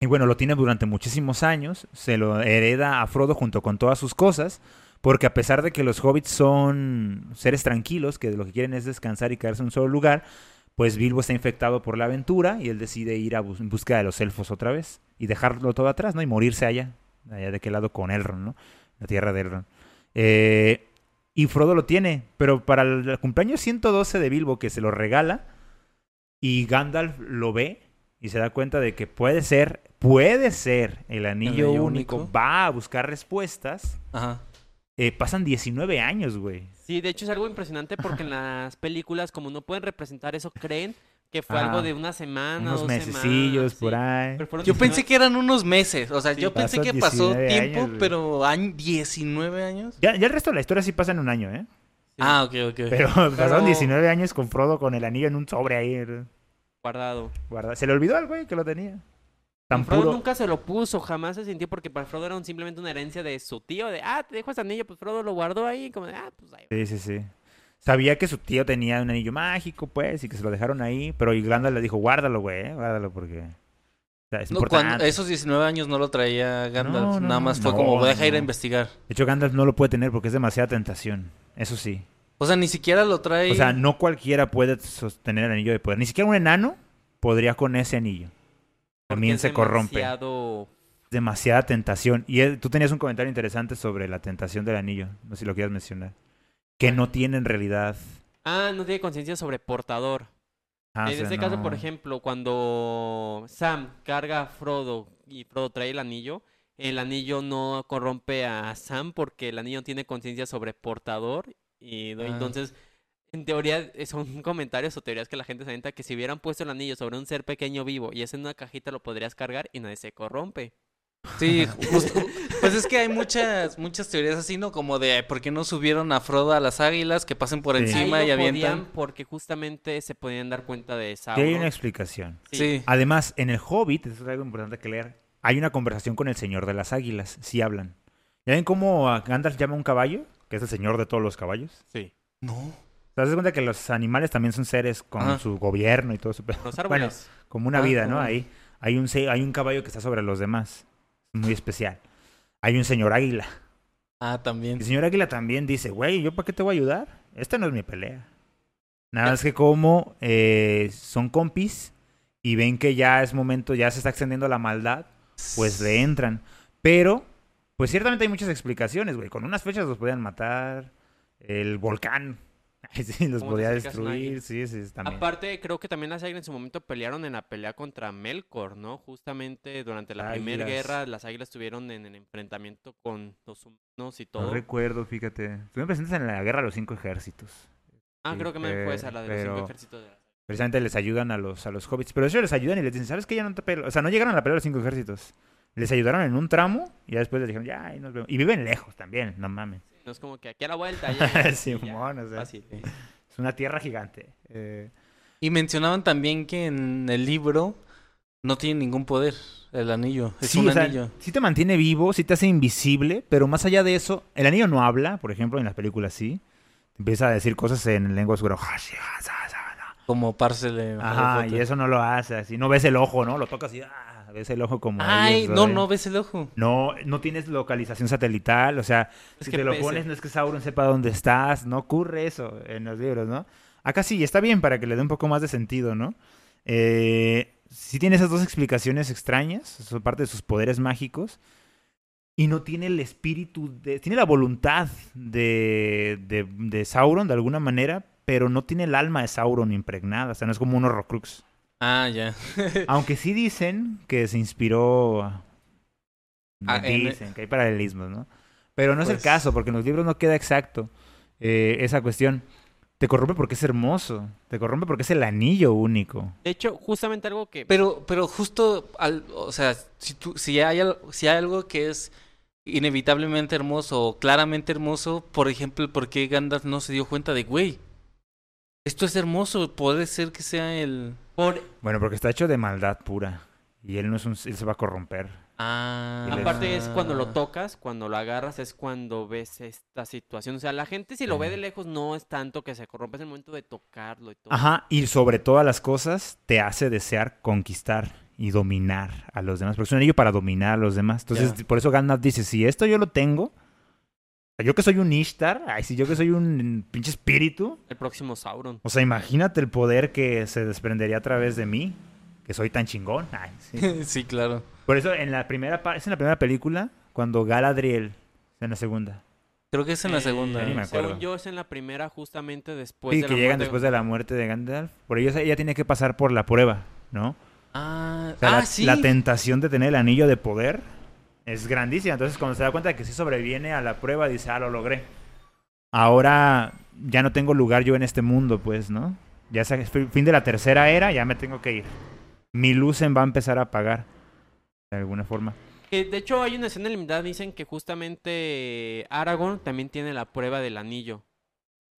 y bueno, lo tiene durante muchísimos años. Se lo hereda a Frodo junto con todas sus cosas. Porque a pesar de que los hobbits son seres tranquilos, que lo que quieren es descansar y quedarse en un solo lugar, pues Bilbo está infectado por la aventura y él decide ir a bus- en busca de los elfos otra vez y dejarlo todo atrás, ¿no? Y morirse allá, allá de qué lado con Elrond, ¿no? La tierra de Elrond. Eh, y Frodo lo tiene, pero para el cumpleaños 112 de Bilbo que se lo regala y Gandalf lo ve y se da cuenta de que puede ser, puede ser el anillo, único. va a buscar respuestas. Ajá. Eh, pasan 19 años, güey. Sí, de hecho es algo impresionante porque en las películas, como no pueden representar eso, creen que fue algo de una semana, Unos dos mesecillos semanas, por sí. ahí. Pero Yo 19 pensé que eran unos meses, o sea, Sí, yo pensé que pasó 19 tiempo, años, pero año 19 años. Ya, ya el resto de la historia sí pasa en un año, ¿eh? Sí, Ah, ok, ok. Pero, pasaron 19 años con Frodo con el anillo en un sobre ahí. guardado. guardado. Se le olvidó al güey que lo tenía. Tan Frodo puro. nunca se lo puso, jamás se sintió porque para Frodo era un- simplemente una herencia de su tío, de, ah, te dejo este anillo, pues Frodo lo guardó ahí, como de, ah, pues ahí. va". Sí, sí, sí. Sabía que su tío tenía un anillo mágico, pues, y que se lo dejaron ahí. Pero Irlanda le dijo, guárdalo, güey, eh, guárdalo porque... o sea, es No, cuando, esos 19 años no lo traía Gandalf, No, no, nada más fue como voy a ir a investigar. De hecho, Gandalf no lo puede tener porque es demasiada tentación. Eso sí. O sea, ni siquiera lo trae. O sea, no cualquiera puede sostener el anillo de poder. Ni siquiera un enano podría con ese anillo. También se corrompe. demasiado- Demasiada tentación. Y él- tú tenías un comentario interesante sobre la tentación del anillo. No sé si lo quieras mencionar. Que no tiene en realidad. Ah, no tiene conciencia sobre portador. Ah, o en sea, este caso, por ejemplo, cuando Sam carga a Frodo y Frodo trae el anillo, el anillo no corrompe a Sam porque el anillo no tiene conciencia sobre portador. Y Ah. entonces, en teoría, eh, son comentarios o teorías que la gente se inventa que si hubieran puesto el anillo sobre un ser pequeño vivo y es en una cajita lo podrías cargar y nadie se corrompe. Sí, justo. Pues es que hay muchas muchas teorías así, ¿no? Como de por qué no subieron a Frodo a las águilas que pasen por Sí. encima Ahí y avientan. porque justamente se podían dar cuenta de Sí, hay una explicación. Sí. Además, en el Hobbit, eso es algo importante que leer, hay una conversación con el señor de las águilas. Sí hablan. ¿Ya ven cómo Gandalf llama a un caballo? Que es el señor de todos los caballos. Sí. No. ¿Te das cuenta que los animales también son seres con Ajá. su gobierno y todo su... Los Bueno, árboles. como una Ah, vida, ¿no? Ahí hay un, se- hay un caballo que está sobre los demás. Muy especial. Hay un señor águila. Ah, también. El señor águila también dice, güey, ¿yo para qué te voy a ayudar? Esta no es mi pelea. Nada más que como eh, son compis y ven que ya es momento, ya se está extendiendo la maldad, pues le entran. Pero, pues ciertamente hay muchas explicaciones, güey. Con unas fechas los podían matar. El volcán sí, los ¿Cómo podía destruir, sí, sí, también. Aparte, creo que también las águilas en su momento pelearon en la pelea contra Melkor, ¿no? Justamente durante la primera guerra, las águilas estuvieron en el enfrentamiento con los humanos y No todo. recuerdo, fíjate. Estuvieron presentes en la guerra de los cinco ejércitos. ah, sí, creo que me fue esa, la de los cinco ejércitos de las Precisamente les ayudan a los, a los hobbits. Pero ellos les ayudan y les dicen, ¿sabes qué? Ya no te pelo. O sea, no llegaron a la pelea de los cinco ejércitos. Les ayudaron en un tramo y ya después les dijeron, ya, ahí nos vemos. Y viven lejos también, no mames. No es como que aquí a la vuelta. ya, ya, Simón, o sea, fácil. es una tierra gigante. Eh, Y mencionaban también que en el libro no tiene ningún poder el anillo. Es sí, un o sea, anillo. sí te mantiene vivo, sí te hace invisible, pero más allá de eso, el anillo no habla, por ejemplo, en las películas sí. Empieza a decir cosas en lengua oscura. Como Parcel de Ajá, Harry y eso no lo hace así. No ves el ojo, ¿no? Lo tocas y ah, ves el ojo como... Ay, no, no ves el ojo. No, no tienes localización satelital, o sea, Es si que te lo pese. pones no es que Sauron sepa dónde estás, no ocurre eso en los libros, ¿no? Acá sí, está bien para que le dé un poco más de sentido, ¿no? Eh, sí tiene esas dos explicaciones extrañas, parte de sus poderes mágicos, y no tiene el espíritu, de, tiene la voluntad de, de, de Sauron de alguna manera, pero no tiene el alma de Sauron impregnada, o sea, no es como un Horrocrux. Ah, ya. Aunque sí dicen que se inspiró. Ah, en- dicen que hay paralelismos, ¿no? Pero no es el Pues- caso, porque en los libros no queda exacto eh, esa cuestión. Te corrompe porque es hermoso. Te corrompe porque es el anillo único. De hecho, justamente algo que... Pero, pero justo, al, o sea, si, tú, si, hay, si hay algo que es inevitablemente hermoso o claramente hermoso, por ejemplo, ¿por qué Gandalf no se dio cuenta de, güey, esto es hermoso, puede ser que sea el... por, Bueno, porque está hecho de maldad pura. Y él no es un, él se va a corromper. Ah, Aparte es cuando lo tocas, cuando lo agarras, es cuando ves esta situación. O sea, la gente si lo ve de lejos no es tanto que se corrompe, es el momento de tocarlo y todo. Ajá, y sobre todas las cosas, te hace desear conquistar y dominar a los demás. Porque es un anillo para dominar a los demás. Entonces, por eso Gandalf dice, si esto yo lo tengo, yo que soy un Ishtar, ay, si yo que soy un pinche espíritu, El próximo Sauron. o sea, imagínate el poder que se desprendería a través de mí, que soy tan chingón. Ay, sí. sí, claro. Por eso, en la primera pa- es en la primera película, cuando Galadriel, en la segunda. Creo que es en la Eh, segunda. ya ni me acuerdo. Según yo es en la primera justamente después Sí, de que la llegan muerte- después de la muerte de Gandalf. Por ello ella tiene que pasar por la prueba, ¿no? Ah, O sea, ah, la, sí. la tentación de tener el anillo de poder es grandísima. Entonces, cuando se da cuenta de que sí sobreviene a la prueba, dice, ah, lo logré. Ahora ya no tengo lugar yo en este mundo, pues, ¿no? Ya es fi- fin de la tercera era, ya me tengo que ir. Mi Lucen va a empezar a apagar, de alguna forma. De hecho hay una escena limitada, dicen que justamente Aragorn también tiene la prueba del anillo.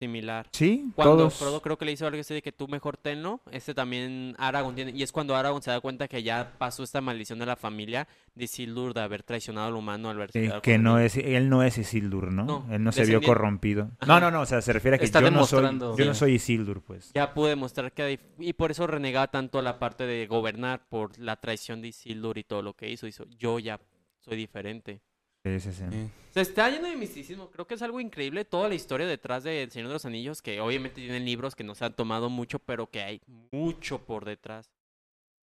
Similar. Sí, Cuando todos. Frodo creo que le hizo algo así de que tú mejor tenlo, este también Aragorn tiene, y es cuando Aragorn se da cuenta que ya pasó esta maldición de la familia de Isildur de haber traicionado al humano al verse Sí, quedado que no es, él no es Isildur, ¿no? No, él no se vio corrompido. Ajá. No, no, no, o sea, se refiere a que Está yo no soy, demostrando. yo no soy Isildur, pues. Ya pude demostrar que y por eso renegaba tanto la parte de gobernar por la traición de Isildur y todo lo que hizo, hizo yo ya soy diferente. Sí, está lleno de misticismo. Creo que es algo increíble toda la historia detrás de El Señor de los Anillos, que obviamente tienen libros que no se han tomado mucho, pero que hay mucho por detrás.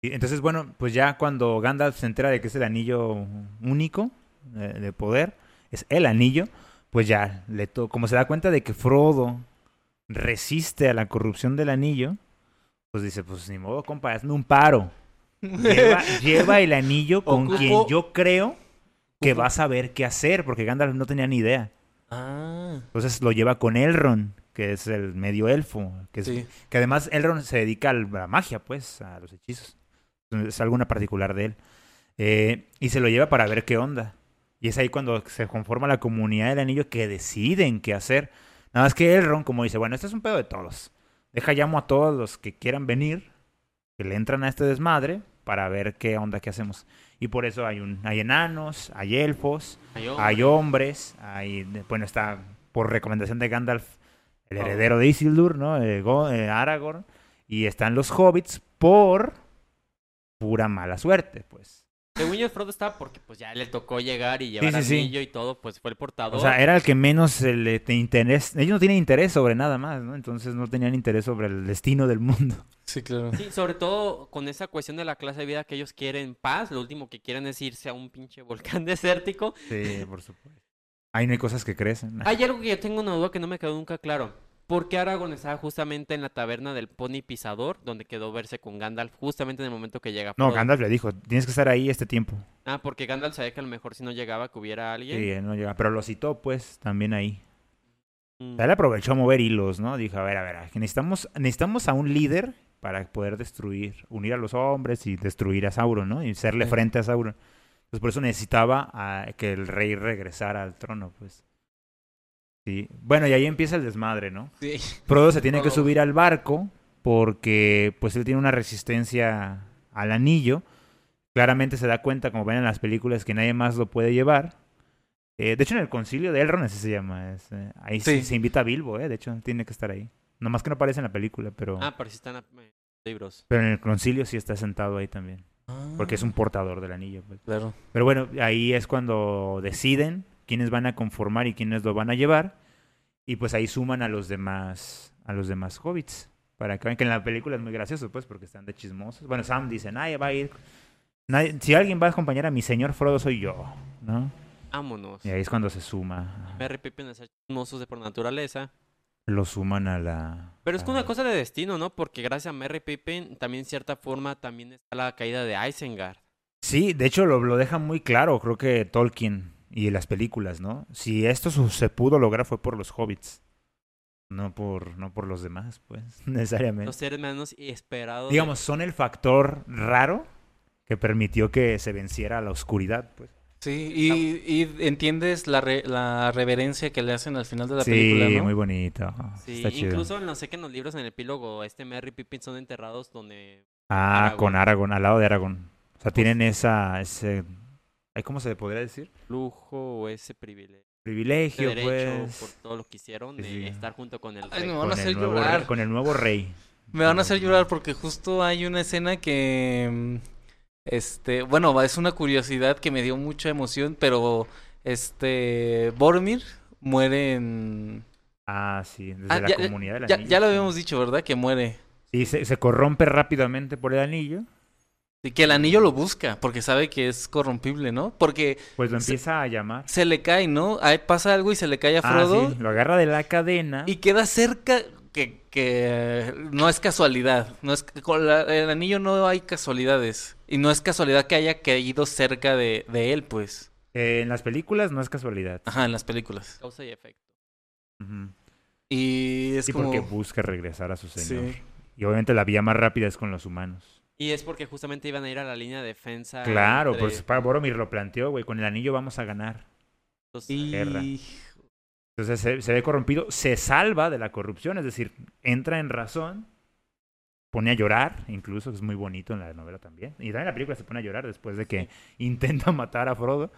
Y entonces, bueno, pues ya cuando Gandalf se entera de que es el anillo único eh, de poder, es el anillo, pues ya, le to como se da cuenta de que Frodo resiste a la corrupción del anillo, pues dice, pues ni modo, compa, hazme un paro. Lleva, lleva el anillo con Ocupo- quien yo creo que va a saber qué hacer, porque Gandalf no tenía ni idea. Ah, Entonces lo lleva con Elrond, que es el medio elfo, que, es- sí. que además Elrond se dedica a la magia, pues, a los hechizos. Es alguna particular de él. Eh, y se lo lleva para ver qué onda. Y es ahí cuando se conforma la comunidad del anillo que deciden qué hacer. Nada más que Elrond, como dice, bueno, este es un pedo de todos. Deja llamo a todos los que quieran venir, que le entran a este desmadre, para ver qué onda, qué hacemos. Y por eso hay, un, hay enanos, hay elfos, Ay, hay hombres, hay, bueno, está por recomendación de Gandalf el Oh. heredero de Isildur, ¿no? Eh, Go- eh, Aragorn. Y están los hobbits por pura mala suerte, pues. Según yo, Frodo estaba porque pues ya le tocó llegar y llevar sí, sí. anillo y todo, pues fue el portador. O sea, era el que menos le te interés. Ellos no tienen interés sobre nada más, ¿no? Entonces no tenían interés sobre el destino del mundo. Sí, claro. Sí, sobre todo con esa cuestión de la clase de vida que ellos quieren paz, lo último que quieren es irse a un pinche volcán desértico. Sí, por supuesto. Ahí no hay cosas que crecen. Hay algo que yo tengo una duda que no me quedó nunca claro. Porque Aragorn estaba justamente en la taberna del Pony Pisador, donde quedó verse con Gandalf justamente en el momento que llega No. Gandalf le dijo, tienes que estar ahí este tiempo. Ah, porque Gandalf sabía que a lo mejor si no llegaba que hubiera alguien. Sí, no llega. Pero lo citó, pues, también ahí. Mm. O sea, él aprovechó a mover hilos, ¿no? Dijo, a ver, a ver, que necesitamos, necesitamos a un líder para poder destruir, unir a los hombres y destruir a Sauron, ¿no? Y hacerle Sí. frente a Sauron. Entonces por eso necesitaba a que el rey regresara al trono, pues. Sí. Bueno, y ahí empieza el desmadre, ¿no? Sí. Frodo se tiene que subir al barco porque pues él tiene una resistencia al anillo. Claramente se da cuenta, como ven en las películas, que nadie más lo puede llevar. Eh, de hecho, en el concilio de Elrond, así se llama. es, eh, ahí sí. Se invita a Bilbo, eh, de hecho, tiene que estar ahí. Nomás que no aparece en la película, pero, Ah, pero sí están en los libros. pero en el concilio sí está sentado ahí también. Porque Ah. es un portador del anillo. pues. Claro. Pero bueno, ahí es cuando deciden quiénes van a conformar y quiénes lo van a llevar. Y pues ahí suman a los demás, a los demás hobbits. Para que vean que en la película es muy gracioso, pues, porque están de chismosos. Bueno, Sam dice, nadie va a ir. nadie- si alguien va a acompañar a mi señor Frodo, soy yo, ¿no? Vámonos. Y ahí es cuando se suma. Merry Pippin es chismosos de por naturaleza. Lo suman a la. Pero es que a- una cosa de destino, ¿no? Porque gracias a Merry Pippin, también cierta forma, también está la caída de Isengard. Sí, de hecho lo, lo deja muy claro, creo que Tolkien y las películas, ¿no? Si esto se pudo lograr fue por los hobbits. No por, no por los demás, pues, necesariamente. Los seres menos esperados. de- Digamos, son el factor raro que permitió que se venciera la oscuridad, pues. Sí, y, y entiendes la, re- la reverencia que le hacen al final de la sí, película, ¿no? muy bonito. Sí, Está chido. incluso no sé que en los libros, en el epílogo, este Merry y Pippin son enterrados donde... Ah, con Aragorn, al lado de Aragorn. O sea, tienen esa, ese, ¿cómo se podría decir? lujo o ese privilegio, Privilegio, derecho pues. por todo lo que hicieron Sí, de sí. estar junto con el Ay, rey. no. van a con, hacer el nuevo llorar. rey, con el nuevo rey. Me van a hacer llorar porque justo hay una escena que... mm, Este, bueno, es una curiosidad que me dio mucha emoción, pero este Boromir muere en Ah, sí, desde Ah, la ya- comunidad del ya, anillo. ya lo habíamos dicho, ¿verdad? Que muere. Y se, se corrompe rápidamente por el anillo, Y que el anillo lo busca porque sabe que es corrompible, ¿no? Porque pues lo Se- empieza a llamar. se le cae, ¿no? Ahí pasa algo y se le cae a Ah, Frodo sí, lo agarra de la cadena. y queda cerca que, que no es casualidad, no es con la- el anillo no hay casualidades y no es casualidad que haya caído cerca de, de él, pues. Eh, en las películas no es casualidad. Ajá, en las películas. Causa y efecto. Y es Sí, como porque busca regresar a su señor. Sí. Y obviamente la vía más rápida es con los humanos. Y es porque justamente iban a ir a la línea de defensa. Claro, entre pues para Boromir lo planteó, güey. Con el anillo vamos a ganar. guerra. Entonces se, se ve corrompido, se salva de la corrupción, es decir, entra en razón, pone a llorar, incluso, que es muy bonito en la novela también. Y también en la película se pone a llorar después de que intenta matar a Frodo.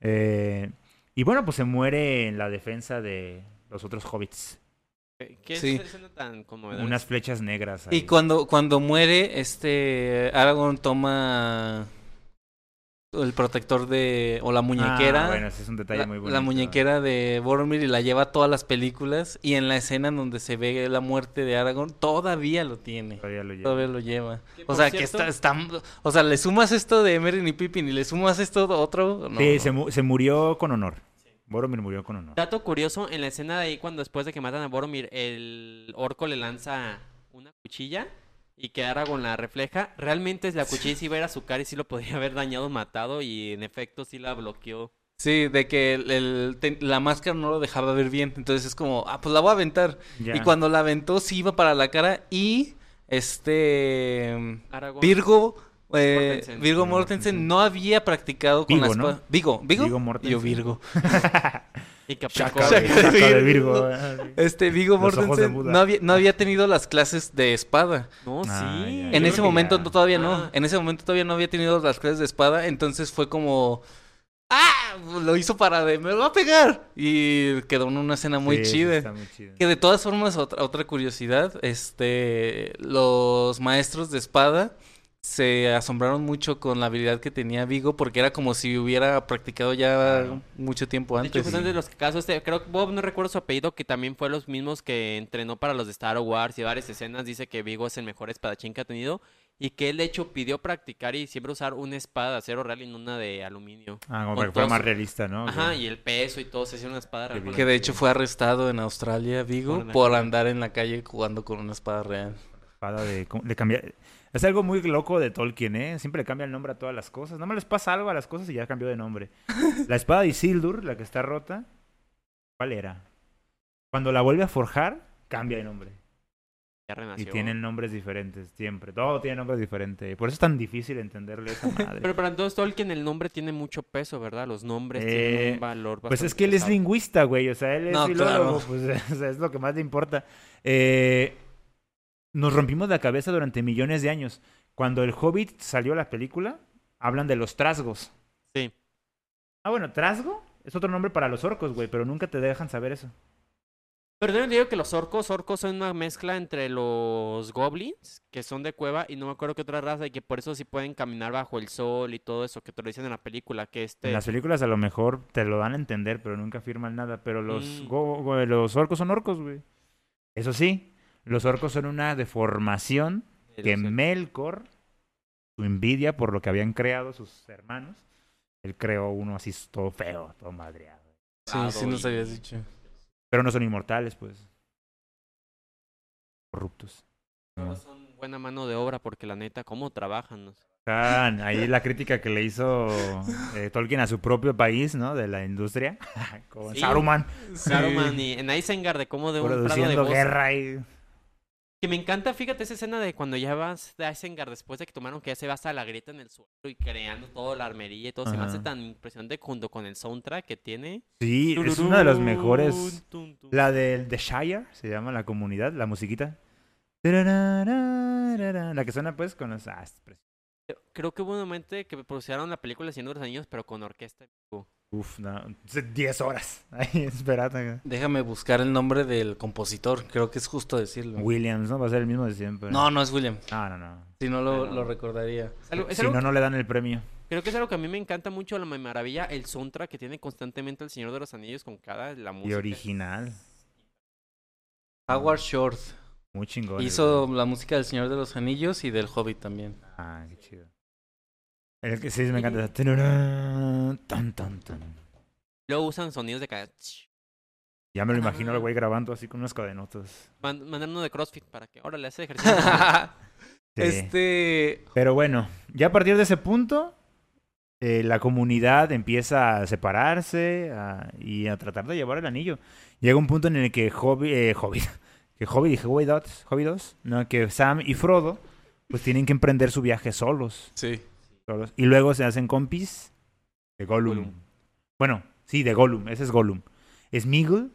Eh, y bueno, pues se muere en la defensa de los otros hobbits. ¿Qué es Sí. escena tan conmovedora? Unas flechas negras. Y cuando, cuando muere, este Aragorn toma el protector de. o la muñequera. Ah, bueno, ese es un detalle la, muy la bonito. muñequera de Boromir y la lleva a todas las películas. Y en la escena en donde se ve la muerte de Aragorn, todavía lo tiene. Todavía lo lleva. Todavía lo lleva. O sea, que está, está. O sea, le sumas esto de Merry y Pippin y le sumas esto de otro. No, Sí, no. se, mu- se murió con honor. Boromir murió con honor. Dato curioso, en la escena de ahí, cuando después de que matan a Boromir, el orco le lanza una cuchilla y que Aragorn la refleja, realmente la cuchilla sí iba a ir a su cara y sí lo podría haber dañado, matado y en efecto sí la bloqueó. Sí, de que el- el- te- la máscara no lo dejaba ver bien. Entonces es como, ah, pues la voy a aventar. Ya. Y cuando la aventó, sí iba para la cara. Y este. Aragorn. Virgo. Eh, Mortensen. Virgo Mortensen no había practicado con Vigo, la ¿no? espada. Vigo, Vigo. Vigo Mortensen. Yo Virgo. y Capricornio. de, Chaca de chaca de Virgo. Ah, sí. Este Vigo Mortensen no había, no había tenido las clases de espada. No, sí. Ah, ya, yo En ese momento ya. no, todavía no. Ah, En ese momento todavía no había tenido las clases de espada. Entonces fue como. ¡Ah! Lo hizo para de. ¡Me lo va a pegar! Y quedó en una escena muy Sí, sí, chida. está muy chido. Que de todas formas, otra, otra curiosidad, este, los maestros de espada se asombraron mucho con la habilidad que tenía Vigo porque era como si hubiera practicado ya Claro. mucho tiempo De hecho, antes. justamente los casos, este, creo que Bob, no recuerdo su apellido, que también fue los mismos que entrenó para los de Star Wars y varias escenas, dice que Vigo es el mejor espadachín que ha tenido. y que él de hecho pidió practicar y siempre usar una espada de acero real y no una de aluminio. Ah, como que fuera todo más realista, ¿no? Ajá, y el peso y todo, se hacía una espada real. Que de hecho fue arrestado en Australia, Vigo, Por andar en la calle jugando con una espada real. espada de, cómo- de cambiar. Es algo muy loco de Tolkien, ¿eh? Siempre le cambia el nombre a todas las cosas. Nada más les pasa algo a las cosas y ya cambió de nombre. La espada de Isildur, la que está rota, ¿cuál era? Cuando la vuelve a forjar, cambia de nombre. Ya Y tienen nombres diferentes, siempre. Todo tiene nombres diferentes. Por eso es tan difícil entenderle esa madre. Pero para entonces Tolkien el nombre tiene mucho peso, ¿verdad? Los nombres Eh, tienen un valor Pues es que él es lingüista, güey. O sea, él es No, filólogo. claro. Pues o sea, es lo que más le importa. Eh, nos rompimos la cabeza durante millones de años. Cuando el Hobbit salió la película, hablan de los trasgos. Sí. Ah, bueno, trasgo es otro nombre para los orcos, güey, pero nunca te dejan saber eso. Pero también digo que los orcos, orcos son una mezcla entre los goblins, que son de cueva, y no me acuerdo qué otra raza, y que por eso sí pueden caminar bajo el sol y todo eso, que te lo dicen en la película, que este... En las películas a lo mejor te lo dan a entender, pero nunca afirman nada. Pero los, Mm. go- go- los orcos son orcos, güey. Eso sí, los orcos son una deformación de que Melkor, su envidia por lo que habían creado sus hermanos, él creó uno así todo feo, todo madreado. Sí, sí nos habías dicho. Pero no son inmortales, pues. Corruptos. Pero son buena mano de obra, porque la neta, ¿cómo trabajan? no? Ahí la crítica que le hizo eh, Tolkien a su propio país, ¿no? De la industria. Con Sí. Saruman Saruman y en Isengard, de cómo de un prado de produciendo guerra y... Que me encanta, fíjate, esa escena de cuando ya vas de Isengard después de que tomaron que ya se va hasta la grieta en el suelo y creando toda la armería y todo. Se me hace tan impresionante junto con el soundtrack que tiene. Sí, es una de las mejores. La del The Shire, se llama la comunidad, la musiquita. La que suena pues con los... Ah. Creo que hubo un momento que producieron la película de los Anillos, pero con orquesta. Uf, no, 10 horas. Ahí, esperando. Déjame buscar el nombre del compositor, creo que es justo decirlo. Williams, ¿no? Va a ser el mismo de siempre. No, no es William, No, no, no. si no lo, Ah, no. lo recordaría. Algo- Si algo no, que- no le dan el premio. Creo que es algo que a mí me encanta mucho, la me maravilla, el soundtrack que tiene constantemente el Señor de los Anillos con cada la música. Y original. Howard Short Muy chingón. hizo la música del Señor de los Anillos y del Hobbit también. Ah, qué chido. El que sí me encanta. Tan, tan, tan. Luego usan sonidos de cada... Ya me lo imagino Ah. el güey grabando así con unos cadenotos. Man- uno de CrossFit para que ahora le hace ejercicio. Sí. Este, Pero bueno, ya a partir de ese punto, eh, la comunidad empieza a separarse a- y a tratar de llevar el anillo. Llega un punto en el que Hobbit, eh, Hobbit, que Hobbit y Hobbit 2, Hobbit 2, no, que Sam y Frodo, pues tienen que emprender su viaje solos, sí. Solos. Y luego se hacen compis de Gollum. Gollum. Bueno, sí, de Gollum, ese es Gollum. Smeagol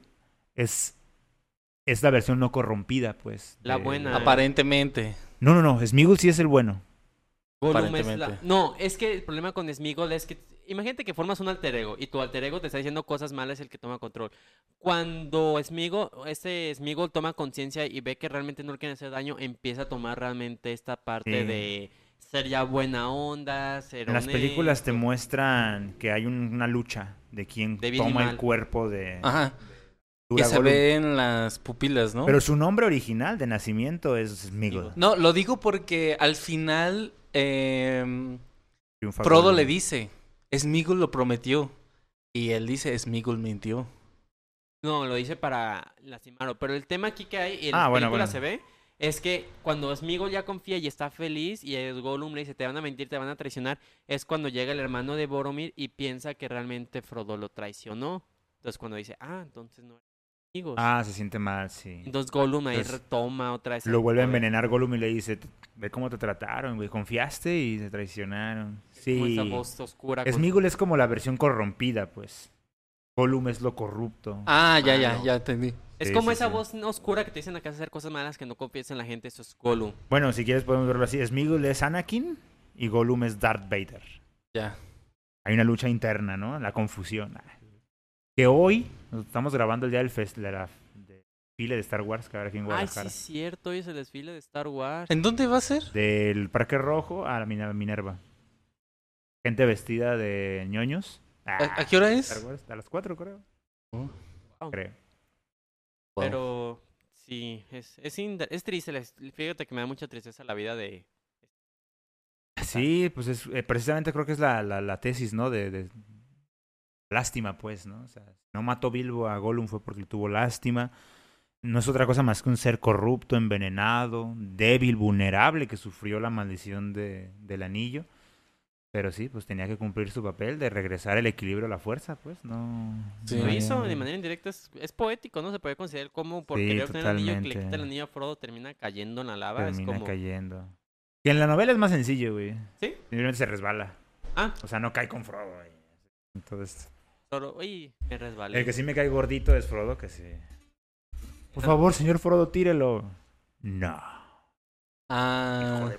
es, es la versión no corrompida, pues. La de- buena. Aparentemente. No, no, no, Smeagol sí es el bueno. Gollum es la... Aparentemente. No, es que el problema con Smeagol es que... Imagínate que formas un alter ego y tu alter ego te está diciendo cosas malas el que toma control. Cuando Smeagol, este Smeagol toma conciencia y ve que realmente no le quieren hacer daño, empieza a tomar realmente esta parte Sí. de ser ya buena onda, ser En las películas te muestran que hay un- una lucha de quién De bien y toma el mal. cuerpo de Ajá. Que se ve en las pupilas, ¿no? Pero su nombre original de nacimiento es Smeagol. No, lo digo porque al final eh, Frodo le dice, Smigol lo prometió. Y él dice, Smigol mintió. No, lo dice para lastimarlo. Pero el tema aquí que hay, y en Ah, las bueno, películas bueno. se ve, es que cuando Smeagol ya confía y está feliz y el Gollum le dice, te van a mentir, te van a traicionar, es cuando llega el hermano de Boromir y piensa que realmente Frodo lo traicionó. Entonces cuando dice, ah, entonces no amigos. Ah, se siente mal, sí. Entonces Gollum ahí Entonces, retoma otra vez. Lo el vuelve a envenenar Gollum y le dice, ve cómo te trataron, güey. Confiaste y te traicionaron. Como Sí. esa voz oscura. con- Smeagol es como la versión corrompida, pues. Gollum es lo corrupto. Ah, ya, Ah, ya, ya entendí. Es Sí, como sí, esa sí. voz oscura que te dicen acá hacer cosas malas que no confíes en la gente. Eso es Gollum. Bueno, si quieres podemos verlo así. Smeagol es Anakin y Gollum es Darth Vader. Ya. Hay una lucha interna, ¿no? La confusión. Ah. Que hoy, nos estamos grabando el día del fest, de la de- desfile de Star Wars que haber aquí en Ay, Guadalajara. sí, es cierto. Hoy es el desfile de Star Wars. ¿En dónde va a ser? Del Parque Rojo a la Mine- Minerva. Gente vestida de ñoños. ¿A, Ah, a qué hora Star es? Wars, a las 4 creo. Oh, Creo. wow. Pero sí, es, es, triste. Fíjate que me da mucha tristeza la vida de Sí, pues es, eh, precisamente creo que es la, la, la tesis, ¿no? De, de lástima, pues, ¿no? O sea, no mató Bilbo a Gollum fue porque tuvo lástima. No es otra cosa más que un ser corrupto, envenenado, débil, vulnerable, que sufrió la maldición de, del anillo. Pero sí, pues tenía que cumplir su papel de regresar el equilibrio a la fuerza, pues, no... Sí. Lo hizo de manera indirecta, es, es poético, ¿no? Se puede considerar como por Sí, obtener el anillo que le quita el anillo a Frodo termina cayendo en la lava. termina es como... cayendo. Y en la novela es más sencillo, güey. ¿Sí? Simplemente se resbala. Ah, O sea, no cae con Frodo, güey. Entonces, solo, uy, me resbalé. el que sí me cae gordito es Frodo, que sí. Por favor, señor Frodo, tírelo. No. Ah,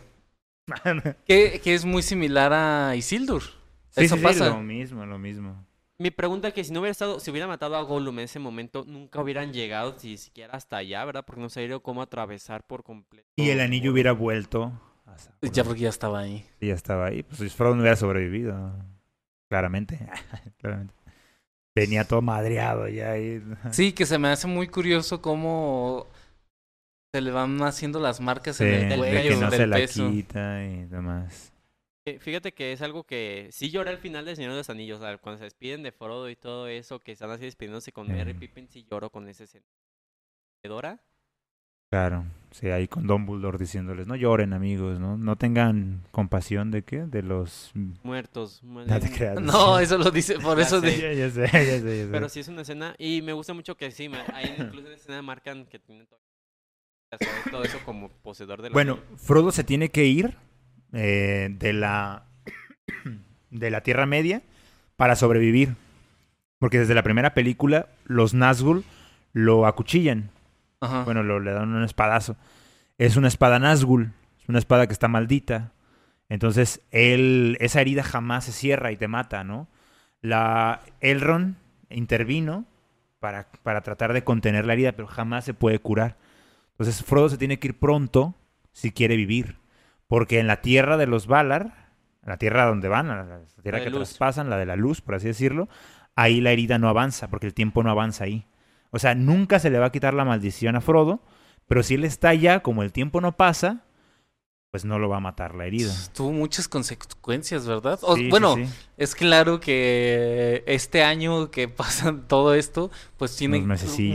que, que es muy similar a Isildur. Sí, Eso sí, sí, pasa. lo mismo, lo mismo. Mi pregunta es que si no hubiera estado, si hubiera matado a Gollum en ese momento, nunca hubieran llegado ni siquiera hasta allá, ¿verdad? Porque no sabría cómo atravesar por completo. Y el anillo hubiera vuelto. a Sauron. Ya porque ya estaba ahí. Sí, ya estaba ahí. Pues si Frodo no hubiera sobrevivido. Claramente. Claramente. Venía todo madreado ya ahí. Sí, que se me hace muy curioso cómo se le van haciendo las marcas Sí, en el del de cuello, que no del se la peso. quita y demás. Fíjate que es algo que sí lloré al final del Señor de los Anillos, sea, cuando se despiden de Frodo y todo eso, que están así despidiéndose con Merry y Mm. Pippin, sí lloro con ese escena. ¿De Dora? Claro. Sí, ahí con Dumbledore diciéndoles, no lloren amigos, ¿no? No tengan compasión de qué? De los... Muertos. mu- No te creas. No, eso lo dice, por Ya eso sé. de... Ya, ya sé, ya sé, ya sé. Pero sí es una escena, y me gusta mucho que sí, ahí incluso en la escena marcan que tienen todo, todo eso como poseedor de la Bueno, Frodo se tiene que ir eh, de la de la Tierra Media para sobrevivir. Porque desde la primera película los Nazgûl lo acuchillan. Ajá. Bueno, lo, le dan un espadazo. Es una espada Nazgûl. Es una espada que está maldita. Entonces, él, esa herida jamás se cierra y te mata, ¿no? La Elrond intervino para, para tratar de contener la herida, pero jamás se puede curar. Entonces, Frodo se tiene que ir pronto si quiere vivir. Porque en la tierra de los Valar, la tierra donde van, la, tierra que luz. traspasan, la de la luz, por así decirlo, ahí la herida no avanza, porque el tiempo no avanza ahí. O sea, nunca se le va a quitar la maldición a Frodo, pero si él está allá, como el tiempo no pasa, pues no lo va a matar la herida. Tuvo muchas consecuencias, ¿verdad? O- Sí, sí, bueno, sí. es claro que este año que pasa todo esto, pues tiene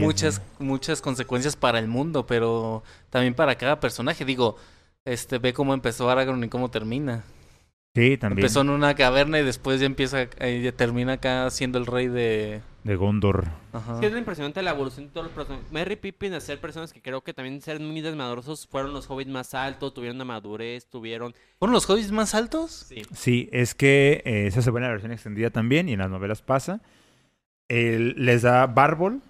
muchas, muchas consecuencias para el mundo, pero también para cada personaje. Digo, este ve cómo empezó Aragorn y cómo termina. Sí, también. Empezó en una caverna y después ya empieza, eh, ya termina acá siendo el rey de... De Gondor. Ajá. Sí, es impresionante la evolución de todos los personajes. Merry y Pippin, de ser personas que creo que también ser muy desmadrosos, fueron los hobbits más altos, tuvieron una madurez, tuvieron... ¿Fueron los hobbits más altos? Sí. Sí, es que eh, eso se ve en la versión extendida también y en las novelas pasa. El- les da Bárbol,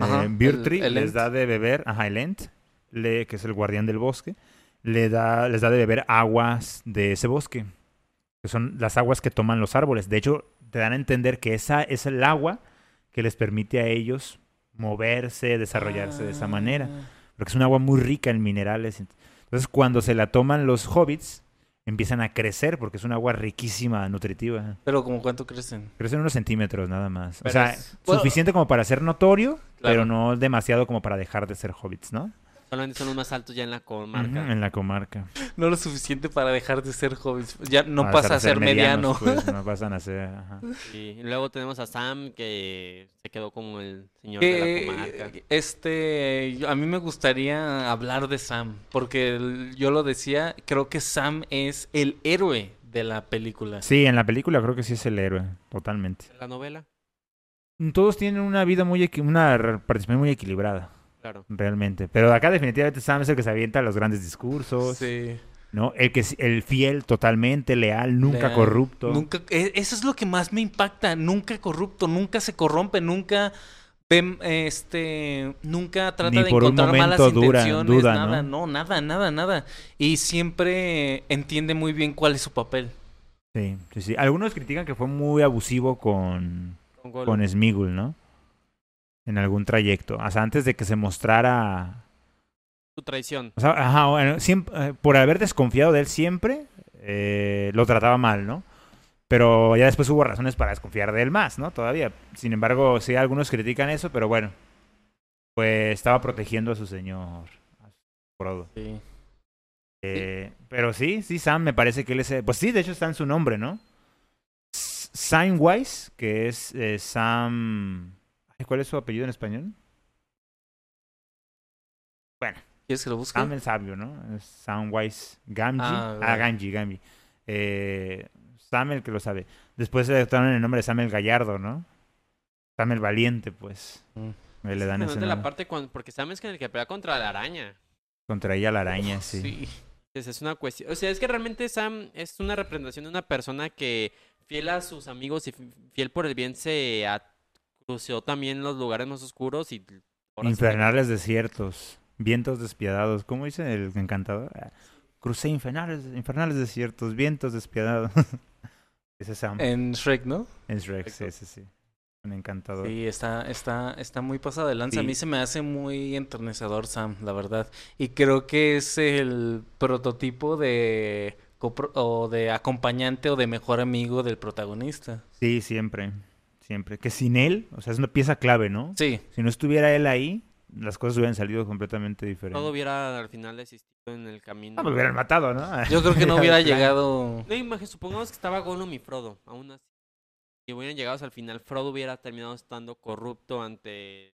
Ajá, Birtri, el- el les Ent. da de beber, ajá, el Ent, le- que es el guardián del bosque, le da, les da de beber aguas de ese bosque, que son las aguas que toman los árboles. De hecho, te dan a entender que esa es el agua que les permite a ellos moverse, desarrollarse de esa manera. Ah. porque es un agua muy rica en minerales. Entonces, cuando se la toman los hobbits, empiezan a crecer porque es un agua riquísima, nutritiva. Pero como cuánto crecen. Crecen unos centímetros nada más. O sea, es- Bueno- suficiente como para ser notorio, Claro. pero no demasiado como para dejar de ser hobbits, ¿no? Solamente son los más altos ya en la comarca. Ujú, en la comarca. No lo suficiente para dejar de ser hobbits. Ya no Para pasa a ser mediano. medianos, pues, no pasan a ser. ajá. Sí, Y luego tenemos a Sam, que se quedó como el señor de la comarca. Que, este, a mí me gustaría hablar de Sam, porque el- yo lo decía, creo que Sam es el héroe de la película. Sí, en la película creo que sí es el héroe, totalmente. La novela, Todos tienen una vida muy, equi- una participación muy equilibrada, claro. realmente. Pero acá definitivamente Sam es el que se avienta los grandes discursos. Sí. ¿no? El que es el fiel totalmente, leal, nunca Leal. corrupto. Nunca, e- eso es lo que más me impacta, nunca corrupto, nunca se corrompe, nunca este, nunca trata Ni de encontrar malas dura- intenciones, duda, nada, ¿no? no, nada, nada, nada. Y siempre entiende muy bien cuál es su papel. Sí, sí, sí. Algunos critican que fue muy abusivo con, con Smigul, ¿no? En algún trayecto. Sea, antes de que se mostrara... Su traición. O sea, ajá, bueno, siempre, eh, por haber desconfiado de él siempre, eh, lo trataba mal, ¿no? Pero ya después hubo razones para desconfiar de él más, ¿no? Todavía. Sin embargo, sí, algunos critican eso, pero bueno. Pues estaba protegiendo a su señor. A su Frodo. Sí. Eh, pero sí, sí, Sam me parece que él es... eh, Pues sí, de hecho está en su nombre, ¿no? Samwise, que es eh, Sam... ¿Cuál es su apellido en español? ¿Quieres que lo busque? Sam el sabio, ¿no? Es Samwise Gamgee. Ah, Ah, Gamgee. Eh, Sam el que lo sabe. Después se adoptaron el nombre de Sam el Gallardo, ¿no? Sam el Valiente, pues. Mm. Ahí le dan Me ese gusta la nombre. parte cuando, porque que en el que pelea contra la araña. Contra ella la araña, sí. Sí. Es una cuestión. O sea, es que realmente Sam es una representación de una persona que, fiel a sus amigos y fi- fiel por el bien, se a- también los lugares más oscuros y. sí Infernales desiertos, vientos despiadados. ¿Cómo dice el encantador? Ah, Crucé infernales, infernales desiertos, vientos despiadados. Ese es Sam. En Shrek, ¿no? Es Rex, Perfecto. ese sí. Un encantador. Sí, está, está, está muy pasado de lanza. A Sí. mí se me hace muy enternecedor, Sam, la verdad. Y creo que es el prototipo de copro- o de acompañante o de mejor amigo del protagonista. Sí, siempre. Siempre. Que sin él, o sea, es una pieza clave, ¿no? Sí, Si no estuviera él ahí, las cosas hubieran salido completamente diferentes. Todo hubiera al final existido en el camino. Ah, pues lo hubieran matado, ¿no? yo creo que no hubiera Al llegado. No, imagi- supongamos que estaba Gollum y Frodo, aún así. Si hubieran llegado hasta el final, Frodo hubiera terminado estando corrupto ante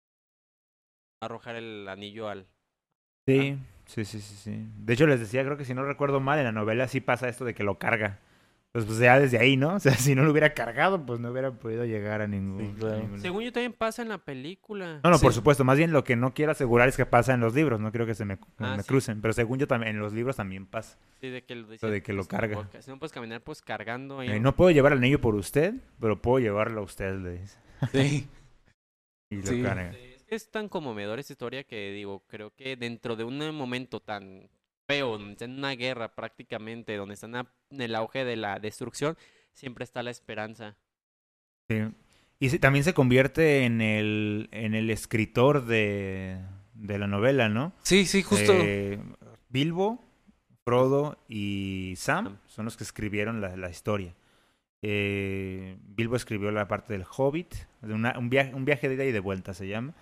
arrojar el anillo al... Sí, sí, sí, sí, sí. De hecho, les decía, creo que si no recuerdo mal, en la novela sí pasa esto de que lo carga. Pues, pues ya desde ahí, ¿no? O sea, si no lo hubiera cargado, pues no hubiera podido llegar a ningún... Sí, claro. a ningún- Según yo también pasa en la película. No, no, por supuesto. Más bien lo que no quiero asegurar es que pasa en los libros. No quiero que se me, Ah, me sí. crucen. Pero según yo también, en los libros también pasa. Sí, de que lo, Eso de que lo pues, no carga. puedo- Si no puedes caminar, pues cargando. ahí, Eh, ¿no? puedo llevar el anillo por usted, pero puedo llevarlo a usted, le dice. Sí. Y lo Sí. carga. Sí, Es que es tan conmovedora esta historia que digo, creo que dentro de un momento tan feo, donde está en una guerra prácticamente, donde están a- en el auge de la destrucción, siempre está la esperanza. Sí. Y sí, también se convierte en el, en el escritor de, de la novela, ¿no? Sí, sí, justo. Eh, Bilbo, Frodo y Sam Sam. son los que escribieron la, la historia. Eh, Bilbo escribió la parte del Hobbit, de una- un, viaje, un viaje de ida y de vuelta se llama.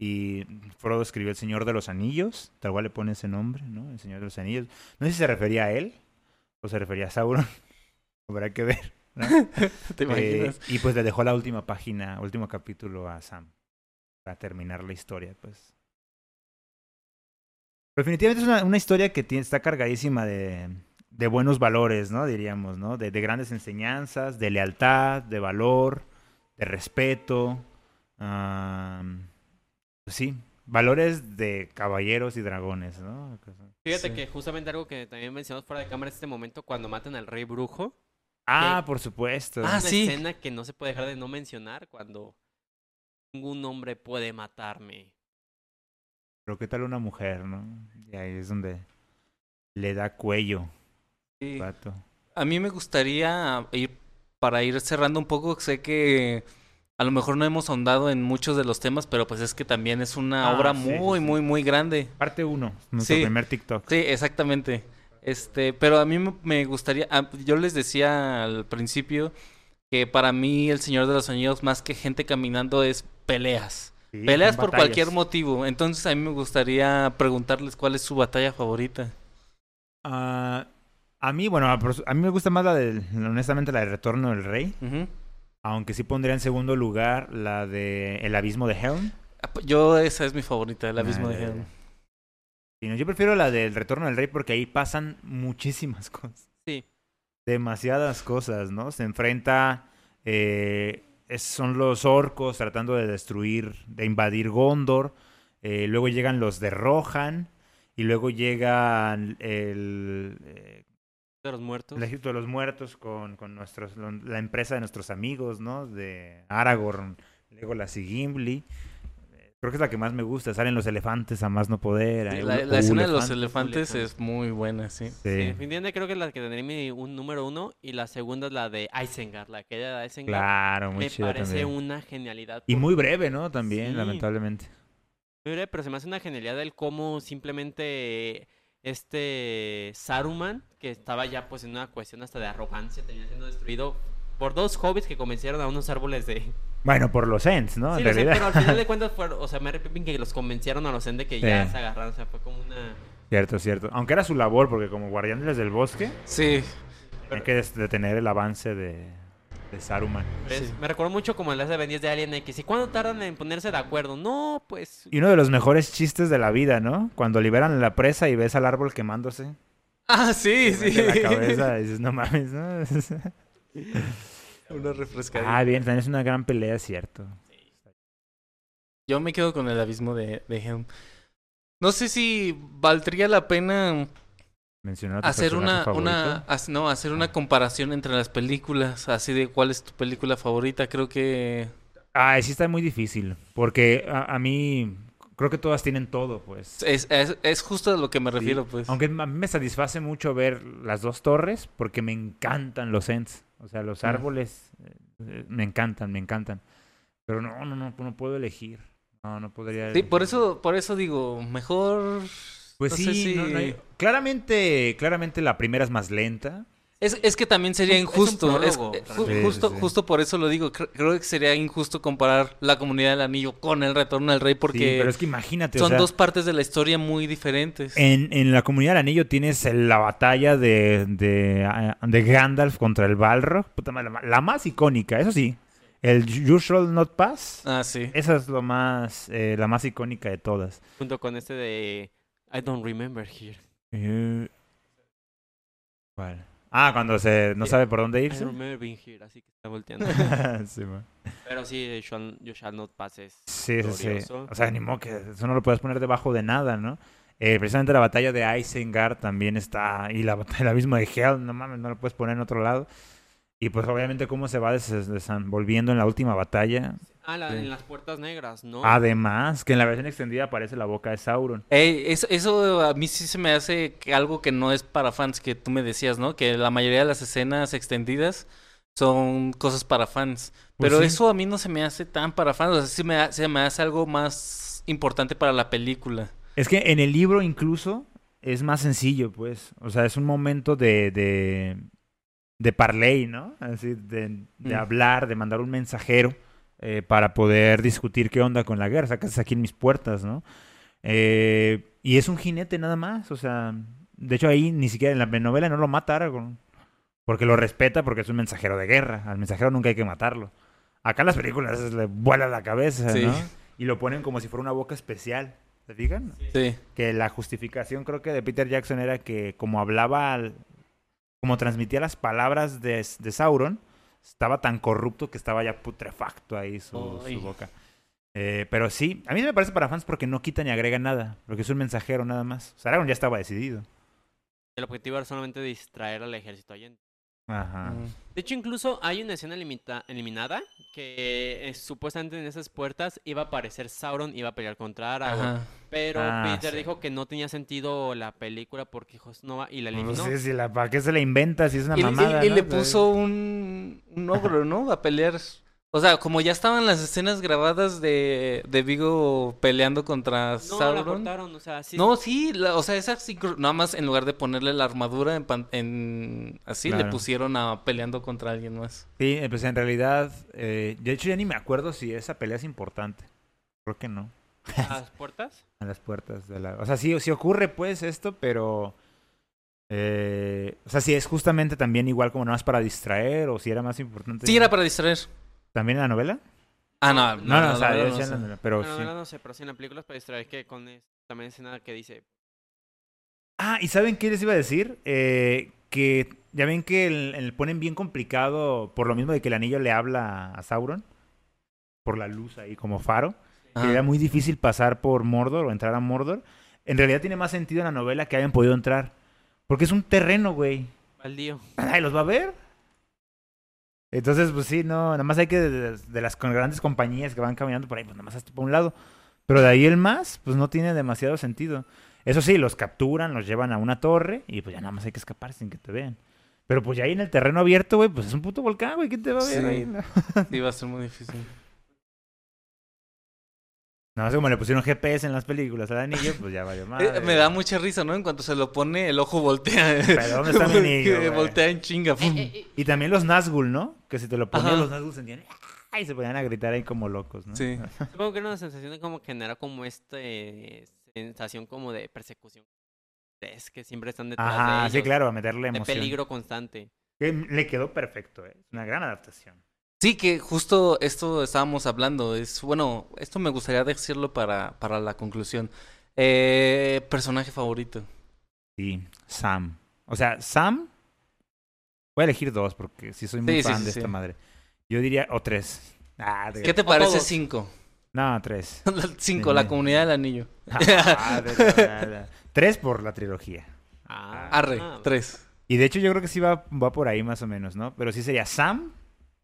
Y Frodo escribió El Señor de los Anillos, tal cual le pone ese nombre, ¿no? El Señor de los Anillos. No sé si se refería a él o se refería a Sauron. Habrá que ver. ¿no? ¿Te Eh, y pues le dejó la última página, último capítulo a Sam para terminar la historia, pues. Definitivamente es una, una historia que tiene, está cargadísima de, de buenos valores, ¿no? Diríamos, ¿no? De, de grandes enseñanzas, de lealtad, de valor, de respeto. am, pues sí, valores de caballeros y dragones, ¿no? Fíjate Sí. que justamente algo que también mencionamos fuera de cámara es este momento cuando matan al rey brujo. Ah, por supuesto. Ah, una sí. escena que no se puede dejar de no mencionar cuando ningún hombre puede matarme. Pero qué tal una mujer, ¿no? Y ahí es donde le da cuello, Sí. vato. A mí me gustaría ir, para ir cerrando un poco, sé que a lo mejor no hemos ahondado en muchos de los temas, pero pues es que también es una Ah, obra sí, muy, sí. muy, muy grande. Parte 1, nuestro Sí. primer TikTok. Sí, exactamente. Este, pero a mí me- gustaría, ah, yo les decía al principio que para mí El Señor de los Anillos más que gente caminando es peleas. Peleas por batallas. cualquier motivo. Entonces a mí me gustaría preguntarles cuál es su batalla favorita. Ah, a mí, bueno, a mí me gusta más la del, honestamente, la de Retorno del Rey. Ujú. Aunque sí pondría en segundo lugar la de El Abismo de Helm. Ah, pues, Yo esa es mi favorita, el abismo Ah, de Helm. ya. Sí, no, Yo prefiero la del Retorno del Rey porque ahí pasan muchísimas cosas. Sí. Demasiadas cosas, ¿no? Se enfrenta... eh, es- son los orcos tratando de destruir, de invadir Gondor. eh, luego llegan los de Rohan. Y luego llegan el... eh, De los muertos. El Egipto de los Muertos con, con nuestros, la empresa de nuestros amigos, ¿no? De Aragorn, Legolas y Gimli. Creo que es la que más me gusta. Salen los elefantes a más no poder. Sí, la, escena de los elefante. elefantes es muy buena, sí. Sí. Sí, definitivamente creo que es la que tendría mi un número uno y la segunda es la de Isengard, la que de Isengard. Claro, muy me chida parece también. una genialidad. Y muy breve, ¿no? También, Sí. lamentablemente. muy breve, pero se me hace una genialidad el cómo simplemente este Saruman, que estaba ya pues en una cuestión hasta de arrogancia, termina siendo destruido por dos hobbits que convencieron a unos árboles de... Bueno, por los Ents, ¿no? sí, en realidad. pero al final de cuentas fueron, o sea, me arrepiento que los convencieron a los Ents de que ya se agarraron, o sea, fue como una Cierto, cierto. Aunque era su labor, porque como guardianes del bosque, Sí. hay que detener el avance de, de Saruman. ¿Ves? Sí. Me recuerdo mucho como las de Ben 10 de Alien X. ¿Y cuándo tardan en ponerse de acuerdo? No, pues... Y uno de los mejores chistes de la vida, ¿no? Cuando liberan la presa y ves al árbol quemándose. Ah, sí, sí. la cabeza y dices, no mames, ¿no? Una refrescadita. ah, bien, también es una gran pelea, cierto. Yo me quedo con el abismo de, de Helm. No sé si valdría la pena Mencionar a tu hacer una, no, hacer una comparación entre las películas, así de cuál es tu película favorita. Creo que Ah, sí está muy difícil, porque a, a mí creo que todas tienen todo, pues. es, es, es justo a lo que me refiero, pues. Aunque a mí me satisface mucho ver las dos torres, porque me encantan los Ents. O sea, los Mm. árboles eh, me encantan, me encantan. Pero no, no, no, no puedo elegir. No, no podría. Sí, por eso, por eso digo, mejor. Pues no sí, si- no, no hay- claramente, claramente la primera es más lenta. Es, es que también sería Es injusto. es- prólogo, eh, ju- realmente. justo, justo por eso lo digo. Cre- Creo que sería injusto comparar la comunidad del anillo con el retorno del rey Sí, porque pero es que imagínate, o son sea, dos partes de la historia muy diferentes. En, en la comunidad del anillo tienes la batalla de, de, ah, de Gandalf contra el Balrog. Puta madre, la, más icónica, eso sí. El You Shall Not Pass. Ah, sí. Esa es lo más, eh, la más icónica de todas. Junto con este de... I don't remember here. Eh, ¿Cuál? Ah, cuando se no sabe por dónde I irse. don't remember being here, así que está volteando. sí, man. Pero sí, You Shall, Not Pass es sí, sí, sí. glorioso. O sea, ni modo que eso no lo puedes poner debajo de nada, ¿no? Eh, precisamente la batalla de Isengard también está. Y la batalla la misma de Hell, no mames, no lo puedes poner en otro lado. Y pues obviamente cómo se va des- desenvolviendo en la última batalla. Ah, la- Sí. en las puertas negras, ¿no? Además, que en la versión extendida aparece la boca de Sauron. Ey, eso, eso a mí sí se me hace que algo que no es para fans, que tú me decías, ¿no? Que la mayoría de las escenas extendidas son cosas para fans. Pues Pero sí. eso a mí no se me hace tan para fans. O sea, sí me, se me hace algo más importante para la película. Es que en el libro incluso es más sencillo, pues. O sea, es un momento de, de, de parley, ¿no? Así, de, de Mm. hablar, de mandar un mensajero eh, para poder discutir qué onda con la guerra. Sacas aquí en mis puertas, ¿no? Eh, y es un jinete nada más. O sea, de hecho ahí ni siquiera en la novela no lo mata Aragorn. Porque lo respeta porque es un mensajero de guerra. Al mensajero nunca hay que matarlo. Acá en las películas le vuela la cabeza, Sí. ¿no? Y lo ponen como si fuera una boca especial. ¿Te fijan? Sí. que la justificación creo que de Peter Jackson era que como hablaba, al- como transmitía las palabras de, de Sauron, estaba tan corrupto que estaba ya putrefacto ahí su, su boca. Eh, pero sí, a mí me parece para fans porque no quita ni agrega nada, porque es un mensajero nada más. O sea, Aragorn ya estaba decidido. El objetivo era solamente distraer al ejército allende. Ajá. Mm. De hecho, incluso hay una escena limita- eliminada que eh, supuestamente en esas puertas iba a aparecer Sauron y iba a pelear contra Aragorn. Ajá. Pero Ah, Peter sí. dijo que no tenía sentido la película porque hijos no va y la No eliminó. sé si la, para qué se la inventa, si es una Y, y- mamada. y ¿no? le puso un, un ogro, ¿no? A pelear. O sea, como ya estaban las escenas grabadas de, de Vigo peleando contra no, la Sauron. cortaron, o sea, sí. No, sí, la- o sea, esa nada más en lugar de ponerle la armadura en, pan- en- así le pusieron a peleando contra alguien más. Sí, eh, pues en realidad, eh, de hecho ya ni me acuerdo si esa pelea es importante. Creo que no. las puertas. a las puertas de la... O sea, sí, sí ocurre pues esto, pero... eh, o sea, si es justamente también igual como nada más para distraer o si era más importante... Sí, era para distraer. ¿También en la novela? Ah, no, No, no, o sea, no, yo no decía en sé. la novela, pero Bueno, sí. no, no sé, pero sí en la película es para distraer que con es- también escena que dice Ah, ¿y saben qué les iba a decir? Eh, que ya ven que el, el ponen bien complicado por lo mismo de que el anillo le habla a Sauron. Por la luz ahí como faro. Que era muy difícil pasar por Mordor o entrar a Mordor. En realidad tiene más sentido en la novela que hayan podido entrar. Porque es un terreno, güey. baldío. Nadie los va a ver. Entonces, pues sí, no, nada más hay que de, de las grandes compañías que van caminando por ahí, pues nada más hasta por un lado. Pero de ahí el más, pues no tiene demasiado sentido. Eso sí, los capturan, los llevan a una torre y pues ya nada más hay que escapar sin que te vean. Pero pues ya ahí en el terreno abierto, güey, pues es un puto volcán, güey, ¿quién te va a ver Sí. ahí? No, Sí, va a ser muy difícil. Nada más como le pusieron GPS en las películas al anillo, pues ya valió más. Eh, me da mucha risa, ¿no? En cuanto se lo pone, el ojo voltea. Pero ¿dónde está mi anillo, Que güey? voltea en chinga. pum. Y también los Nazgûl, ¿no? Que si te lo ponían, los Nazgûl sentían... ¡Ay! Se ponían a gritar ahí como locos, ¿no? Sí. Supongo que era una sensación de como generar como este sensación como de persecución. tres que siempre están detrás Ajá, de sí, ellos. claro, a meterle De peligro constante. Que le quedó perfecto, ¿eh? Es una gran adaptación. Sí, que justo esto estábamos hablando. Es bueno, esto me gustaría decirlo para, para la conclusión. Eh, personaje favorito. Sí, Sam. O sea, Sam. Voy a elegir dos porque sí soy muy Sí, fan sí, de sí. esta madre. Yo diría, o tres. Ah, de- ¿Qué te parece todos. cinco? No, tres. cinco, Sí. la comunidad del anillo. Ah, de- de- de- tres por la trilogía. Ah, Arre, ah, tres. Y de hecho yo creo que sí va, va por ahí más o menos, ¿no? Pero sí sería Sam.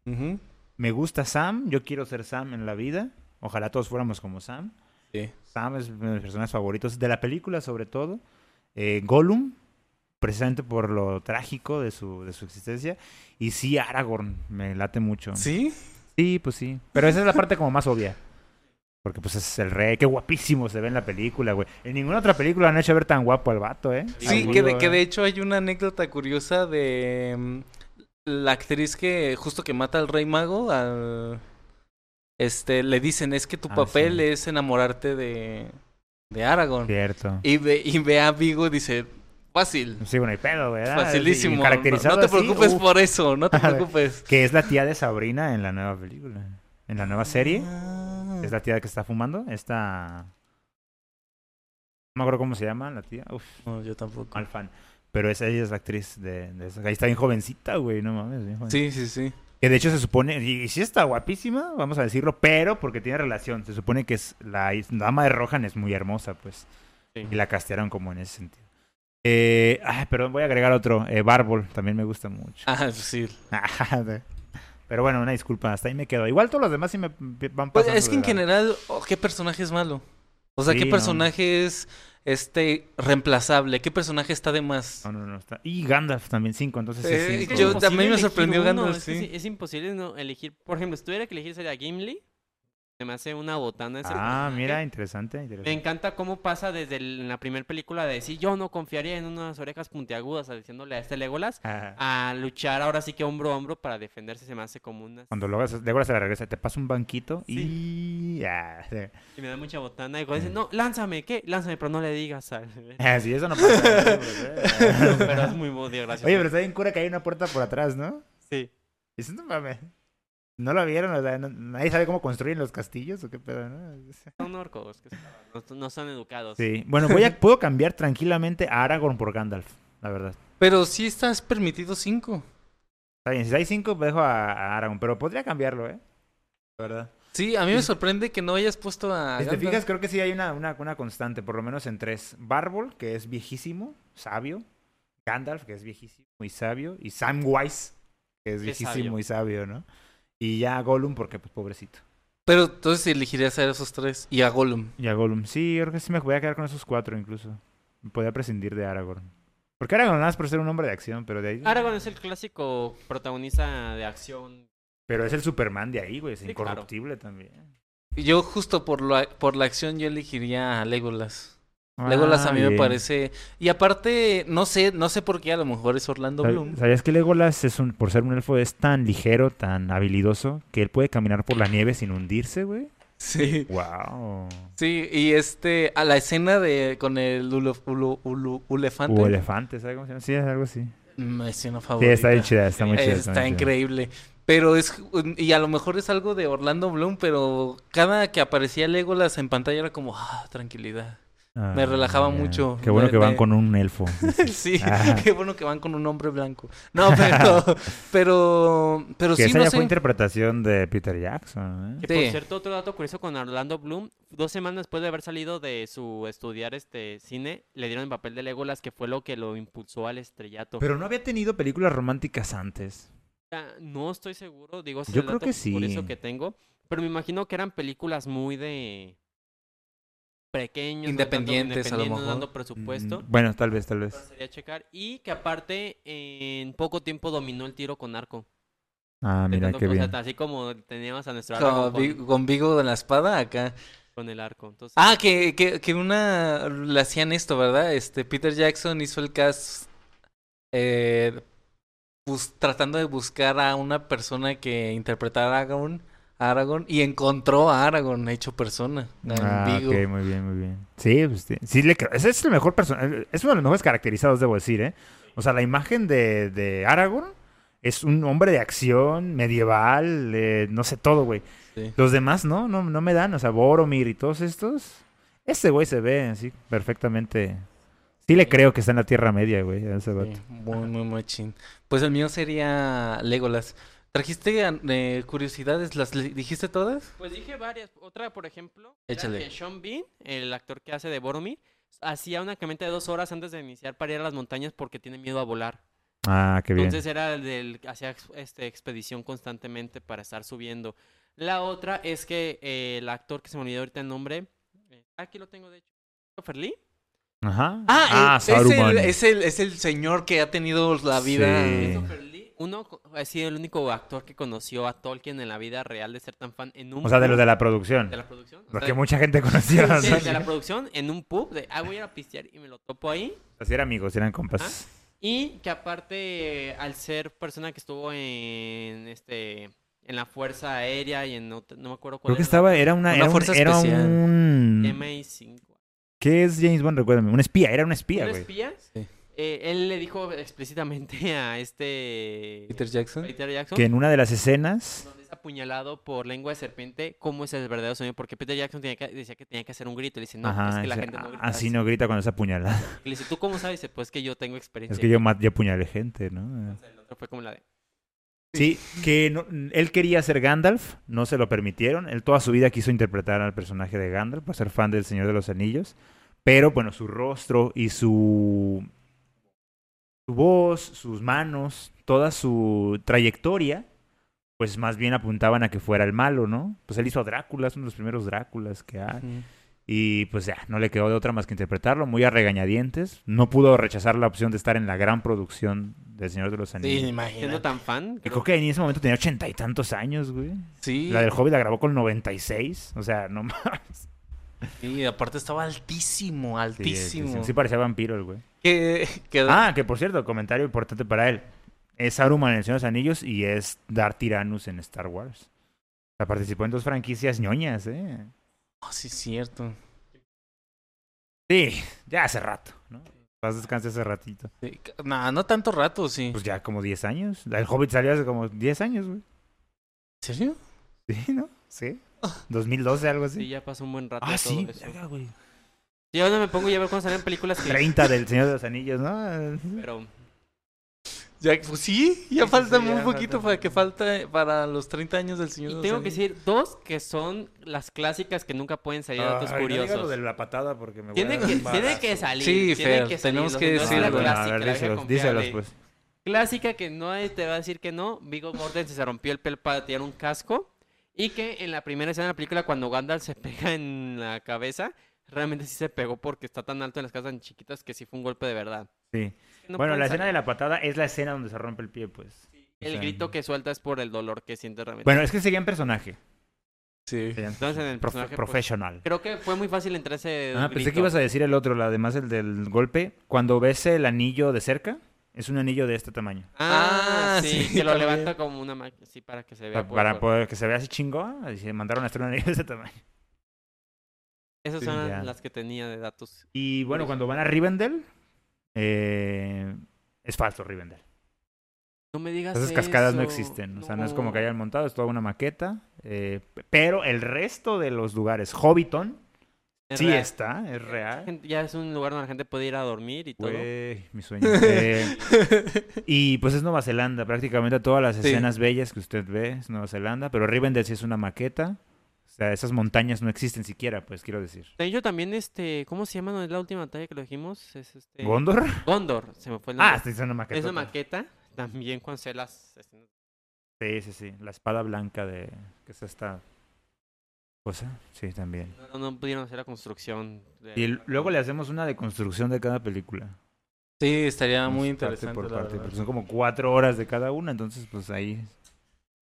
Ujú. Me gusta Sam. Yo quiero ser Sam en la vida. Ojalá todos fuéramos como Sam. Sí. Sam es uno de mis personajes favoritos de la película, sobre todo. Eh, Gollum, precisamente por lo trágico de su, de su existencia. Y sí, Aragorn, me late mucho. ¿Sí? Sí, pues sí. Pero esa es la parte como más obvia. Porque pues es el rey, qué guapísimo se ve en la película, güey. En ninguna otra película han hecho ver tan guapo al vato, ¿eh? Sí, que de, que ¿eh? de hecho hay una anécdota curiosa de mm, la actriz que justo que mata al rey mago, al este le dicen es que tu Ah, papel sí. es enamorarte de de Aragorn. Cierto. Y ve, y ve a Vigo y dice, fácil, Sí, bueno, hay pedo. ¿verdad? facilísimo. Y No, te preocupes uf. por eso, no te preocupes. Que es la tía de Sabrina en la nueva película. En la nueva serie. Ah. Es la tía que está fumando. Esta... No me acuerdo cómo se llama la tía. Uf, No, yo tampoco. mal fan. Pero esa ella es la actriz de, de esa. Ahí está bien jovencita, güey. No mames. bien. Sí, sí, sí. Que de hecho se supone, y, y sí está guapísima, vamos a decirlo, pero porque tiene relación. Se supone que es la dama de Rohan es muy hermosa, pues. Sí. Y la castearon como en ese sentido. Eh, ay, perdón, voy a agregar otro. Eh, Barbol, también me gusta mucho. Ah, sí. pero bueno, una disculpa, hasta ahí me quedo. Igual todos los demás sí me van Pues pasando. es que en general, oh, ¿qué personaje es malo? O sea, Sí, ¿qué no. personaje es este reemplazable? ¿Qué personaje está de más? No, no, no. Está... Y Gandalf también, cinco, entonces sí, Eh, cinco. Es que es yo imposible también me sorprendió uno, Gandalf, es sí. Es, es imposible no elegir. Por ejemplo, si tuviera que elegir sería Gimli. Se me hace una botana ese Ah, personaje. mira, interesante, Me interesante. encanta cómo pasa desde el- la primera película de decir yo no confiaría en unas orejas puntiagudas, diciéndole a este Legolas, Ah, a luchar ahora sí que hombro a hombro para defenderse. Se me hace como una. Cuando luego, luego se la regresa, te pasa un banquito Sí. y... sí. Y me da mucha botana. Y cuando dice, no, lánzame, ¿qué? Lánzame, pero no le digas. Ah, sí, eso no pasa. pero es muy muy gracioso. Oye, pero está bien cura que hay una puerta por atrás, ¿no? Sí. Y dices, no mames. ¿No lo vieron? O sea, no- nadie sabe cómo construyen los castillos o qué pedo, ¿no? Son orcos, que no, no son educados. Sí. Bueno, voy a, puedo cambiar tranquilamente a Aragorn por Gandalf, la verdad. Pero sí estás permitido cinco. Está bien, si hay cinco, dejo a, a Aragorn, pero podría cambiarlo, ¿eh? La verdad. Sí, a mí me sorprende que no hayas puesto a. Si te fijas, creo que sí hay una, una, una constante, por lo menos en tres. Barbol, que es viejísimo, sabio. Gandalf, que es viejísimo y sabio. Y Samwise, que es Que es viejísimo sabio. y sabio, ¿no? Y ya Gollum, porque pues pobrecito. Pero entonces elegirías a esos tres y a Gollum. Y a Gollum. Sí, creo que sí me voy a quedar con esos cuatro incluso. Podía prescindir de Aragorn. Porque Aragorn nada más por ser un hombre de acción, pero de ahí... Aragorn es el clásico protagonista de acción. Pero es el Superman de ahí, güey. Es Sí, claro. incorruptible también. Yo justo por la, por la acción yo elegiría a Legolas. Legolas a mí Ah, me parece... Y aparte, no sé, no sé por qué, a lo mejor es Orlando ¿Sab- Bloom. ¿Sabías que Legolas, es un, por ser un elfo, es tan ligero, tan habilidoso, que él puede caminar por la nieve sin hundirse, güey? Sí. ¡Wow! Sí, y este, a la escena de con el ulo, ulo- ulo- ulefante. Elefante, ¿sabes cómo se llama? Sí, es algo así. Mi escena Sí, favorita. está bien chida, está muy chida. Está muy chida. increíble. Pero es, y a lo mejor es algo de Orlando Bloom, pero cada que aparecía Legolas en pantalla era como, ah, tranquilidad. Me Ah, relajaba mucho. Qué bueno Me- que van me- con un elfo. sí, Ah. qué bueno que van con un hombre blanco. No, pero, pero, pero que sí, esa no ya sé. fue interpretación de Peter Jackson, ¿eh? Que Sí. por cierto, otro dato curioso con Orlando Bloom, dos semanas después de haber salido de su estudiar este cine, le dieron el papel de Legolas, que fue lo que lo impulsó al estrellato. Pero no había tenido películas románticas antes. Ah, No estoy seguro, digo, ese Yo es el creo dato que sí. curioso que tengo, pero me imagino que eran películas muy de pequeños, no Independientes, a lo mejor. dando presupuesto. Mm, Bueno, tal vez, tal vez. sería checar y que aparte en poco tiempo dominó el tiro con arco. Ah, mira qué bien. así como teníamos a nuestro Con, Aragorn con, Vi- con Vigo de la espada acá. con el arco. Entonces, Ah, que, que, que una le hacían esto, ¿verdad? Este Peter Jackson hizo el cast eh, bus- tratando de buscar a una persona que interpretara a a Aragorn y encontró a Aragorn hecho persona. Ah, Vigo. ok, muy bien, muy bien. Sí, pues sí, sí le creo. Ese es el mejor personaje. Es uno de los mejores caracterizados, debo decir, ¿eh? O sea, la imagen de, de Aragorn es un hombre de acción medieval, eh, no sé todo, güey. Sí. Los demás no, no, no me dan. O sea, Boromir y todos estos. Este güey se ve así perfectamente. Sí le creo que está en la Tierra Media, güey, a ese vato. Sí, muy, muy machín. Pues el mío sería Legolas. ¿Trajiste eh, curiosidades? ¿Las dijiste todas? Pues dije varias. Otra, por ejemplo, Échale. que Sean Bean, el actor que hace de Boromir, hacía una caminata de dos horas antes de iniciar para ir a las montañas porque tiene miedo a volar. Ah, qué bien. Entonces era el del hacía este, expedición constantemente para estar subiendo. La otra es que eh, el actor que se me olvidó ahorita el nombre, eh, aquí lo tengo de hecho, Christopher Lee. Ajá. Ah, el- es, Saruman. el, es, el, es el señor que ha tenido la vida. Sí. Christopher Lee, uno ha sido el único actor que conoció a Tolkien en la vida real de ser tan fan en un O sea, de los pub de la producción. de la producción. O Porque sea, mucha gente conocía. sí, ¿no? de la producción en un pub de ah voy a ir a pistear y me lo topo ahí. Así eran amigos, eran compas. Y que aparte, al ser persona que estuvo en este en la Fuerza Aérea y en otra- no me acuerdo cuál Creo que era estaba, era una, Una era un- fuerza era especial. un... MI5. ¿Qué es James Bond? Recuérdame. Un espía, era un espía, ¿Un güey. espía? Sí. Eh, él le dijo explícitamente a este Peter Jackson. Peter Jackson Que en una de las escenas... donde es apuñalado por lengua de serpiente, cómo es el verdadero sonido, porque Peter Jackson tenía que- decía que tenía que hacer un grito, y le dice, no, Ajá, es que la gente no grita así no grita cuando es apuñalada. Y le dice, ¿tú cómo sabes? Y dice, pues que yo tengo experiencia. Es que yo, yo apuñalé gente, ¿no? Entonces, el otro fue como la de, Sí, que no- él quería ser Gandalf, no se lo permitieron. Él toda su vida quiso interpretar al personaje de Gandalf por ser fan del Señor de los Anillos. Pero bueno, su rostro y su, su voz, sus manos, toda su trayectoria, pues más bien apuntaban a que fuera el malo, ¿no? Pues él hizo a Drácula, es uno de los primeros Dráculas que hay. Y pues ya, no le quedó de otra más que interpretarlo, muy a regañadientes. No pudo rechazar la opción de estar en la gran producción del Señor de los Sí, Anillos. siendo imagínate. tan fan, Que Creo que en ese momento tenía ochenta y tantos años, güey. Sí, La del Hobbit la grabó con 96. O sea, no mames. Y aparte estaba altísimo, altísimo. sí, sí parecía vampiro el güey. Que, que- Ah, que por cierto, comentario importante para él. Es Saruman en El Señor de los Anillos y es Darth Tyrannus en Star Wars. O sea, participó en dos franquicias ñoñas, ¿eh? Oh, sí, cierto. Sí, ya hace rato, ¿no? Paz descanse hace ratito. Sí, nah, no tanto rato, sí. Pues ya como 10 años. El Hobbit salió hace como 10 años, güey. ¿En serio? Sí, ¿no? Sí. 2012, algo sí, así. ya pasó un buen rato Ah, sí. eso. verga, güey. Sí, ahora me pongo ya a ver cuando salen películas que... 30 del Señor de los Anillos, ¿no? Pero Ya, pues sí, ya Sí, falta sí, muy ya poquito falta para que falte para los 30 años del Señor Y de los tengo que Anillos. decir dos que son las clásicas que nunca pueden salir datos Ay, no curiosos. lo de la patada porque me voy Tiene a que, tiene que salir. Sí, tiene Fer, que salir. tenemos Los que decirlo. a clásica, ver, díselos, díselos, pues. Clásica que nadie te va a decir que no. Vigo Mortensen se rompió el pelo para tirar un casco. Y que en la primera escena de la película, cuando Gandalf se pega en la cabeza, realmente sí se pegó porque está tan alto en las casas tan chiquitas que sí fue un golpe de verdad. Sí. No bueno, la escena de la patada es la escena donde se rompe el pie, pues. O El sea, grito que suelta es por el dolor que siente realmente. Bueno, es que seguía en personaje. Sí. Entonces, en el prof- personaje, pues, professional. Creo que fue muy fácil entre ese Ah, pensé que ibas a decir el otro, la- además el del golpe. Cuando ves el anillo de cerca, es un anillo de este tamaño. Ah, Ah, sí, sí, que lo también. levanta como una máquina, sí, para que se vea. Pa- para poder que se vea así chingón, y se mandaron a hacer un anillo de este tamaño. Esas Sí, son ya. las que tenía de datos. Y bueno, cuando van a Rivendell, eh, es falso Rivendell. No me digas Esas cascadas no existen. O sea, no es como que hayan montado, es toda una maqueta. eh, pero el resto de los lugares, Hobbiton, Es sí real. está, es real. Ya es un lugar donde la gente puede ir a dormir y todo. Güey, mi sueño. Eh, y pues es Nueva Zelanda, prácticamente todas las Sí. escenas bellas que usted ve es Nueva Zelanda, pero Rivendell sí es una maqueta. O sea, esas montañas no existen siquiera, pues quiero decir. De hecho, también, este, ¿cómo se llama? ¿No es la última batalla que lo dijimos? Es este... ¿Gondor? Gondor, se me fue el nombre. Ah, sí, es una maqueta. es una maqueta. También cuando se las... escenas- Sí, sí, sí. La espada blanca de... ¿Qué es esta cosa? Sí, también. No, no pudieron hacer la construcción. de- Y el- luego le hacemos una deconstrucción de cada película. Sí, estaría muy Parte interesante. por la parte, porque son como cuatro horas de cada una, entonces pues ahí...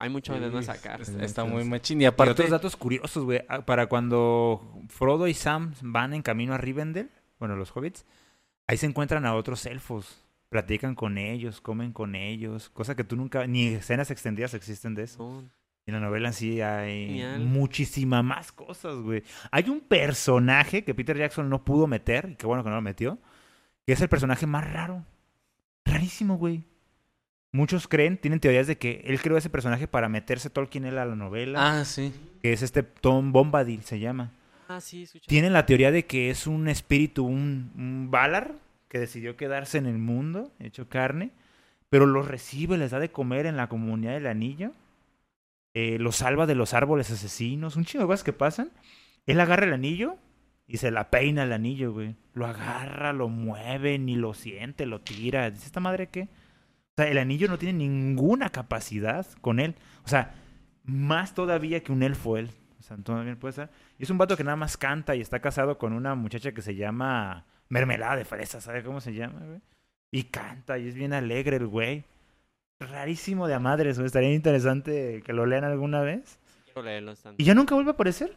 Hay mucho de no Sí, sacar. es- Sí, Está muy machín. Y Y aparte, otros datos curiosos, güey. Ah, Para cuando Frodo y Sam van en camino a Rivendell, bueno, los hobbits, ahí se encuentran a otros elfos. Platican con ellos, comen con ellos, cosa que tú nunca, ni escenas extendidas existen de eso. No. Y en la novela sí hay Genial. muchísima más cosas, güey. Hay un personaje que Peter Jackson no pudo meter, y qué bueno que no lo metió, que es el personaje más raro. Rarísimo, güey. Muchos creen, tienen teorías de que él creó ese personaje para meterse Tolkien él a la novela, Ah, sí. que es este Tom Bombadil, se llama. Ah, sí. Tienen la teoría de que es un espíritu, un, un Valar, que decidió quedarse en el mundo, hecho carne, pero los recibe, les da de comer en la comunidad del anillo, eh, los salva de los árboles asesinos, un chingo de cosas que pasan. Él agarra el anillo y se la peina el anillo, güey. Lo agarra, lo mueve, ni lo siente, lo tira. Dice, ¿esta madre qué? O sea, el anillo no tiene ninguna capacidad con él. O sea, más todavía que un elfo él. O sea, todavía puede ser. Y es un vato que nada más canta y está casado con una muchacha que se llama Mermelada de Fresa, ¿sabe cómo se llama? Y canta y es bien alegre el güey. Rarísimo de a madres, güey. Estaría interesante que lo lean alguna vez. Quiero leerlo. Y ya nunca vuelve a aparecer.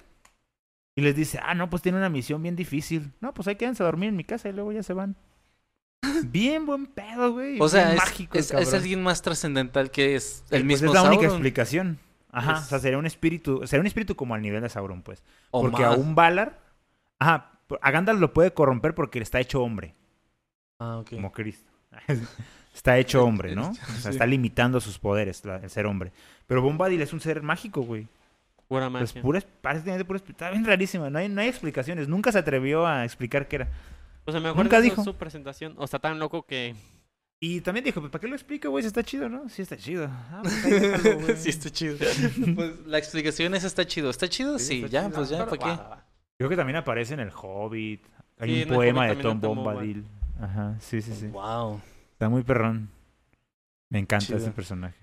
Y les dice, ah, no, pues tiene una misión bien difícil. No, pues ahí quédense a dormir en mi casa y luego ya se van. Bien buen pedo, güey. O sea, es, mágico es- es alguien más trascendental que es Eh, el pues mismo es la única explicación. Ajá, o sea, sería un espíritu, sería un espíritu como al nivel de Sauron, pues. O porque más. a un Valar, ajá, a Gandalf lo puede corromper porque está hecho hombre, Ah, ok. como Cristo. está hecho hombre, ¿no? O sea, Sí. está limitando sus poderes, la- el ser hombre. Pero Bombadil es un ser mágico, güey. Pura Es magia. pura, prácticamente pura, está bien rarísima, no hay, no hay explicaciones, nunca se atrevió a explicar qué era. O sea, me acuerdo Nunca dijo. su presentación. O está tan loco que. Y también dijo, pues, ¿para qué lo explico, güey? Si está chido, ¿no? Sí está chido. Ah, pues, ahí déjalo, güey. sí, está chido. pues la explicación esa está chido. ¿Está chido? Sí, Sí, está ya, chido. pues ya, Claro, ¿para qué? Creo que también aparece en El Hobbit. Hay Sí, un poema de Tom Bombadil. Ajá, sí, sí, sí. Wow. Está muy perrón. Me encanta Chido. ese personaje.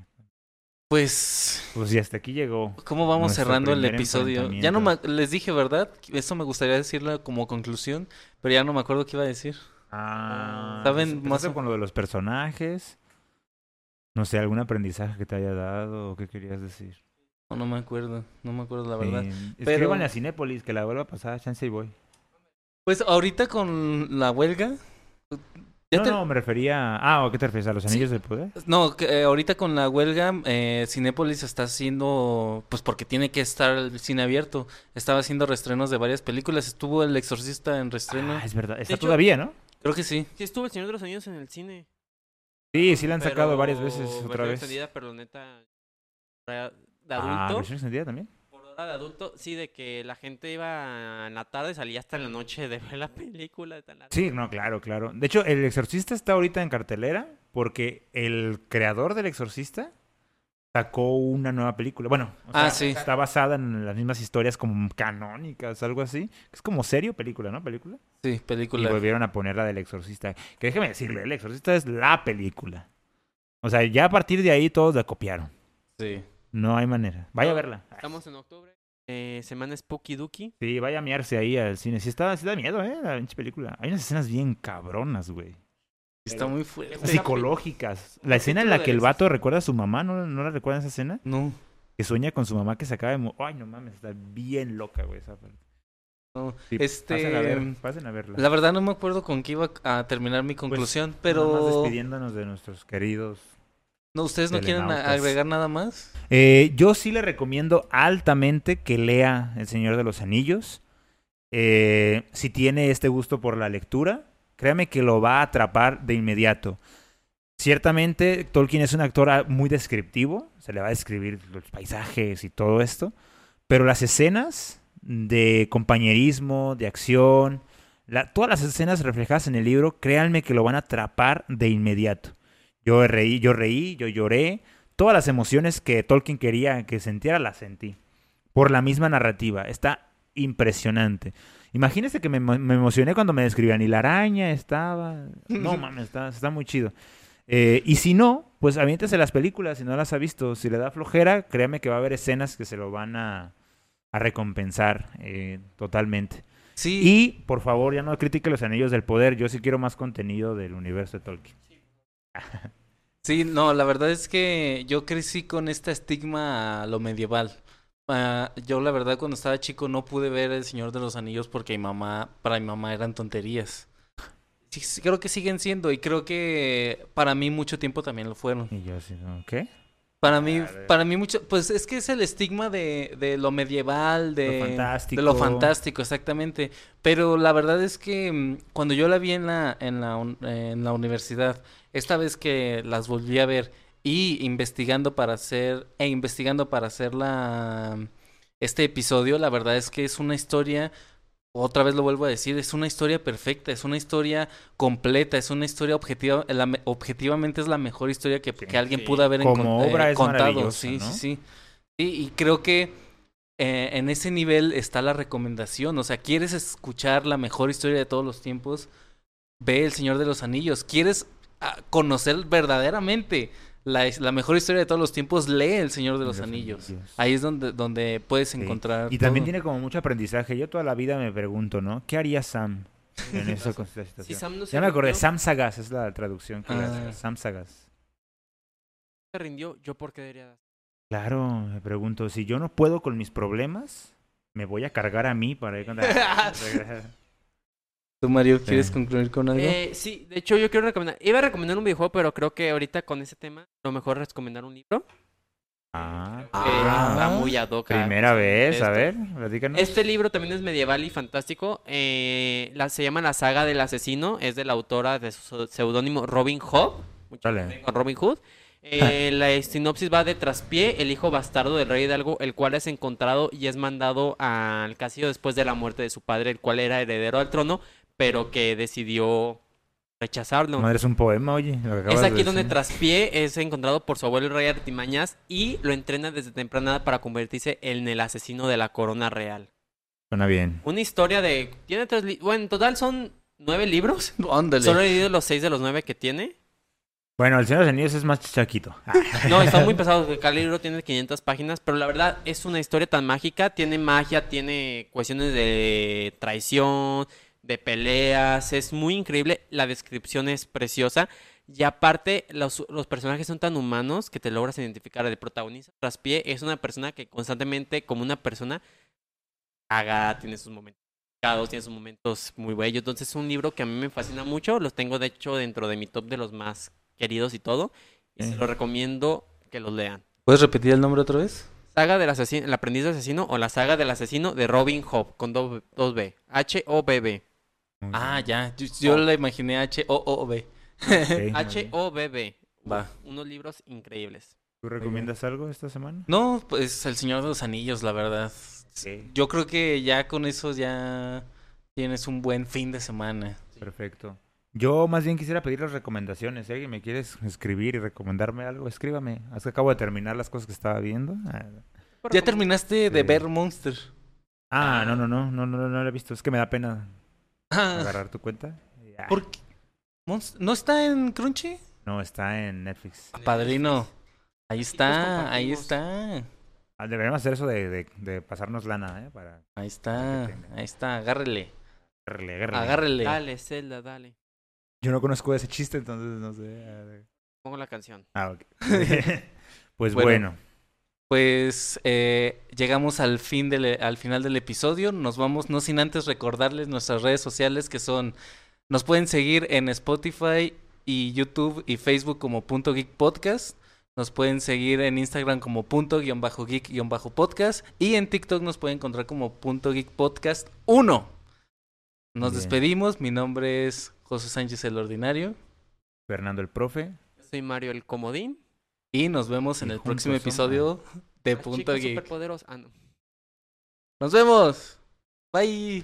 Pues, Pues y hasta aquí llegó. ¿cómo vamos cerrando el episodio? Ya no me, les dije, ¿verdad? Eso me gustaría decirlo como conclusión, pero ya no me acuerdo qué iba a decir. Ah, ¿Saben ¿empezaste más o- con lo de los personajes? No sé, algún aprendizaje que te haya dado o qué querías decir. No, no me acuerdo, no me acuerdo la verdad. Eh, Pero- Escríbanle a Cinépolis que la vuelva a pasar, chance y voy. Pues ahorita con la huelga. Ya No, te- no, me refería... Ah, ¿a qué te refieres? ¿A los Sí. Anillos del Poder? No, que, eh, ahorita con la huelga, eh, Cinépolis está haciendo, pues porque tiene que estar el cine abierto. Estaba haciendo restrenos de varias películas. Estuvo El Exorcista en restreno. Ah, es verdad. Está hecho- todavía, ¿no? Creo que sí. Sí, estuvo el Señor de los Anillos en el cine. Sí, sí la han sacado varias veces otra vez. extendida, pero neta. De Ah, adulto. versión extendida también. De adulto, sí, de que la gente iba en la tarde, salía hasta en la noche de ver la película. de tan larga. Sí, no, claro, claro. De hecho, El Exorcista está ahorita en cartelera porque el creador del Exorcista sacó una nueva película. Bueno, o Ah, sí. está basada en las mismas historias como canónicas, algo así. Es como serio película, ¿no? Película. Sí, Y película. volvieron a poner la del Exorcista. Que déjeme decirle, El Exorcista es la película. O sea, ya a partir de ahí todos la copiaron. Sí. No hay manera. Vaya a verla. Estamos en octubre. Eh, semana Spooky Dookie. Sí, vaya a miarse ahí al cine. Sí, está, sí da miedo, ¿eh? La pinche película. Hay unas escenas bien cabronas, güey. Está muy fuerte. Psicológicas. La escena en la que el vato recuerda a su mamá, ¿no, ¿no la recuerdan esa escena? No, Que sueña con su mamá que se acaba de... mo- Ay, no mames, está bien loca, güey, esa parte. no. Sí, Este, Pasen a, ver, pasen a verla. La verdad no me acuerdo con qué iba a terminar mi conclusión, Pues, Nada más pero... despidiéndonos de nuestros queridos... No, ¿Ustedes no quieren agregar nada más? Eh, yo sí le recomiendo altamente que lea El Señor de los Anillos. Eh, si tiene este gusto por la lectura, créame que lo va a atrapar de inmediato. Ciertamente, Tolkien es un actor muy descriptivo, se le va a describir los paisajes y todo esto, pero las escenas de compañerismo, de acción, la- todas las escenas reflejadas en el libro, créanme que lo van a atrapar de inmediato. Yo reí, yo reí, yo lloré, todas las emociones que Tolkien quería que sintiera las sentí por la misma narrativa. Está impresionante. Imagínense que me, emo- me emocioné cuando me describían y la araña estaba... No mames, está, está muy chido. Eh, y si no, pues aviéntese las películas si no las ha visto. Si le da flojera, créame que va a haber escenas que se lo van a, a recompensar eh, totalmente. Sí, Y, por favor, ya no critique los anillos del poder. Yo sí quiero más contenido del universo de Tolkien. sí, no, la verdad es que yo crecí con este estigma a lo medieval. Ah, yo la verdad cuando estaba chico no pude ver El Señor de los Anillos porque mi mamá, para mi mamá eran tonterías. Sí, sí, creo que siguen siendo y creo que para mí mucho tiempo también lo fueron. Y yo ¿no? ¿qué? Para mí, para mí mucho, pues es que es el estigma de, de lo medieval, de fantástico. de lo fantástico, exactamente. Pero la verdad es que mm, cuando yo la vi en la, en la, en la universidad, esta vez que las volví a ver y investigando para hacer, e investigando para hacer la, este episodio, la verdad es que es una historia, otra vez lo vuelvo a decir, es una historia perfecta, es una historia completa, es una historia objetiva, la objetivamente es la mejor historia que, Sí. que alguien Sí. pudo haber Como obra es contado. maravillosa, Sí, ¿no? sí, sí. Sí, y creo que eh, en ese nivel está la recomendación. O sea, ¿quieres escuchar la mejor historia de todos los tiempos? Ve El Señor de los Anillos. ¿Quieres conocer verdaderamente la, mejor historia de todos los tiempos? Lee El Señor de los, Los Anillos. Anillos. Ahí es donde, donde puedes Sí. encontrar. Y también tiene como mucho aprendizaje. Yo toda la vida me pregunto, ¿no? ¿Qué haría Sam en esa Si situación? Sam no se Ya me acordé, Sam Sagas es la traducción que le Ah. hace, Sam Sagas. se rindió, yo por qué debería... Claro, me pregunto, si yo no puedo con mis problemas, me voy a cargar a mí para ir. ¿Tú, Mario, quieres Sí. concluir con algo? Eh, sí, de hecho yo quiero recomendar, iba a recomendar un videojuego, pero creo que ahorita con ese tema lo mejor es recomendar un libro. Ah, que Ah. va muy ad hoc primera vez, a ver, platícanos. Este libro también es medieval y fantástico. eh, la, se llama La saga del asesino. Es de la autora de su seudónimo Robin Hood. Mucho Dale. con Robin Hood. Eh, la sinopsis va de traspié, el hijo bastardo del rey Hidalgo, el cual es encontrado y es mandado al castillo después de la muerte de su padre, el cual era heredero al trono, pero que decidió rechazarlo. Madre, es un poema, oye. lo que Es acabas de aquí donde. Traspié es encontrado por su abuelo el rey Artimañas y lo entrena desde temprana edad para convertirse en el asesino de la corona real. Suena bien. Una historia de... Tiene tres... li- Bueno, en total son nueve libros. Ándale. Solo he leído los seis de los nueve que tiene. Bueno, el Señor de los Anillos es más chaquito. Ah, No, están muy pesados. Cada libro tiene 500 páginas, pero la verdad es una historia tan mágica. Tiene magia, tiene cuestiones de traición, de peleas. Es muy increíble. La descripción es preciosa. Y aparte, los, los personajes son tan humanos que te logras identificar. El protagonista, Traspié, es una persona que constantemente, como una persona, haga, tiene sus momentos complicados, tiene sus momentos muy bellos. Entonces es un libro que a mí me fascina mucho. Los tengo, de hecho, dentro de mi top de los más queridos y todo. Y se Eh. lo recomiendo que los lean. ¿Puedes repetir el nombre otra vez? Saga del asesino, el aprendiz del asesino o la saga del asesino de Robin Hood con do- dos B. H-O-B-B. Muy Ah, bien. ya. Yo, yo la imaginé H-O-O-B. Ok, muy bien. H-O-B-B. Va. Uf, Unos libros increíbles. ¿Tú recomiendas algo esta semana? No, pues El Señor de los Anillos, la verdad. Sí. Yo creo que ya con eso ya tienes un buen fin de semana. Perfecto. Yo más bien quisiera pedir las recomendaciones. Si alguien me quieres escribir y recomendarme algo, escríbame. Es que acabo de terminar las cosas que estaba viendo. ¿Ya terminaste de Sí. ver Monster? Ah, no, no, no, no, no, no lo he visto. Es que me da pena agarrar tu cuenta. ¿No está en Crunchy? No, está en Netflix. Padrino. Ahí está, ahí está. Ah, deberíamos hacer eso de, de, de pasarnos lana, ¿eh? Para Ahí está, ahí está, agárrele. agarrarle. Agárrele. Dale, Zelda, dale. Yo no conozco ese chiste, entonces no sé. Pongo la canción. Ah, ok. pues Bueno. bueno. Pues eh, llegamos al, fin del, al final del episodio. Nos vamos, no sin antes recordarles nuestras redes sociales que son, nos pueden seguir en Spotify y YouTube y Facebook como Punto Geek Podcast. Nos pueden seguir en Instagram como punto guion bajo geek guion bajo podcast. Y en TikTok nos pueden encontrar como punto geek podcast 1. Nos Bien. despedimos. Mi nombre es José Sánchez el Ordinario. Fernando el profe. Yo soy Mario el Comodín. Y nos vemos en el próximo episodio de Punto Geek. Ah, no. Nos vemos. Bye.